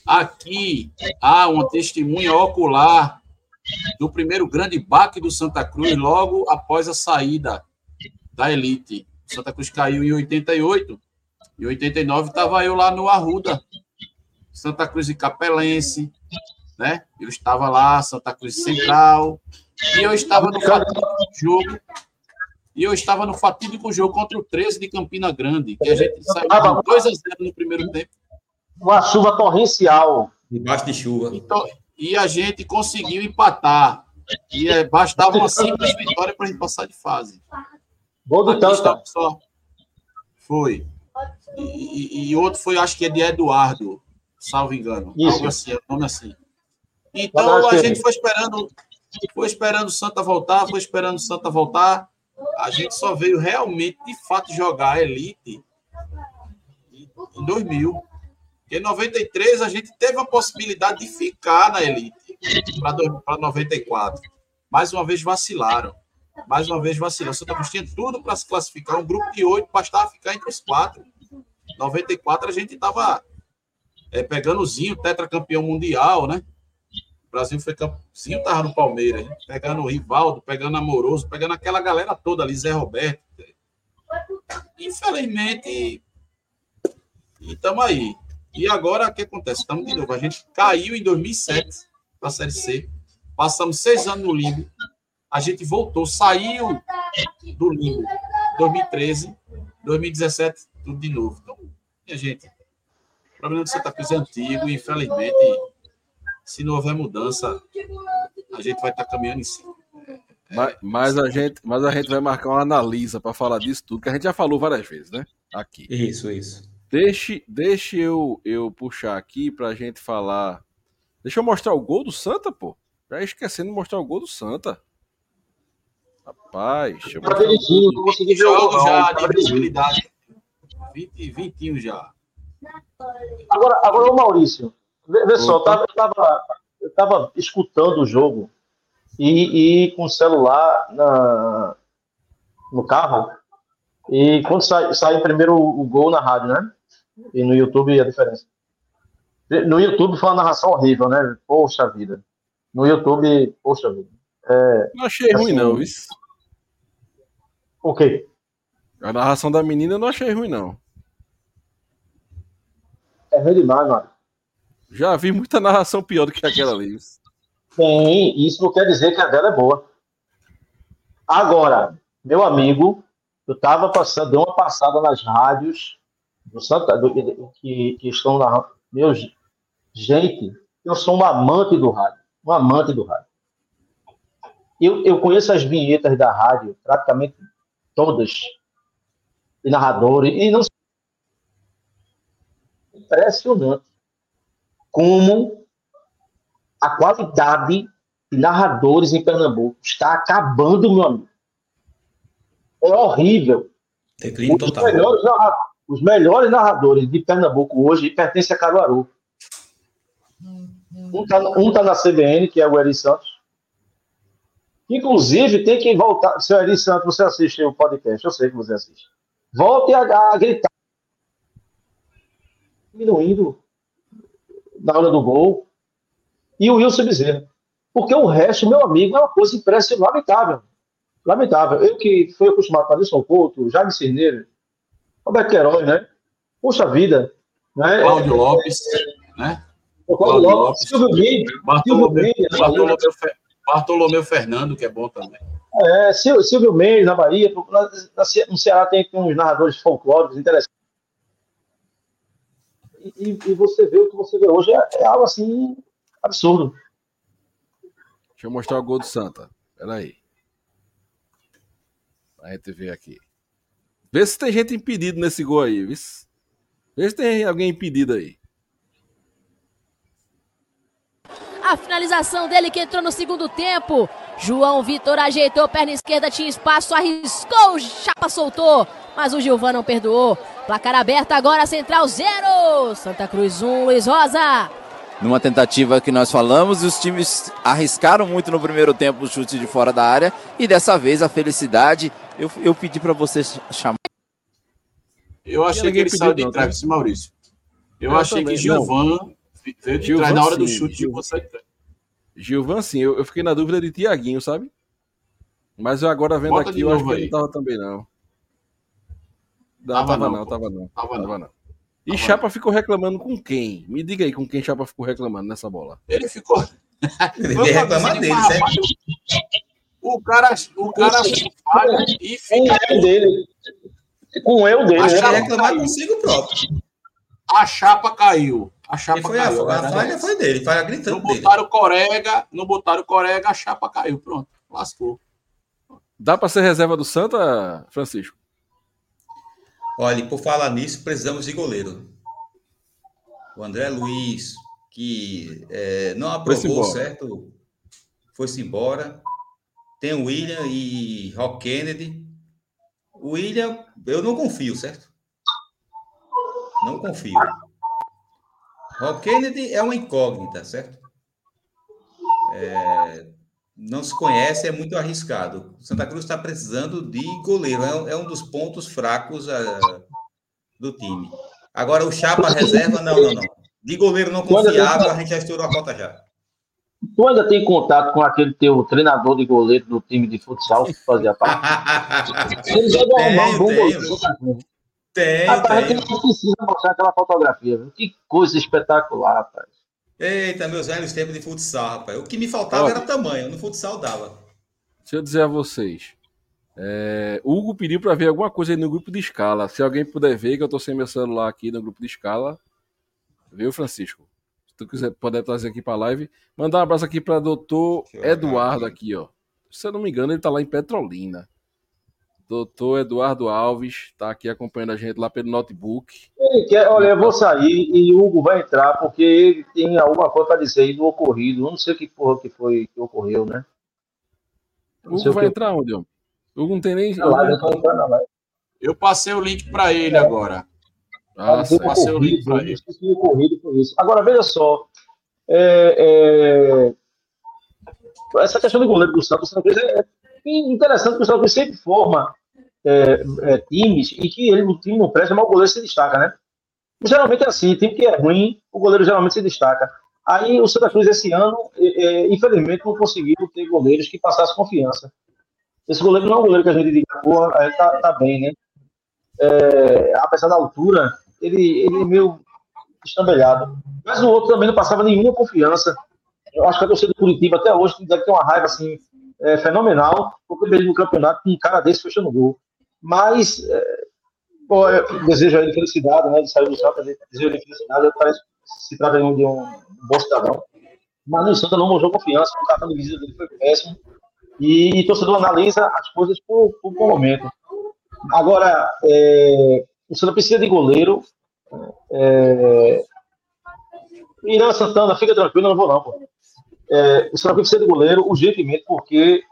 Aqui há uma testemunha ocular do primeiro grande baque do Santa Cruz logo após a saída da elite. Santa Cruz caiu em 88. Em 89 estava eu lá no Arruda. Santa Cruz e Capelense, né? Eu estava lá, Santa Cruz Central. E eu estava no jogo e eu estava no fatídico jogo contra o 13 de Campina Grande, que a gente saiu 2 a 0 no primeiro tempo. Uma chuva torrencial. Debaixo de chuva. Então, e a gente conseguiu empatar. E é, bastava uma simples vitória para a gente passar de fase. Gol do Tanta. Só. Foi. E, e, e, outro foi, acho que é de Eduardo, salvo engano. Isso. Algo assim, é nome assim. Então a gente foi esperando, foi esperando o Santa voltar, foi esperando o Santa voltar a gente só veio realmente, de fato, jogar a Elite em 2000. Porque em 93 a gente teve a possibilidade de ficar na Elite para 94. Mais uma vez vacilaram. Mais uma vez vacilaram. Santa Cruz tinha tudo para se classificar. Um grupo de oito bastava ficar entre os quatro. 94 a gente estava é, pegando o Zinho, tetracampeão mundial, né? Brasil foi campeão, tava no Palmeiras, pegando o Rivaldo, pegando Amoroso, pegando aquela galera toda ali, Zé Roberto. Infelizmente, estamos aí. E agora o que acontece? Estamos de novo. A gente caiu em 2007 para a Série C. Passamos seis anos no limbo. A gente voltou, saiu do limbo. 2013, 2017, tudo de novo. Então, minha gente, o problema de Santa Cruz é antigo, infelizmente se não houver mudança, a gente vai estar tá caminhando em cima. Mas, mas, a gente, mas a gente vai marcar uma analisa para falar disso tudo, que a gente já falou várias vezes, né? Aqui. Isso, isso. Deixe, deixe eu, eu puxar aqui para a gente falar. Deixa eu mostrar o gol do Santa, pô. Já esquecendo de mostrar o gol do Santa. Rapaz, deixa eu tá dirigindo, não consegui ver o gol já de visibilidade. 20, 21 já. Agora, agora o Maurício. Vê só, eu tava, eu tava, escutando o jogo e, e com o celular na, no carro. E quando sai, sai primeiro o, gol na rádio, né? E no YouTube a diferença. No YouTube foi uma narração horrível, né? Poxa vida. No YouTube, poxa vida. É, não achei assim, ruim, não, isso. O quê? A narração da menina eu não achei ruim, não. É ruim demais, mano. Já vi muita narração pior do que aquela ali. Sim, isso não quer dizer que a dela é boa. Agora, meu amigo, eu estava passando, dei uma passada nas rádios do Santa, do, que, que estão na. Meu, gente, eu sou um amante do rádio. Um amante do rádio. Eu, eu conheço as vinhetas da rádio, praticamente todas, e narradores, e não. Impressionante como a qualidade de narradores em Pernambuco está acabando, meu amigo. É horrível. Declínio os, melhores, os melhores narradores de Pernambuco hoje pertencem a Caruaru. Um está um tá na CBN, que é o Eri Santos. Inclusive, tem que voltar. Seu Eri Santos, você assiste o podcast, eu sei que você assiste. Volte a, a gritar. Diminuindo na hora do gol, e o Wilson Bezerra. Porque o resto, meu amigo, é uma coisa impressionante, lamentável. Lamentável. Eu que fui acostumado com Alisson Couto, Jaime Cerneiro, Roberto Queiroz, né? Puxa vida. Né? Cláudio Lopes, né? Silvio Mendes. Bartolomeu, Bartolomeu, Bartolomeu Fernando, que é bom também. É, Silvio Mendes, na Bahia. No Ceará tem uns narradores folclóricos interessantes. E, e, você vê o que você vê hoje é, é, algo assim absurdo. Deixa eu mostrar o gol do Santa. Peraí. A gente vê aqui. Vê se tem gente impedido nesse gol aí. Vê se, vê se tem alguém impedido aí. A finalização dele que entrou no segundo tempo. João Vitor ajeitou, perna esquerda, tinha espaço, arriscou, chapa soltou. Mas o Gilvan não perdoou. Placar aberto agora, Central 0. Santa Cruz 1, um, Luiz Rosa. Numa tentativa que nós falamos, os times arriscaram muito no primeiro tempo o chute de fora da área. E dessa vez a felicidade, eu, eu pedi para você chamar. Eu achei que ele saiu de trás, Maurício. Eu, eu achei também, que Gilvan Veio de trás na hora do chute Gil... você. Gilvan, sim, eu, eu, fiquei na dúvida de Tiaguinho, sabe? Mas eu agora vendo Bota aqui, eu acho que ele não tava também, não. Não, tava, tava não, não tava não. Tava, tava não. não. E tava Chapa não. ficou reclamando com quem? Me diga aí com quem Chapa ficou reclamando nessa bola. Ele ficou. ele veio reclamar dele, certo? O cara, o cara falha e fica. Com o dele. Com o eu dele. Né? reclamar consigo próprio. A chapa caiu. A chapa foi caiu. A, a falha foi dele, falha gritando. Não botaram dele. Corega, não botaram Corega, a chapa caiu. Pronto, lascou. Dá para ser reserva do Santa, Francisco? Olha, por falar nisso, precisamos de goleiro. O André Luiz, que é, não aprovou, certo? Foi-se embora. Tem o William e Rock Kennedy. O William, eu não confio, certo? Não confio. Rob Kennedy é uma incógnita, certo? É, não se conhece, é muito arriscado. Santa Cruz está precisando de goleiro, é, é um dos pontos fracos uh, do time. Agora, o Chapa reserva, não, não, não. De goleiro não confiável, a gente já estourou a conta já. Tu ainda tem contato com aquele teu treinador de goleiro do time de futsal que fazia parte? Ele deve arrumar um bom goleiro. Tem, rapaz, tem. A gente não precisa mostrar aquela fotografia. Viu? Que coisa espetacular, rapaz. Eita, meus velhos tempos de futsal, rapaz. O que me faltava era tamanho, no futsal dava. Deixa eu dizer a vocês. É, Hugo pediu para ver alguma coisa aí no grupo de escala. Se alguém puder ver, que eu tô sem meu celular aqui no grupo de escala. Viu, Francisco? Se tu quiser, puder trazer aqui pra live. Mandar um abraço aqui para doutor Eduardo aqui, ó. Se eu não me engano, ele tá lá em Petrolina. Doutor Eduardo Alves está aqui acompanhando a gente lá pelo notebook. Ele quer, olha, eu vou sair e o Hugo vai entrar porque ele tem alguma coisa para dizer aí do ocorrido. Eu não sei o que porra que foi que ocorreu, né? O Hugo vai que... entrar onde, O Hugo não tem nem. Eu passei o link para ele agora. Ah, eu passei o link para ele. Ocorrido por isso. Agora, veja só. É, é... Essa questão do goleiro do Santos é interessante que o Santa sempre forma é, é, times e que ele, o time não presta, mas o goleiro se destaca, né? Geralmente é assim, time que é ruim, o goleiro geralmente se destaca. Aí o Santa Cruz esse ano, é, é infelizmente, não conseguiu ter goleiros que passassem confiança. Esse goleiro não é um goleiro que a gente diga, pô, tá, tá bem, né? É, apesar da altura, ele, ele é meio estambelhado. Mas o outro também não passava nenhuma confiança. Eu acho que a torcida do Curitiba até hoje deve ter uma raiva assim é, fenomenal, porque mesmo no campeonato com um cara desse fechando gol. Mas é, pô, desejo a ele felicidade, né? Ele saiu do Santa, desejo a ele felicidade, parece se trata de um, de um bom cidadão. Mas no Santa não mostrou confiança, o cartão de visita dele foi péssimo. E, o torcedor analisa as coisas por, por, por momento. Agora, é, o Santa precisa de goleiro. É, Irã Santana, fica tranquilo, eu não vou não, pô é, o Santa precisa de goleiro urgentemente, porque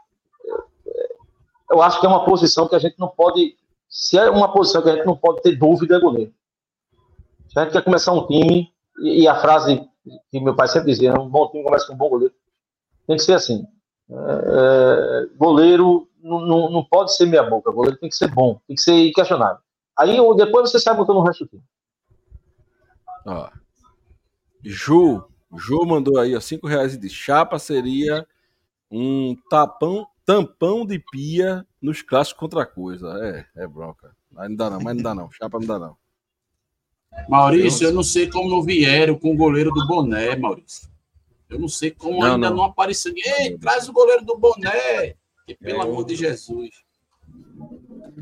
eu acho que é uma posição que a gente não pode. Se é uma posição que a gente não pode ter dúvida, é goleiro. Se a gente quer começar um time, e, e a frase que meu pai sempre dizia, um bom time começa com um bom goleiro, tem que ser assim. É, é goleiro não, não, não, pode ser meia boca, goleiro tem que ser bom, tem que ser inquestionável. Aí depois você sai botando o resto do time. Ó. Ju, Jô mandou aí, ó, 5 reais de chapa seria um tapão, tampão de pia nos clássicos contra a coisa. É, é bronca. Mas não dá não, mas não dá não. Chapa não dá não. Maurício, eu não sei como não vieram com o goleiro do boné, Maurício. Eu não sei como não, ainda não, não apareceu. Ei, traz o goleiro do boné. Que, pelo é, amor de Jesus.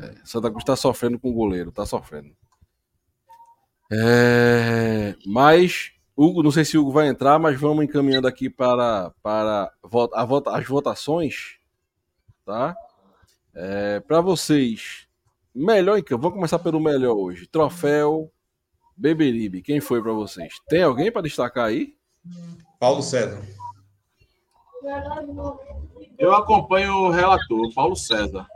É, Santa Cruz está sofrendo com o goleiro, está sofrendo. É, mas, Hugo, não sei se o Hugo vai entrar, mas vamos encaminhando aqui para, para a, a, as votações. Tá? É, para vocês, melhor em campo. Vamos começar pelo melhor hoje. Troféu Beberibe. Quem foi para vocês? Tem alguém para destacar aí? Paulo César. Eu acompanho o relator, Paulo César.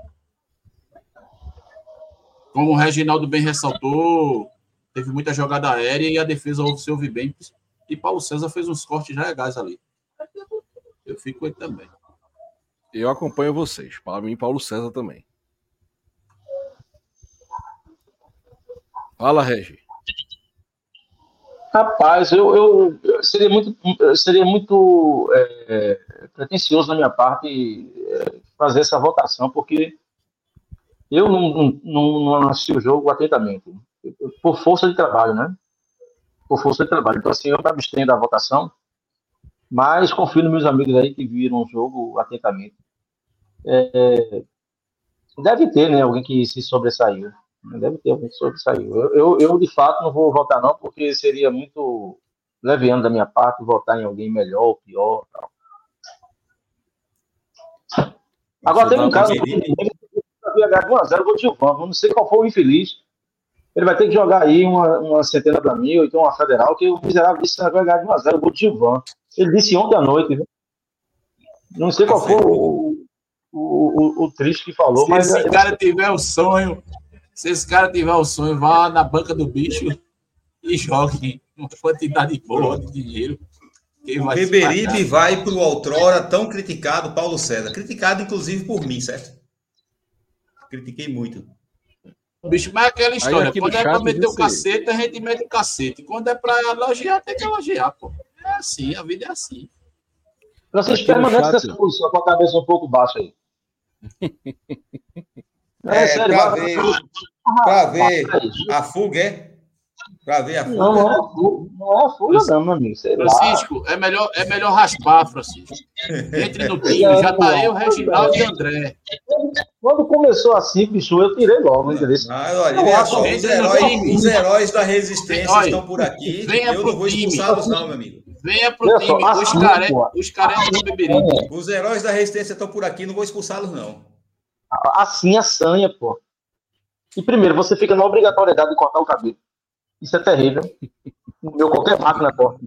Como o Reginaldo bem ressaltou, teve muita jogada aérea e a defesa se ouve bem. E Paulo César fez uns cortes legais ali. Eu fico aí também. Eu acompanho vocês. Para mim, Paulo César também. Fala, Regi. Rapaz, eu, eu seria muito, seria muito é, pretensioso na minha parte é, fazer essa votação, porque eu não, não, não assisti o jogo atentamente, por força de trabalho, né? Por força de trabalho. Então, assim, eu me abstenho da votação, mas confio nos meus amigos aí que viram o jogo atentamente. É, deve ter, né, alguém que se sobressaiu. Deve ter alguém que sobressaiu. Eu, eu, eu, de fato, não vou votar, não, porque seria muito leviano da minha parte votar em alguém melhor ou pior. Tal. Agora tem um caso ganhar 1x0 o Gilvan. Não sei qual foi o infeliz. Ele vai ter que jogar aí uma, uma centena para mim, ou então uma federal, que o miserável disse que vai ganhar de 1x0 o Gilvan. Ele disse ontem à noite. Viu? Não sei qual foi o, o, o, o triste que falou, se mas. Se esse cara tiver o sonho, se esse cara tiver o sonho, vá na banca do bicho e jogue uma quantidade boa de dinheiro. O Beberibe vai para o outrora tão criticado Paulo César. Criticado, inclusive, por mim, certo? Critiquei muito. Bicho, mas é aquela história. Quando é para meter o cacete, a gente mete o cacete. Quando é para elogiar, tem que elogiar, pô. É assim, a vida é assim. Vocês permanecem nessa posição com a cabeça um pouco baixa aí. É, é sério, pra ver, pra ver a fuga, é? Pra ver a fuga. Não, não é a fuga, não, é a fuga não meu amigo. Sei Francisco, é melhor, é melhor raspar, Francisco. Entre no time, já tá eu, Reginaldo e André. Quando começou assim, bicho, eu tirei logo, entendeu? Mas olha, olha só, os heróis, os heróis da resistência olha, estão por aqui. Venha eu não vou expulsá-los, não, meu amigo. Venha pro Olha time, só, os, assim, care... os carecas do Beberibe. Os heróis da resistência estão por aqui, não vou expulsá-los, não. Assim a sanha, pô. E primeiro, você fica na obrigatoriedade de cortar o cabelo. Isso é terrível. Meu qualquer máquina corta.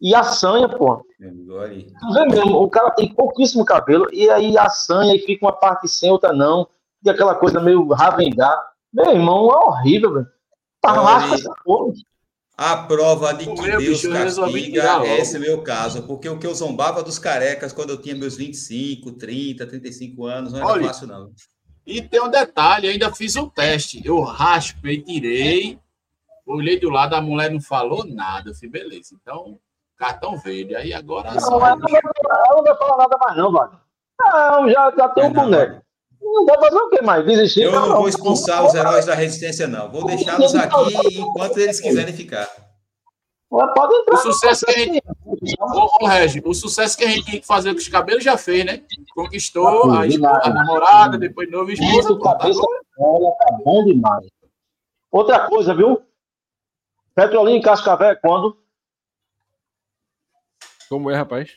E a sanha, pô. Tu vê mesmo, o cara tem pouquíssimo cabelo, e aí a sanha e fica uma parte sem, outra não. E aquela coisa meio ravengar. Meu irmão, é horrível, velho. Arrasta essa porra. A prova de que Deus bicho, castiga é esse meu caso, porque o que eu zombava dos carecas quando eu tinha meus 25, 30, 35 anos, não era Olha, fácil, não. E tem um detalhe, ainda fiz um teste. Eu raspei, tirei, olhei do lado, a mulher não falou nada. Eu falei, beleza, então, cartão verde. Aí agora. Não, ela, não, ela não vai falar nada mais, não, Wagner. Não, já, já tem um boneco. Não vai fazer o que mais? Desistir? Eu não, não vou expulsar os heróis da resistência, não. Vou deixá-los aqui enquanto eles quiserem ficar. Pode entrar. O sucesso que a gente. Ô, ô, Regi, o sucesso que a gente tinha que fazer com os cabelos já fez, né? Conquistou a, esposa, a namorada, depois novo esposa. Isso, cabeça tá bom demais. Outra coisa, viu? Petrolina em Cascavel é quando? Como é, rapaz?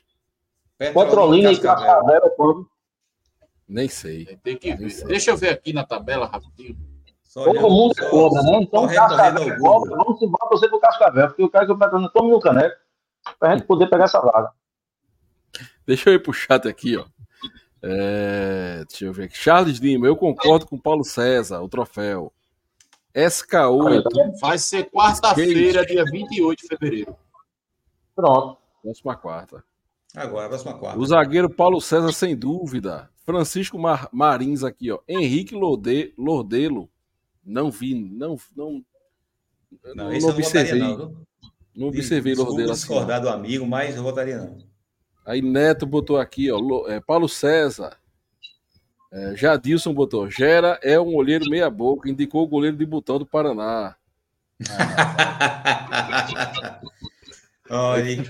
Petrolina em Cascavel é quando? Nem sei. Tem que ver. Deixa eu ver aqui na tabela rapidinho. Todo mundo é cobra, né? Então, Cascavel é cobra. Vamos embora você pro Cascavel, porque eu quero que o Petrolina tome no caneco pra gente poder pegar essa vaga. Deixa eu ir pro chat aqui, ó. É, deixa eu ver aqui. Charles Lima, eu concordo com Paulo César, o troféu. SK8. Vai ser quarta-feira, dia 28 de fevereiro. Pronto. Próxima quarta. Agora, próxima quarta. O zagueiro Paulo César, sem dúvida. Francisco Mar Marins aqui, ó. Henrique Lorde Lordelo. Não vi, não. Não, não, não observei. Não, não, não observei Lordelo assim. discordar do amigo, mas eu votaria não. Aí Neto botou aqui, ó. É, Paulo César. É, Jadilson botou. Gera é um olheiro meia-boca. Indicou o goleiro de botão do Paraná. Olha.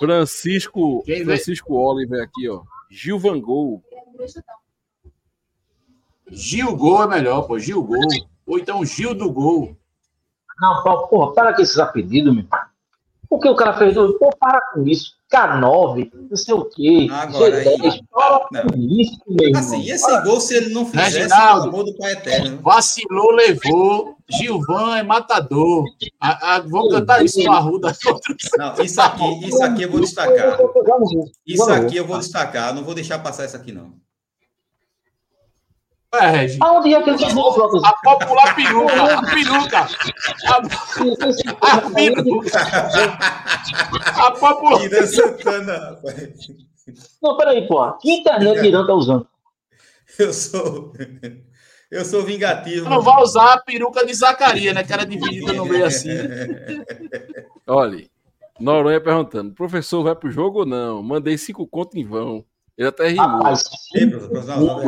Francisco, Francisco Oliver aqui, ó. Gil Van Gol. Gil Gol é melhor, pô. Gil Gol. Ou então Gil do Gol. Não, porra, para com esses apelidos, meu. Por que o cara fez? Pô, para com isso. K9, não sei o quê. Agora G10, aí. Para com isso, meu Assim, esse para. gol, se ele não fizesse, Reginaldo, gol do Pai Eterno. Vacilou, levou. Gilvan é matador. A, a, vou cantar isso no Arruda. Não, isso aqui, isso aqui eu vou destacar. Isso aqui eu vou destacar. Não vou deixar passar isso aqui, não. É. Aonde é que ele chegou, Flotas? A popular peruca, a peruca. A, a peruca. A popular. Ira Santana. Não, peraí, pô. Que internet Irã tá usando? Eu sou. Eu sou vingativo. Não vai usar a peruca de Zacaria, né? Que era dividida no meio assim. Olha, Noronha perguntando: professor, vai pro jogo ou não? Mandei cinco contos em vão. Ele até rimou. Rapaz,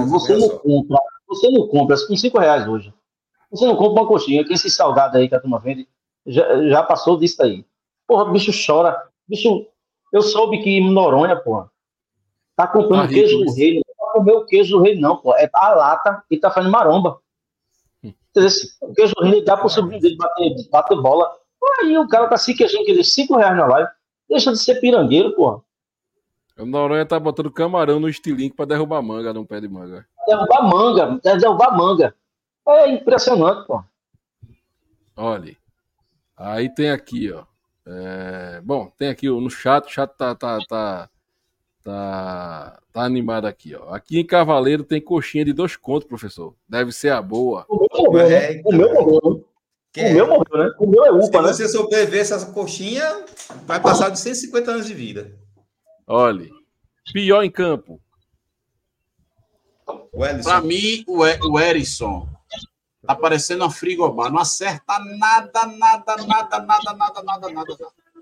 você não compra, você não compra com cinco reais hoje. Você não compra uma coxinha, que esse salgado aí que a turma vende já, já passou disso aí. Porra, bicho chora. Bicho, eu soube que Noronha, porra, tá comprando ah, queijo do rei. Não tá comendo o queijo do rei, não, pô. É a lata e tá fazendo maromba. O queijo do rei dá pro sobrinho dele bater, bater bola. Aí o cara tá se queixando que ele cinco reais na live. Deixa de ser pirangueiro, porra. O Noronha tá botando camarão no estilingue para derrubar manga num pé de manga. Derrubar manga, derrubar manga. É impressionante, pô. Olha. Aí tem aqui, ó. É... Bom, tem aqui no chat, o chat tá, tá, tá, tá, tá animado aqui, ó. Aqui em Cavaleiro tem coxinha de dois contos, professor. Deve ser a boa. O meu morreu, né? O meu morreu. O meu morreu, né? O meu é UPA, né? Se você sobreviver essa coxinha, vai passar de 150 anos de vida. Olhe, pior em campo. Para mim, o, e, o Erisson tá parecendo uma frigobar. Não acerta nada, nada, nada, nada, nada, nada, nada,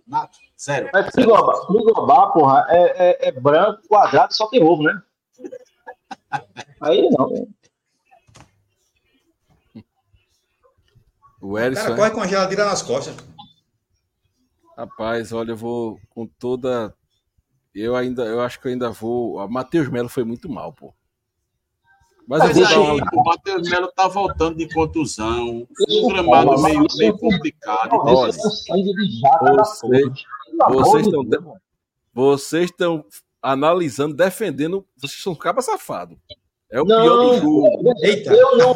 nada. Sério. Mas frigobar, frigobar porra, é, é, é branco, quadrado, só tem ovo, né? Aí não. O Erisson. O cara corre com a geladeira nas costas. Rapaz, olha, eu vou com toda eu ainda, eu acho que eu ainda vou. O Matheus Melo foi muito mal, pô. Mas, Mas aí, uma... o Matheus Melo tá voltando de contusão, um gramado meio, meio complicado. Olha, vocês, vocês estão vocês estão analisando, defendendo, vocês são caba safado. É o não, pior do jogo. Eita. Eu não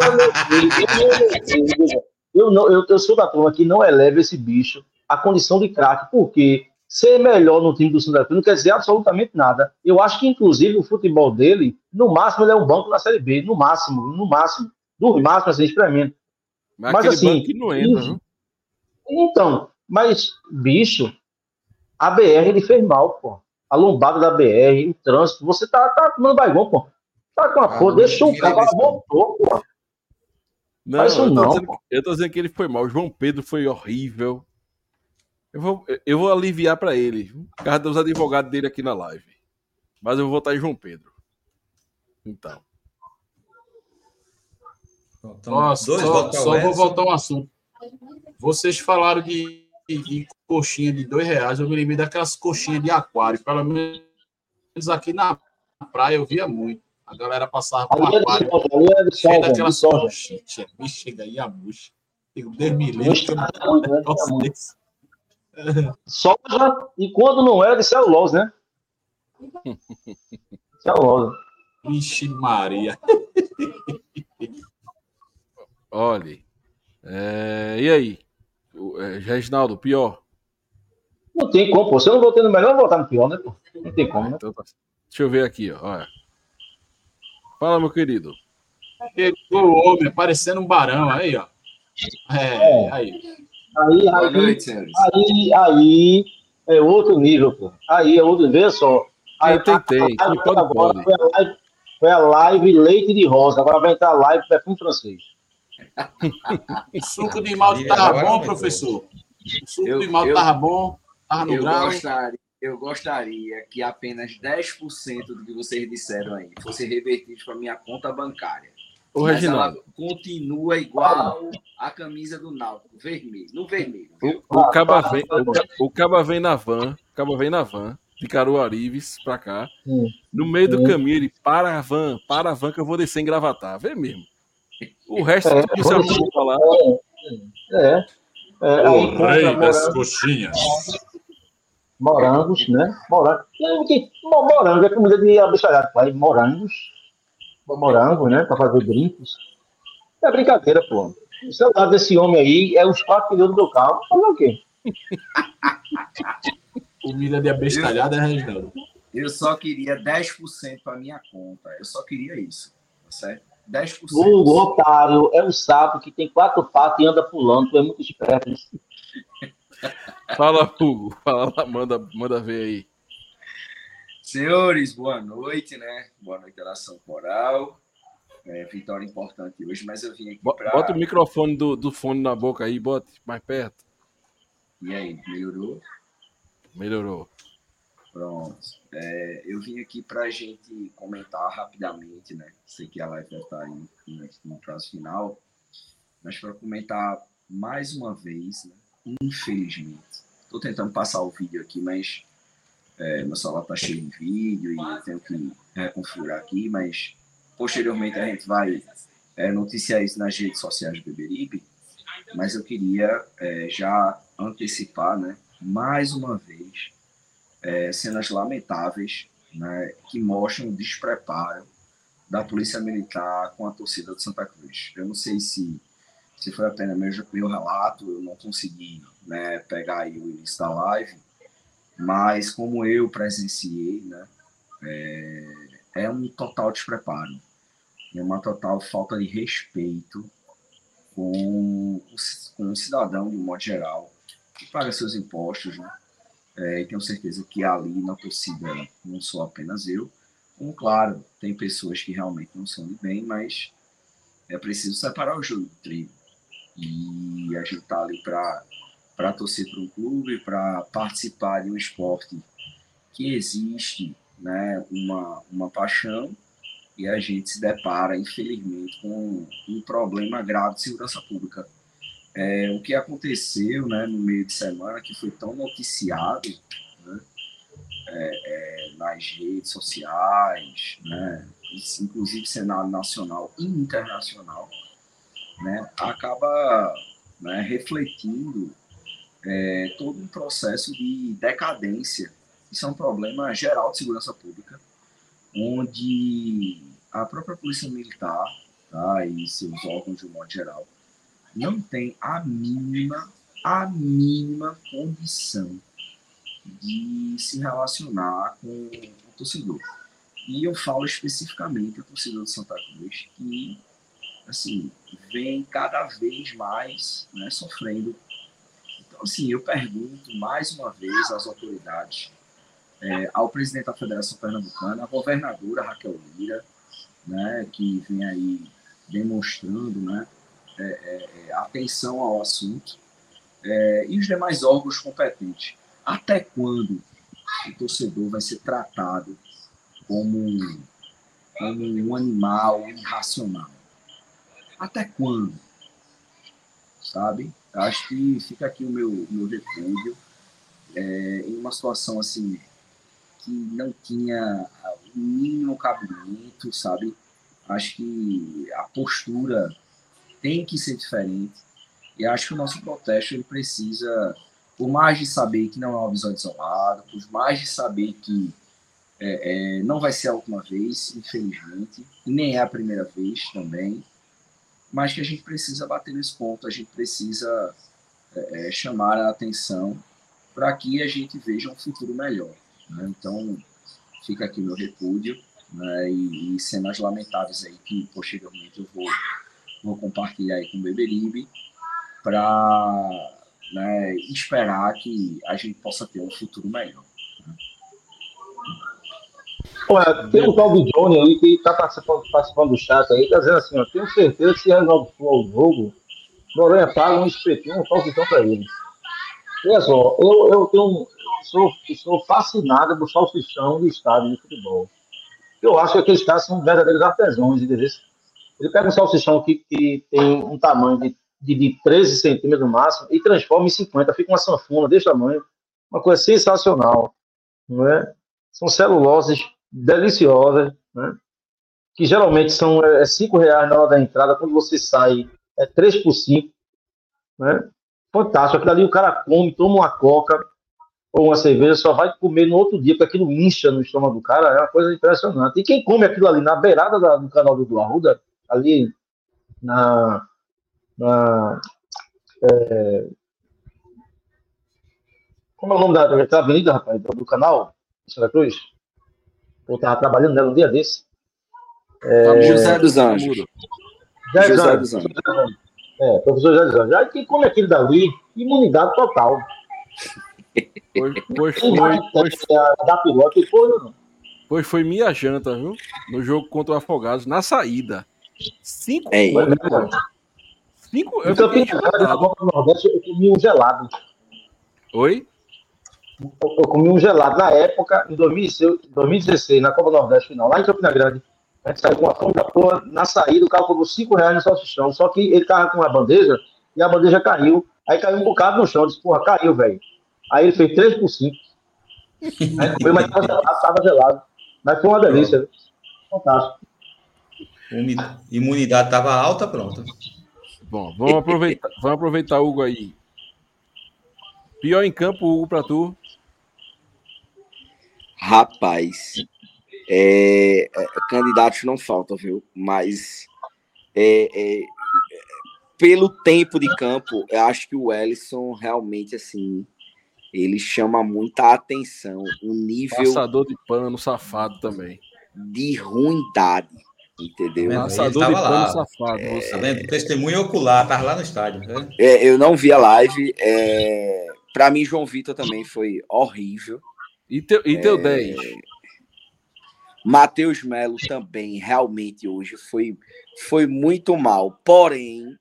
eu, não, eu, eu sou da turma que não eleva esse bicho à condição de craque, porque ser melhor no time do Santa Cruz não quer dizer absolutamente nada. Eu acho que, inclusive, o futebol dele, no máximo, ele é um banco na Série B, no máximo, no máximo, no máximo, assim, experimento. Mas, mas assim, não entra, isso, Então, mas, bicho, a BR ele fez mal, pô. A lombada da BR, o trânsito, você tá, tá tomando baigão, pô. Tá com a ah, cor, deixou o cara, voltou, pô. Não, eu, tô não dizendo, eu tô dizendo que ele foi mal. O João Pedro foi horrível. Eu vou, eu vou aliviar para ele, por causa dos advogados dele aqui na live. Mas eu vou votar em João Pedro. Então. Nossa, só, só vou voltar um assunto. Vocês falaram de, de, coxinha de dois reais. Eu me lembrei daquelas coxinhas de aquário. Pelo menos aqui na praia eu via muito. A galera passava com aquário. Cheio daquelas coxinhas. Me chega aí a bucha. Deus me livre. Soja, e quando não é, de celulose, né? celulose. Vixe Maria. Olhe. É... E aí? É, Reginaldo, pior? Não tem como, pô. Se eu não vou no melhor, eu vou votar no pior, né? Pô? Não tem como, né? Então, tá. Deixa eu ver aqui, ó. Olha. Fala, meu querido. Chegou o homem, parecendo um barão. Aí, ó. É, é. aí. Aí, Boa aí, noite, senhores. Aí, aí é outro nível, pô. Aí é outro, vê só. Aí, eu tentei, a, a, a, pode, pode. Foi, a live, foi a live leite de rosa, agora vai entrar a live perfume francês. suco de malte tava bom, professor? O suco eu, de malte tava bom? Tava no eu grau? Gostaria, eu gostaria que apenas 10% do que vocês disseram aí fosse revertido para minha conta bancária. O Reginaldo. continua igual a camisa do Náutico, vermelho, no vermelho. O, o, Caba vem, o, o Caba vem na van, o Caba vem na van, de Caruarives pra cá. Hum. No meio do hum. caminho, ele para a van, para a van que eu vou descer em gravatar. Vê mesmo. O resto é, tudo se arrumou falar. É. é o rei das coxinhas. Morangos, né? Morangos. Morango é comida de abicharado, pai. Morangos. Morango, né? Pra fazer drinks. É brincadeira, pô. O celular desse homem aí é os quatro pneus do meu carro. Fazer o quê? Comida de abestalhada, né, Reginaldo? Eu só queria 10% para minha conta. Eu só queria isso. Tá certo? 10%. O otário é um sapo que tem quatro patas e anda pulando. Tu é muito esperto. Fala, Hugo. Fala lá, manda, manda ver aí. Senhores, boa noite, né? Boa noite, Nação Coral. É, vitória importante hoje, mas eu vim aqui para. Bota o microfone do, do fone na boca aí, bota mais perto. E aí, melhorou? Melhorou. Pronto. É, eu vim aqui para a gente comentar rapidamente, né? Sei que a live vai estar aí no, no prazo final, mas para comentar mais uma vez, né? infelizmente. Estou tentando passar o vídeo aqui, mas é, meu celular está cheio de vídeo e tenho que reconfigurar aqui, mas posteriormente a gente vai é, noticiar isso nas redes sociais do Beberibe, mas eu queria é, já antecipar, né? mais uma vez, é, cenas lamentáveis né, que mostram o despreparo da Polícia Militar com a torcida de Santa Cruz. Eu não sei se, se foi apenas meu, meu relato, eu não consegui né, pegar o início da live, mas como eu presenciei, né, é, é um total despreparo, é uma total falta de respeito com, com o cidadão de um modo geral, que paga seus impostos, né? É, e tenho certeza que ali na torcida não sou apenas eu, como claro, tem pessoas que realmente não são de bem, mas é preciso separar o jogo do trigo. E a gente está ali para torcer para um clube, para participar de um esporte que existe né, uma, uma paixão e a gente se depara, infelizmente, com um problema grave de segurança pública. É, o que aconteceu né, no meio de semana, que foi tão noticiado né, é, é, nas redes sociais, né, inclusive cenário nacional e internacional, né, acaba né, refletindo é, todo um processo de decadência. Isso é um problema geral de segurança pública, onde a própria Polícia Militar tá, e seus órgãos de um modo geral não tem a mínima, a mínima condição de se relacionar com o torcedor. E eu falo especificamente o torcedor de Santa Cruz, que assim, vem cada vez mais né, sofrendo. Assim, eu pergunto mais uma vez às autoridades, é, ao presidente da Federação Pernambucana, à governadora Raquel Lira, né, que vem aí demonstrando né, é, é, é, atenção ao assunto é, e os demais órgãos competentes. Até quando o torcedor vai ser tratado como, como um animal irracional? Até quando? Sabe? Acho que fica aqui o meu, meu repúdio é, em uma situação assim que não tinha o mínimo cabimento, sabe? Acho que a postura tem que ser diferente. E acho que o nosso protesto ele precisa, por mais de saber que não é um episódio isolado, por mais de saber que é, é, não vai ser a última vez, infelizmente, e nem é a primeira vez também, mas que a gente precisa bater nesse ponto, a gente precisa é, é chamar a atenção para que a gente veja um futuro melhor. Né? Então, fica aqui meu repúdio né? e, e cenas lamentáveis aí que posteriormente eu vou vou compartilhar aí com o Beberibe, para né, esperar que a gente possa ter um futuro melhor. Olha, tem um tal de Johnny aí que está participando, participando do chat aí, está dizendo assim, ó, tenho certeza que se resolve o jogo, Noronha paga um espetinho, um salsichão para ele. Olha só, eu, eu tenho, sou, sou fascinado do salsichão do estádio de futebol. Eu acho que aqueles caras são verdadeiros artesãos, entendeu? Ele pega um salsichão que, que tem um tamanho de, de, de 13 centímetros no máximo e transforma em 50, fica uma sanfona desse tamanho. Uma coisa sensacional. Não é? São celuloses deliciosas, né? que geralmente são é, 5 reais na hora da entrada, quando você sai é 3 por 5. Né? Fantástico. Aquilo ali o cara come, toma uma coca ou uma cerveja, só vai comer no outro dia, porque aquilo incha no estômago do cara, é uma coisa impressionante. E quem come aquilo ali na beirada da, do canal do Arruda, ali na. na é, como é o nome da, da avenida, rapaz, do canal? Santa Cruz? Eu estava trabalhando nela um dia desse. É... José dos Anjos. José, José dos Anjos. É, professor José dos Anjos. Aí quem come aquilo dali, imunidade total. Pois, pois foi, pois, da pilota e foi, não. Pois foi minha janta, viu? No jogo contra o Afogados, na saída. Cinco. Ei. Cinco. Eu, fiquei do Nordeste, eu comi um gelado. Oi? Eu comi um gelado na época, em 2016, na Copa do Nordeste final, lá em Campina Grande. A gente saiu com uma fome da porra, na saída, o carro cobrou 5 reais no salsichão. Só que ele tava com uma bandeja e a bandeja caiu. Aí caiu um bocado no chão. Disse, porra, caiu, velho. Aí ele fez 3 por 5. Aí comeu, mas tava gelado, tava gelado. Mas foi uma delícia. Fantástico. Imunidade estava alta, pronto. Bom, vamos aproveitar, vamos aproveitar, Hugo, aí. Pior em campo, Hugo, para tu? Rapaz, é, é, candidatos não faltam, viu? Mas é, é, pelo tempo de campo, eu acho que o Ellison realmente assim ele chama muita atenção. O nível. Passador de pano, safado também. De ruindade. Entendeu? Tá Passador de pano, lá. safado. É... Tá vendo? Testemunho ocular, tava lá no estádio. Né? É, eu não vi a live. É... Para mim, João Vitor também foi horrível. E teu, e teu é... 10? Matheus Melo também, realmente, hoje foi, foi muito mal. Porém,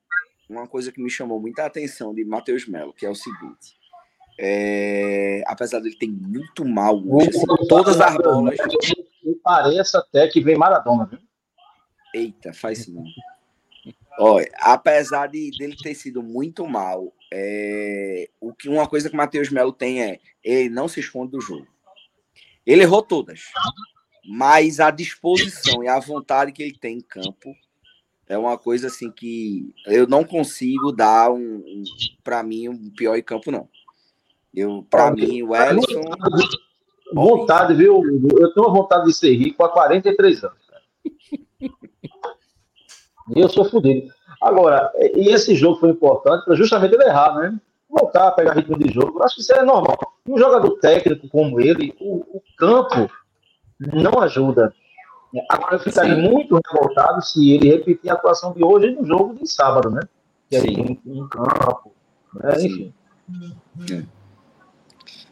uma coisa que me chamou muita atenção de Matheus Melo, que é o seguinte: é, apesar dele ter muito mal hoje, assim, todas as bolas. Me parece até que vem Maradona, viu? Eita, faz isso não. Olha, apesar de dele ter sido muito mal, é, o que uma coisa que o Matheus Melo tem é ele não se esconde do jogo. Ele errou todas, mas a disposição e a vontade que ele tem em campo é uma coisa assim que eu não consigo dar um, um para mim um pior em campo não. Eu, para mim, o Ellison. Vontade, viu? Eu tenho vontade de ser rico há 43 anos. e eu sou fodido. Agora, e esse jogo foi importante para justamente ele errar, né? Voltar a pegar ritmo de jogo. Eu acho que isso é normal. Um jogador técnico como ele, o, o campo não ajuda. Agora eu ficaria Sim. muito revoltado se ele repetir a atuação de hoje no jogo de sábado, né? Que é em, em campo. Né? Enfim. É.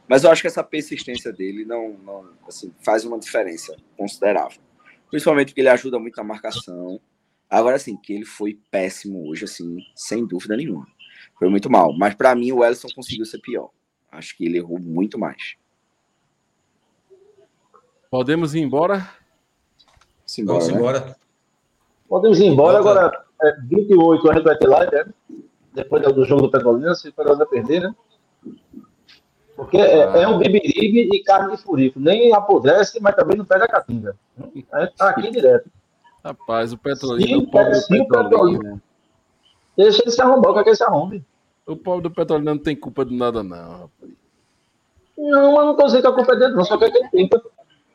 Mas eu acho que essa persistência dele não, não assim, faz uma diferença considerável. Principalmente porque ele ajuda muito na marcação. Agora, assim, que ele foi péssimo hoje, assim, sem dúvida nenhuma. Foi muito mal. Mas para mim, o Ellison conseguiu ser pior. Acho que ele errou muito mais. Podemos ir embora? Simbora, Vamos né? embora. Podemos ir embora. Agora, é, 28 a gente vai ter live, né? Depois do jogo do Petrolina, se o Petrolina perder, né? Porque é, é um bibiribe e carne de furico. Nem apodrece, mas também não pega a catinga. A gente tá aqui direto. Rapaz, o Petrolina, o pobre do Petrolina. Deixa ele se arrombar, quer que ele se arrombe. O pobre do Petrolina não tem culpa de nada, não, rapaz. Não, mas não tô dizendo que a culpa é dele, não, só quer que ele tenha.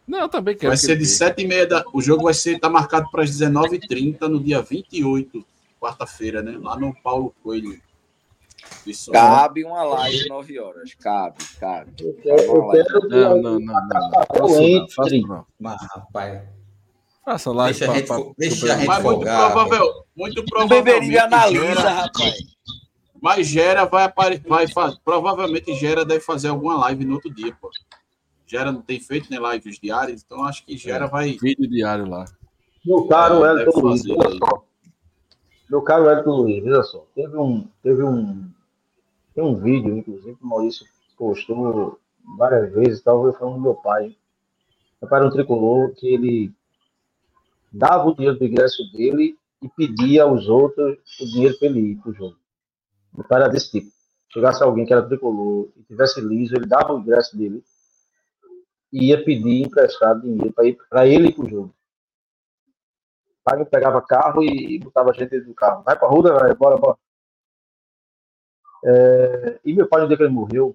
Não, eu também quero. Vai ser de 7h30 da. O jogo vai ser, tá marcado para as 19h30 no dia 28, quarta-feira, né? Lá no Paulo Coelho. Isso, cabe uma live 9 horas. Cabe, cabe. Não, não, não, não. Faça não. Mas, rapaz. Faça live. Deixa a gente, pra, deixa a gente muito provável, muito provavelmente. analisa, rapaz. Mas Gera vai, vai fazer. Provavelmente Gera deve fazer alguma live no outro dia, pô. Gera não tem feito nem né, lives diárias, então acho que Gera é, vai. Vídeo diário lá. Meu caro é, Elton Luiz, Meu caro Elton Luiz, veja só. Teve um, teve um, tem um vídeo, inclusive, que o Maurício postou várias vezes, talvez falando do meu pai. Meu pai era um tricolor que ele dava o dinheiro do ingresso dele e pedia aos outros o dinheiro para ele ir para o jogo. Pai era desse tipo. Chegasse alguém que era tricolor e tivesse liso, ele dava o ingresso dele e ia pedir emprestado dinheiro para ele ir para o jogo. Pai pegava carro e, e botava a gente dentro do carro. Vai para a rua, vai, bora, bora. É, e meu pai, no dia que ele morreu,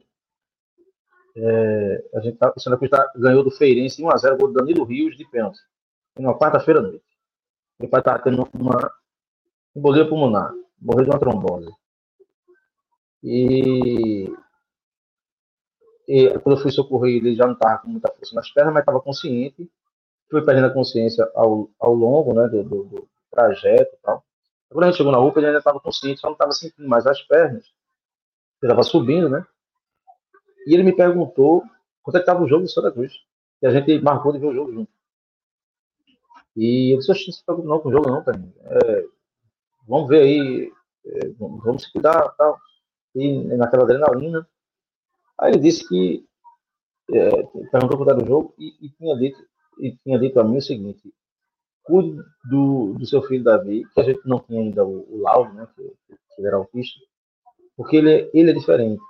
é, a gente tá, o Santa Cruz tá, ganhou do Feirense 1x0, gol do Danilo Rios de pênalti. Numa quarta-feira noite. Meu pai estava tendo uma embolia pulmonar, morreu de uma trombose. E, e quando eu fui socorrer ele, já não estava com muita força nas pernas, mas estava consciente. Fui perdendo a consciência ao, ao longo né, do, do, do trajeto e tal. Quando a gente chegou na UPA, ele ainda estava consciente, só não estava sentindo mais as pernas. Ele estava subindo, né? E ele me perguntou quanto é que estava o jogo do Santa Cruz. E a gente marcou de ver o jogo junto. E eu disse, não se preocupe não com o jogo não, cara. É, vamos ver aí, é, vamos se cuidar tal. E naquela adrenalina. Aí ele disse que é, perguntou quanto era o jogo e, e, tinha dito e tinha dito a mim o seguinte cuide do, do seu filho Davi, que a gente não tinha ainda o, o laudo, né, que, que ele era autista, porque ele, ele é diferente.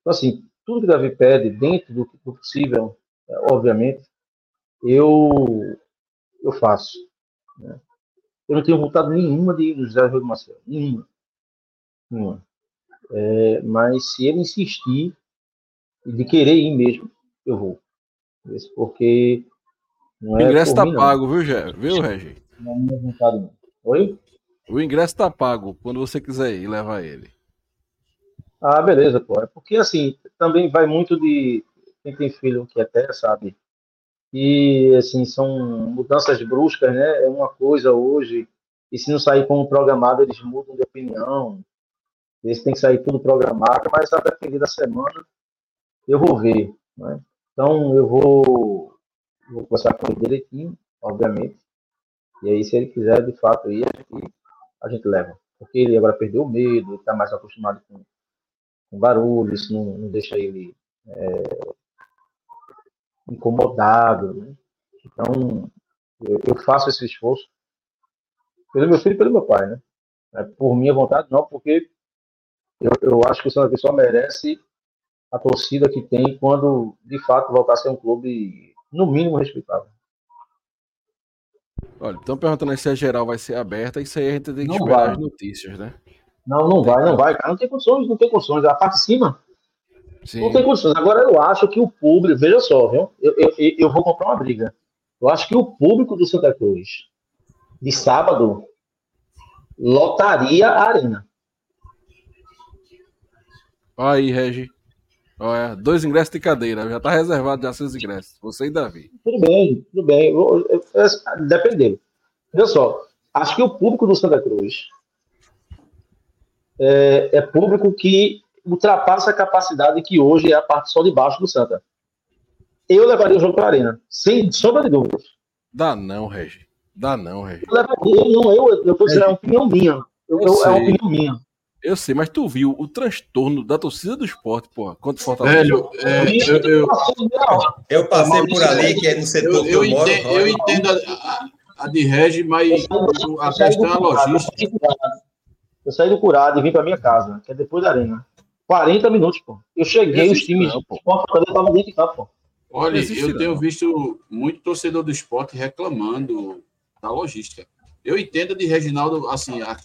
Então, assim, tudo que Davi pede, dentro do, do possível, é, obviamente, eu, eu faço. Né? Eu não tenho vontade nenhuma de ir no José Rio Marcelo. Nenhuma. Nenhuma. É, mas se ele insistir e de querer ir mesmo, eu vou. Porque não é o ingresso está pago, viu, Gé? Viu, Regi? Não é minha vontade, não. Oi? O ingresso está pago quando você quiser ir levar ele. Ah, beleza, pô. É porque assim, também vai muito de quem tem filho que até sabe. E assim, são mudanças bruscas, né? É uma coisa hoje, e se não sair como programado, eles mudam de opinião. Eles têm que sair tudo programado, mas a depender da semana, eu vou ver. Né? Então, eu vou, vou conversar com ele direitinho, obviamente. E aí, se ele quiser, de fato, ir, a gente, a gente leva. Porque ele agora perdeu o medo, está mais acostumado com com barulho, isso não, não deixa ele é, incomodado. Né? Então, eu, faço esse esforço pelo meu filho e pelo meu pai, né? É por minha vontade, não, porque eu, eu acho que o Santa Cruz merece a torcida que tem quando, de fato, voltar a ser um clube, no mínimo, respeitável. Olha, estão perguntando se a geral vai ser aberta, isso aí a gente tem que não esperar vai. as notícias, né? Não, não vai, não vai, cara. Não tem condições, não tem condições. A parte de cima Sim. não tem condições. Agora eu acho que o público, veja só, viu? Eu, eu, eu vou comprar uma briga. Eu acho que o público do Santa Cruz de sábado lotaria a arena. Olha aí, Regi. Olha, dois ingressos de cadeira, já está reservado já seus ingressos. Você e Davi. Tudo bem, tudo bem. Dependendo. Veja só, acho que o público do Santa Cruz é, é público que ultrapassa a capacidade que hoje é a parte só de baixo do Santa. Eu levaria o jogo para a Arena, sem sombra de dúvidas. Dá não, Regi. Dá não, Regi. Eu levaria, não, eu, eu tô dizendo, é uma opinião minha. Eu, eu, é uma opinião minha. Eu sei, mas tu viu o transtorno da torcida do esporte, porra, contra o Fortaleza. Velho, é, eu, eu, eu, passei por ali, que é no setor eu, eu, eu moro, entendo, eu entendo a, a, a de Regi, mas a questão é a logística. Eu saí do curado e vim para minha casa, que é depois da arena. 40 minutos, pô. Eu cheguei, os times do esporte estavam dentro de campo, pô. Olha, eu tenho visto muito torcedor do esporte reclamando da logística. Eu entendo de Reginaldo, assim, a,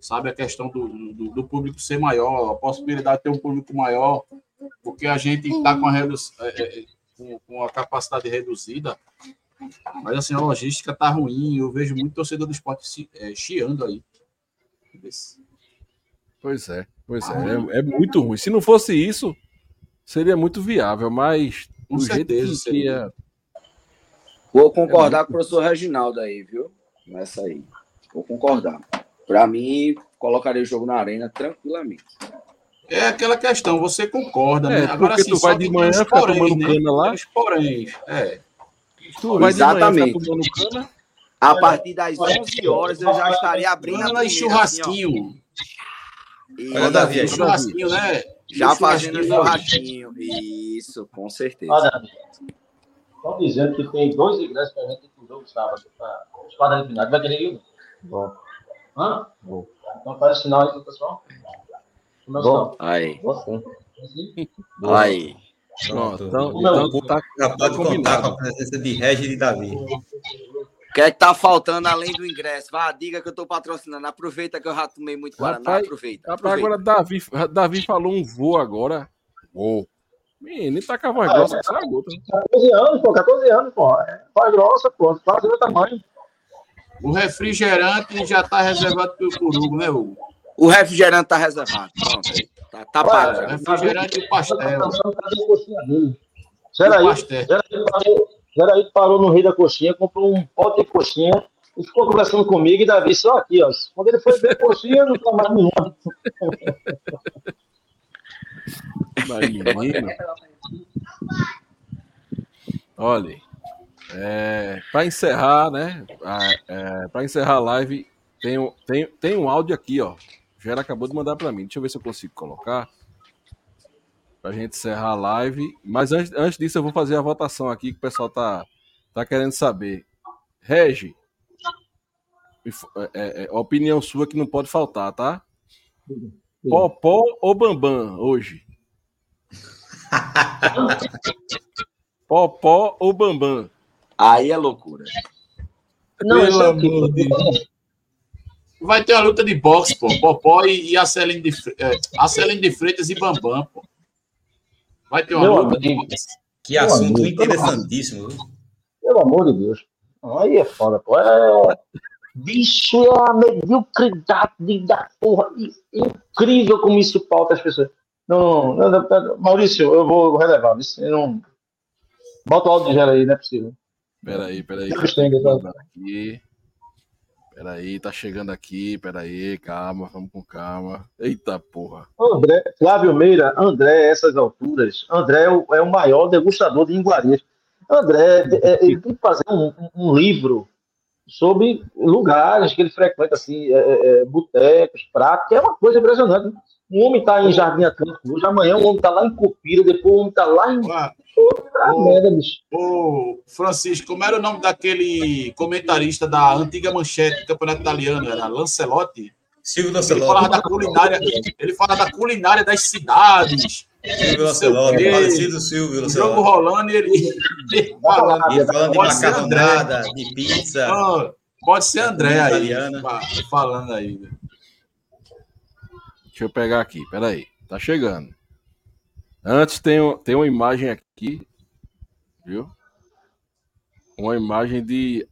sabe, a questão do, do, do, público ser maior, a possibilidade de ter um público maior, porque a gente está com, a é, é, com, com a capacidade reduzida, mas assim, a logística tá ruim, eu vejo muito torcedor do esporte é, chiando aí. Pois é, pois é, é, é, muito ruim. Se não fosse isso, seria muito viável, mas com certeza seria. Vou concordar é com o professor Reginaldo aí, viu? Nessa aí. Vou concordar. Para mim, colocaria o jogo na arena tranquilamente. É aquela questão, você concorda, é, né? Agora assim, tu vai de manhã ficar tomando né? cana lá. Os porém, é. Tu vai Exatamente. de manhã ficar tomando cana a partir das 11 horas eu já estaria abrindo a primeira, churrasquinho. Assim, Olha, Davi, churrasquinho, né? Já fazendo churrasquinho. Isso, com certeza. Estão dizendo que tem dois ingressos para a gente pro jogo sábado, para os quadros finais. Vai querer ir? Bom. Hã? Bom. Então faz o sinal aí, pessoal. Bom. Aí. Você. Aí. Pronto, então, então tá, Já pode contar com a presença de Regis e Davi. O que é que tá faltando além do ingresso? Vá, diga que eu tô patrocinando. Aproveita que eu já tomei muito Guaraná. Rapaz, aproveita, rapaz, aproveita. agora Davi, Davi falou um voo agora. Voo. Menino, ele tá com a voz grossa que sai a gota. 14 anos, pô, 14 anos, pô. É, Faz grossa, pô. Quase do tamanho. O refrigerante já está reservado pelo Hugo, né, Hugo? O refrigerante tá reservado. Pronto. Tá, tá pago. O refrigerante e o pastel. Geraí, O pastel. Geraí parou, Geraí parou no Rei da Coxinha, comprou um pote de coxinha e ficou conversando comigo e Davi só aqui, ó. Quando ele foi ver coxinha, não tá mais nenhuma. Olha, é, para encerrar, né? É, para encerrar a live, tem, tem, tem um áudio aqui, ó. Gera acabou de mandar para mim. Deixa eu ver se eu consigo colocar. Pra gente encerrar a live. Mas antes, antes disso, eu vou fazer a votação aqui que o pessoal tá, tá querendo saber. Regi, é, é, é, opinião sua que não pode faltar, tá? Popó ou Bambam hoje? Popó ou Bambam? Aí é loucura. Não, Pelo é amor de Vai ter uma luta de boxe, pô. Popó e, e a Celine de, é, a Celine de Freitas e Bambam, pô. Vai ter uma Meu luta de amigo. Que assunto amigo, interessantíssimo. Pelo amor de Deus. Aí é foda, pô. É... Bicho, é a mediocridade da porra. I- Incrível como isso pauta as pessoas. Não, não, não, não, Maurício, eu vou relevar. Isso, eu não... Bota o áudio de gera aí, não é possível. Peraí, peraí. Eu. Mandando aqui. Peraí, tá chegando aqui. Peraí, calma, vamos com calma. Eita porra. André, Flávio Meira, André, essas alturas, André é o, é o maior degustador de iguarias. André, é, ele tem que fazer um, um- um livro sobre lugares que ele frequenta, assim, é, é, é, botecos, pratos, que é uma coisa impressionante. Um homem está em Jardim Atlântico hoje, amanhã o homem está lá em Cupira, depois o homem está lá em. Ah, Puta merda, bicho. Ô, Francisco, como era o nome daquele comentarista da antiga manchete do campeonato italiano? Era Lancelotti? Silvio Ele falava da Lancelotti. culinária, ele fala da culinária das cidades. Silvio o Lancelotti. Falecido Silvio O jogo Lancelotti. rolando e ele, ele falando. E falando de Pode ser André. macarronada, de pizza. Ah, pode ser André aí, Italiana. falando aí. Deixa eu pegar aqui, peraí. Tá chegando. Antes tem, um- tem uma imagem aqui, viu? Uma imagem de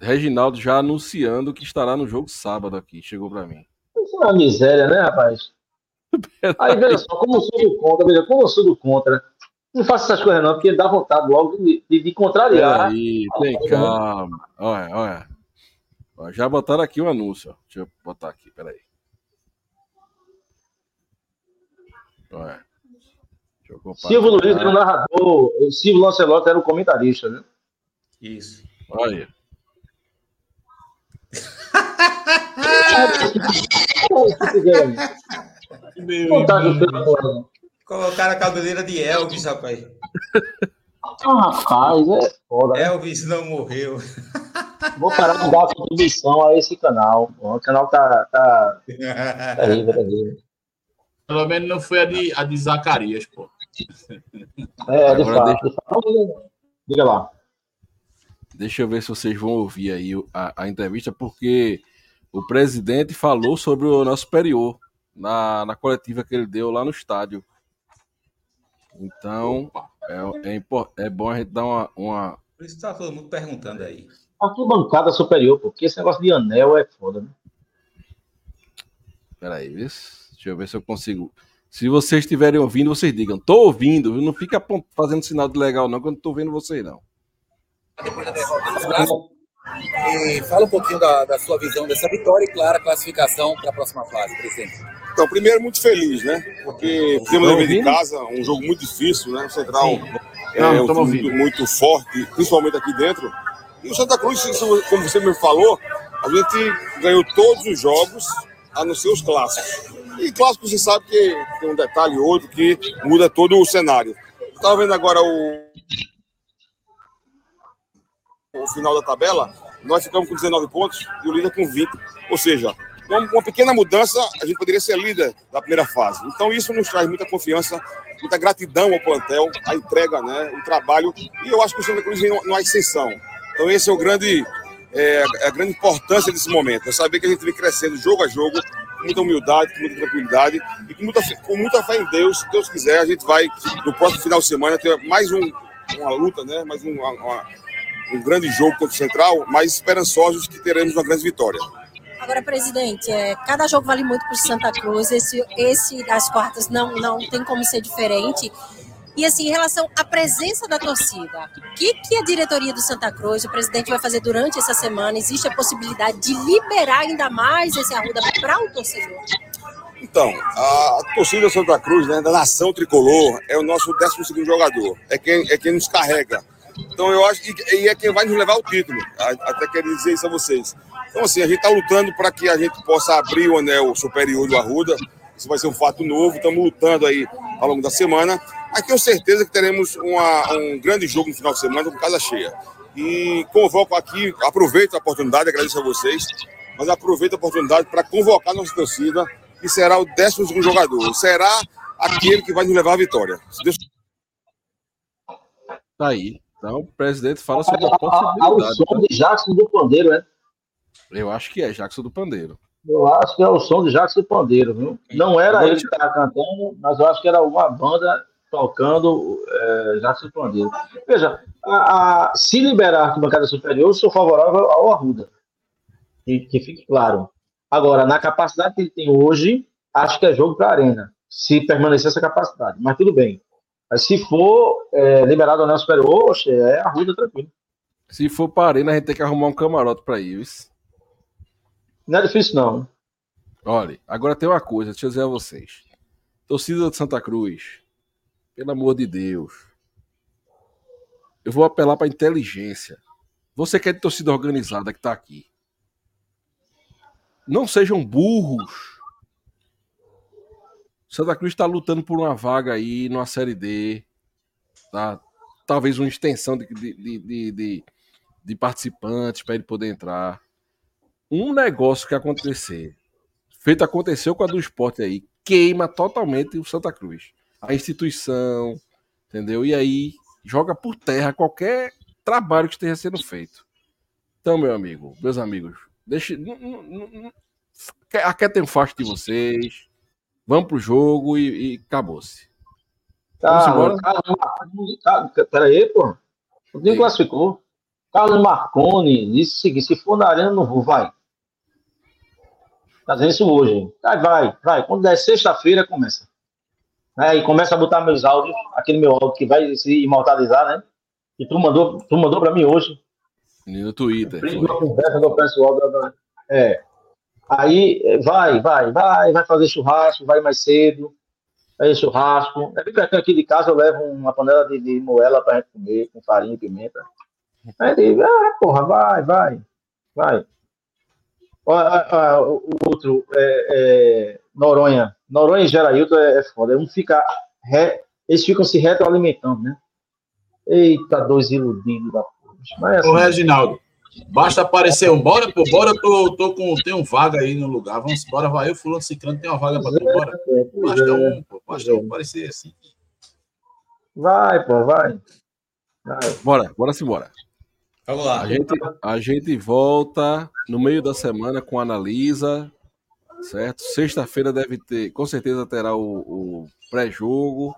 Reginaldo já anunciando que estará no jogo sábado aqui. Chegou pra mim. Isso é uma miséria, né, rapaz? Aí, veja só, como eu sou do contra, veja, como eu sou do contra, não faço essas coisas não, porque dá vontade logo de, de, de contrariar. Peraí, tem calma. Olha, olha. Já botaram aqui o anúncio. ó. Deixa eu botar aqui, peraí. Compartilhar. Silvio Luiz era o narrador, o Silvio Lancelotti era o comentarista, né? Isso. Olha. Porra. Colocaram a cabeleira de Elvis, rapaz. Ah, rapaz, é foda. né? Elvis não morreu. Vou parar de dar contribuição a esse canal. O canal tá, tá terrível, terrível. Pelo menos não foi a de, a de Zacarias, pô. É, de Agora fato. de fato. Diga lá. Deixa eu ver se vocês vão ouvir aí a, a entrevista, porque o presidente falou sobre o nosso superior na, na coletiva que ele deu lá no estádio. Então, é, é, impor- é bom a gente dar uma. uma... Por isso tá todo mundo perguntando aí. Arquibancada superior, porque esse negócio de anel é foda, né? Peraí, se- deixa eu ver se eu consigo. Se vocês estiverem ouvindo, vocês digam, tô ouvindo, viu? não fica fazendo sinal de legal, não, que eu não tô vendo vocês, não. E fala um pouquinho da, da sua visão dessa vitória e, claro, a classificação para a próxima fase, presidente. Então, primeiro, muito feliz, né? Porque fizemos Tá dever de casa, um jogo muito difícil, né? O Central é Não, um time ouvindo. muito forte, principalmente aqui dentro. E o Santa Cruz, como você me falou, a gente ganhou todos os jogos, a não ser os clássicos. E clássico você sabe que tem um detalhe ou outro que muda todo o cenário. Estava vendo agora o o final da tabela, nós ficamos com 19 pontos e o líder com 20. Ou seja, com uma pequena mudança, a gente poderia ser líder da primeira fase. Então, isso nos traz muita confiança, muita gratidão ao plantel, a entrega, né, o trabalho. E eu acho que o Santa Cruz não há exceção. Então, esse é o grande, é, a grande importância desse momento. É saber que a gente vem crescendo jogo a jogo, com muita humildade, com muita tranquilidade e com muita, com muita fé em Deus. Se Deus quiser, a gente vai, no próximo final de semana, ter mais um, uma luta, né, mais um, uma, um grande jogo contra o Central, mas esperançosos que teremos uma grande vitória. Agora, presidente, é, cada jogo vale muito para o Santa Cruz. Esse, esse das quartas não, não tem como ser diferente. E assim, em relação à presença da torcida, o que, que a diretoria do Santa Cruz, o presidente vai fazer durante essa semana? Existe a possibilidade de liberar ainda mais esse Arruda para o torcedor? Então, a torcida Santa Cruz, né, da nação tricolor, é o nosso 12 jogador, é quem, é quem nos carrega. Então, eu acho que e é quem vai nos levar ao título. Até quero dizer isso a vocês. Então, assim, a gente está lutando para que a gente possa abrir o anel superior do Arruda. Isso vai ser um fato novo. Estamos lutando aí ao longo da semana. Mas tenho certeza que teremos uma, um grande jogo no final de semana com casa cheia. E convoco aqui, aproveito a oportunidade, agradeço a vocês, mas aproveito a oportunidade para convocar a nossa torcida, que será o décimo segundo jogador. Será aquele que vai nos levar à vitória. Deus... Tá aí. Então, o presidente fala sobre a possibilidade. Ao som de Jackson do Pandeiro, né? Eu acho que é Jackson do Pandeiro. Eu acho que é o som de Jackson do Pandeiro, viu? Não era ele que estava cantando, mas eu acho que era uma banda tocando é, Jackson do Pandeiro. Veja, a, a, se liberar a bancada superior, eu sou favorável ao Arruda. Que, que fique claro. Agora, na capacidade que ele tem hoje, acho que é jogo para a Arena. Se permanecer essa capacidade. Mas tudo bem. Mas se for é, liberado ao anel superior, oxe, é Arruda tranquilo. Se for para a Arena, a gente tem que arrumar um camarote para. Isso. Não é difícil, não. Olha, agora tem uma coisa, deixa eu dizer a vocês. Torcida de Santa Cruz, pelo amor de Deus. Eu vou apelar para inteligência. Você que é de torcida organizada que está aqui. Não sejam burros. Santa Cruz está lutando por uma vaga aí numa Série D. Tá? Talvez uma extensão de, de, de, de, de participantes para ele poder entrar um negócio que acontecer, feito aconteceu com a do esporte aí, queima totalmente o Santa Cruz. A instituição, entendeu? E aí joga por terra qualquer trabalho que esteja sendo feito. Então, meu amigo, meus amigos, deixe. Aqui tem um facho de vocês. Vamos pro jogo e, e acabou-se. Tá, embora? Peraí, pô. O time classificou. Carlos Marconi disse o seguinte: se for na arena, não vou, vai. Tá dizendo isso hoje. Vai, vai, vai. Quando der sexta-feira, começa. Aí começa a botar meus áudios, aquele meu áudio que vai se imortalizar, né? Que tu mandou, tu mandou pra mim hoje. No Twitter. Uma conversa do pessoal. É. Aí vai, vai, vai, vai fazer churrasco, vai mais cedo. Aí churrasco. É bem pertinho aqui de casa, eu levo uma panela de, de moela pra gente comer, com farinha e pimenta. Aí ele, ah, porra, vai, vai, vai. o outro, é, é, Noronha. Noronha e Gerailton é, é foda. Um fica re, eles ficam se retroalimentando, né? Eita, dois iludidos da porra. Mas, assim, Ô, Reginaldo, basta aparecer um. Bora, pô, bora, tô, tô com. Tem um vaga aí no lugar. Vamos embora, vai eu, Fulano Ciclano, tem uma vaga pra tu, bora. É, basta é, um, pô, basta um aparecer assim. Vai, pô, vai. vai. Bora, bora se embora. Vamos lá. A gente, a gente volta no meio da semana com a Analisa, certo? Sexta-feira deve ter, com certeza terá o, o pré-jogo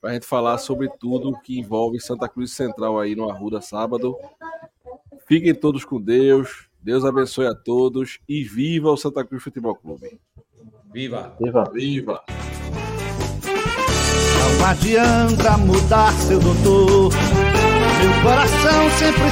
para a gente falar sobre tudo que envolve Santa Cruz Central aí no Arruda sábado. Fiquem todos com Deus. Deus abençoe a todos e viva o Santa Cruz Futebol Clube. Viva! Viva! Viva! Não adianta mudar seu doutor. Meu coração sempre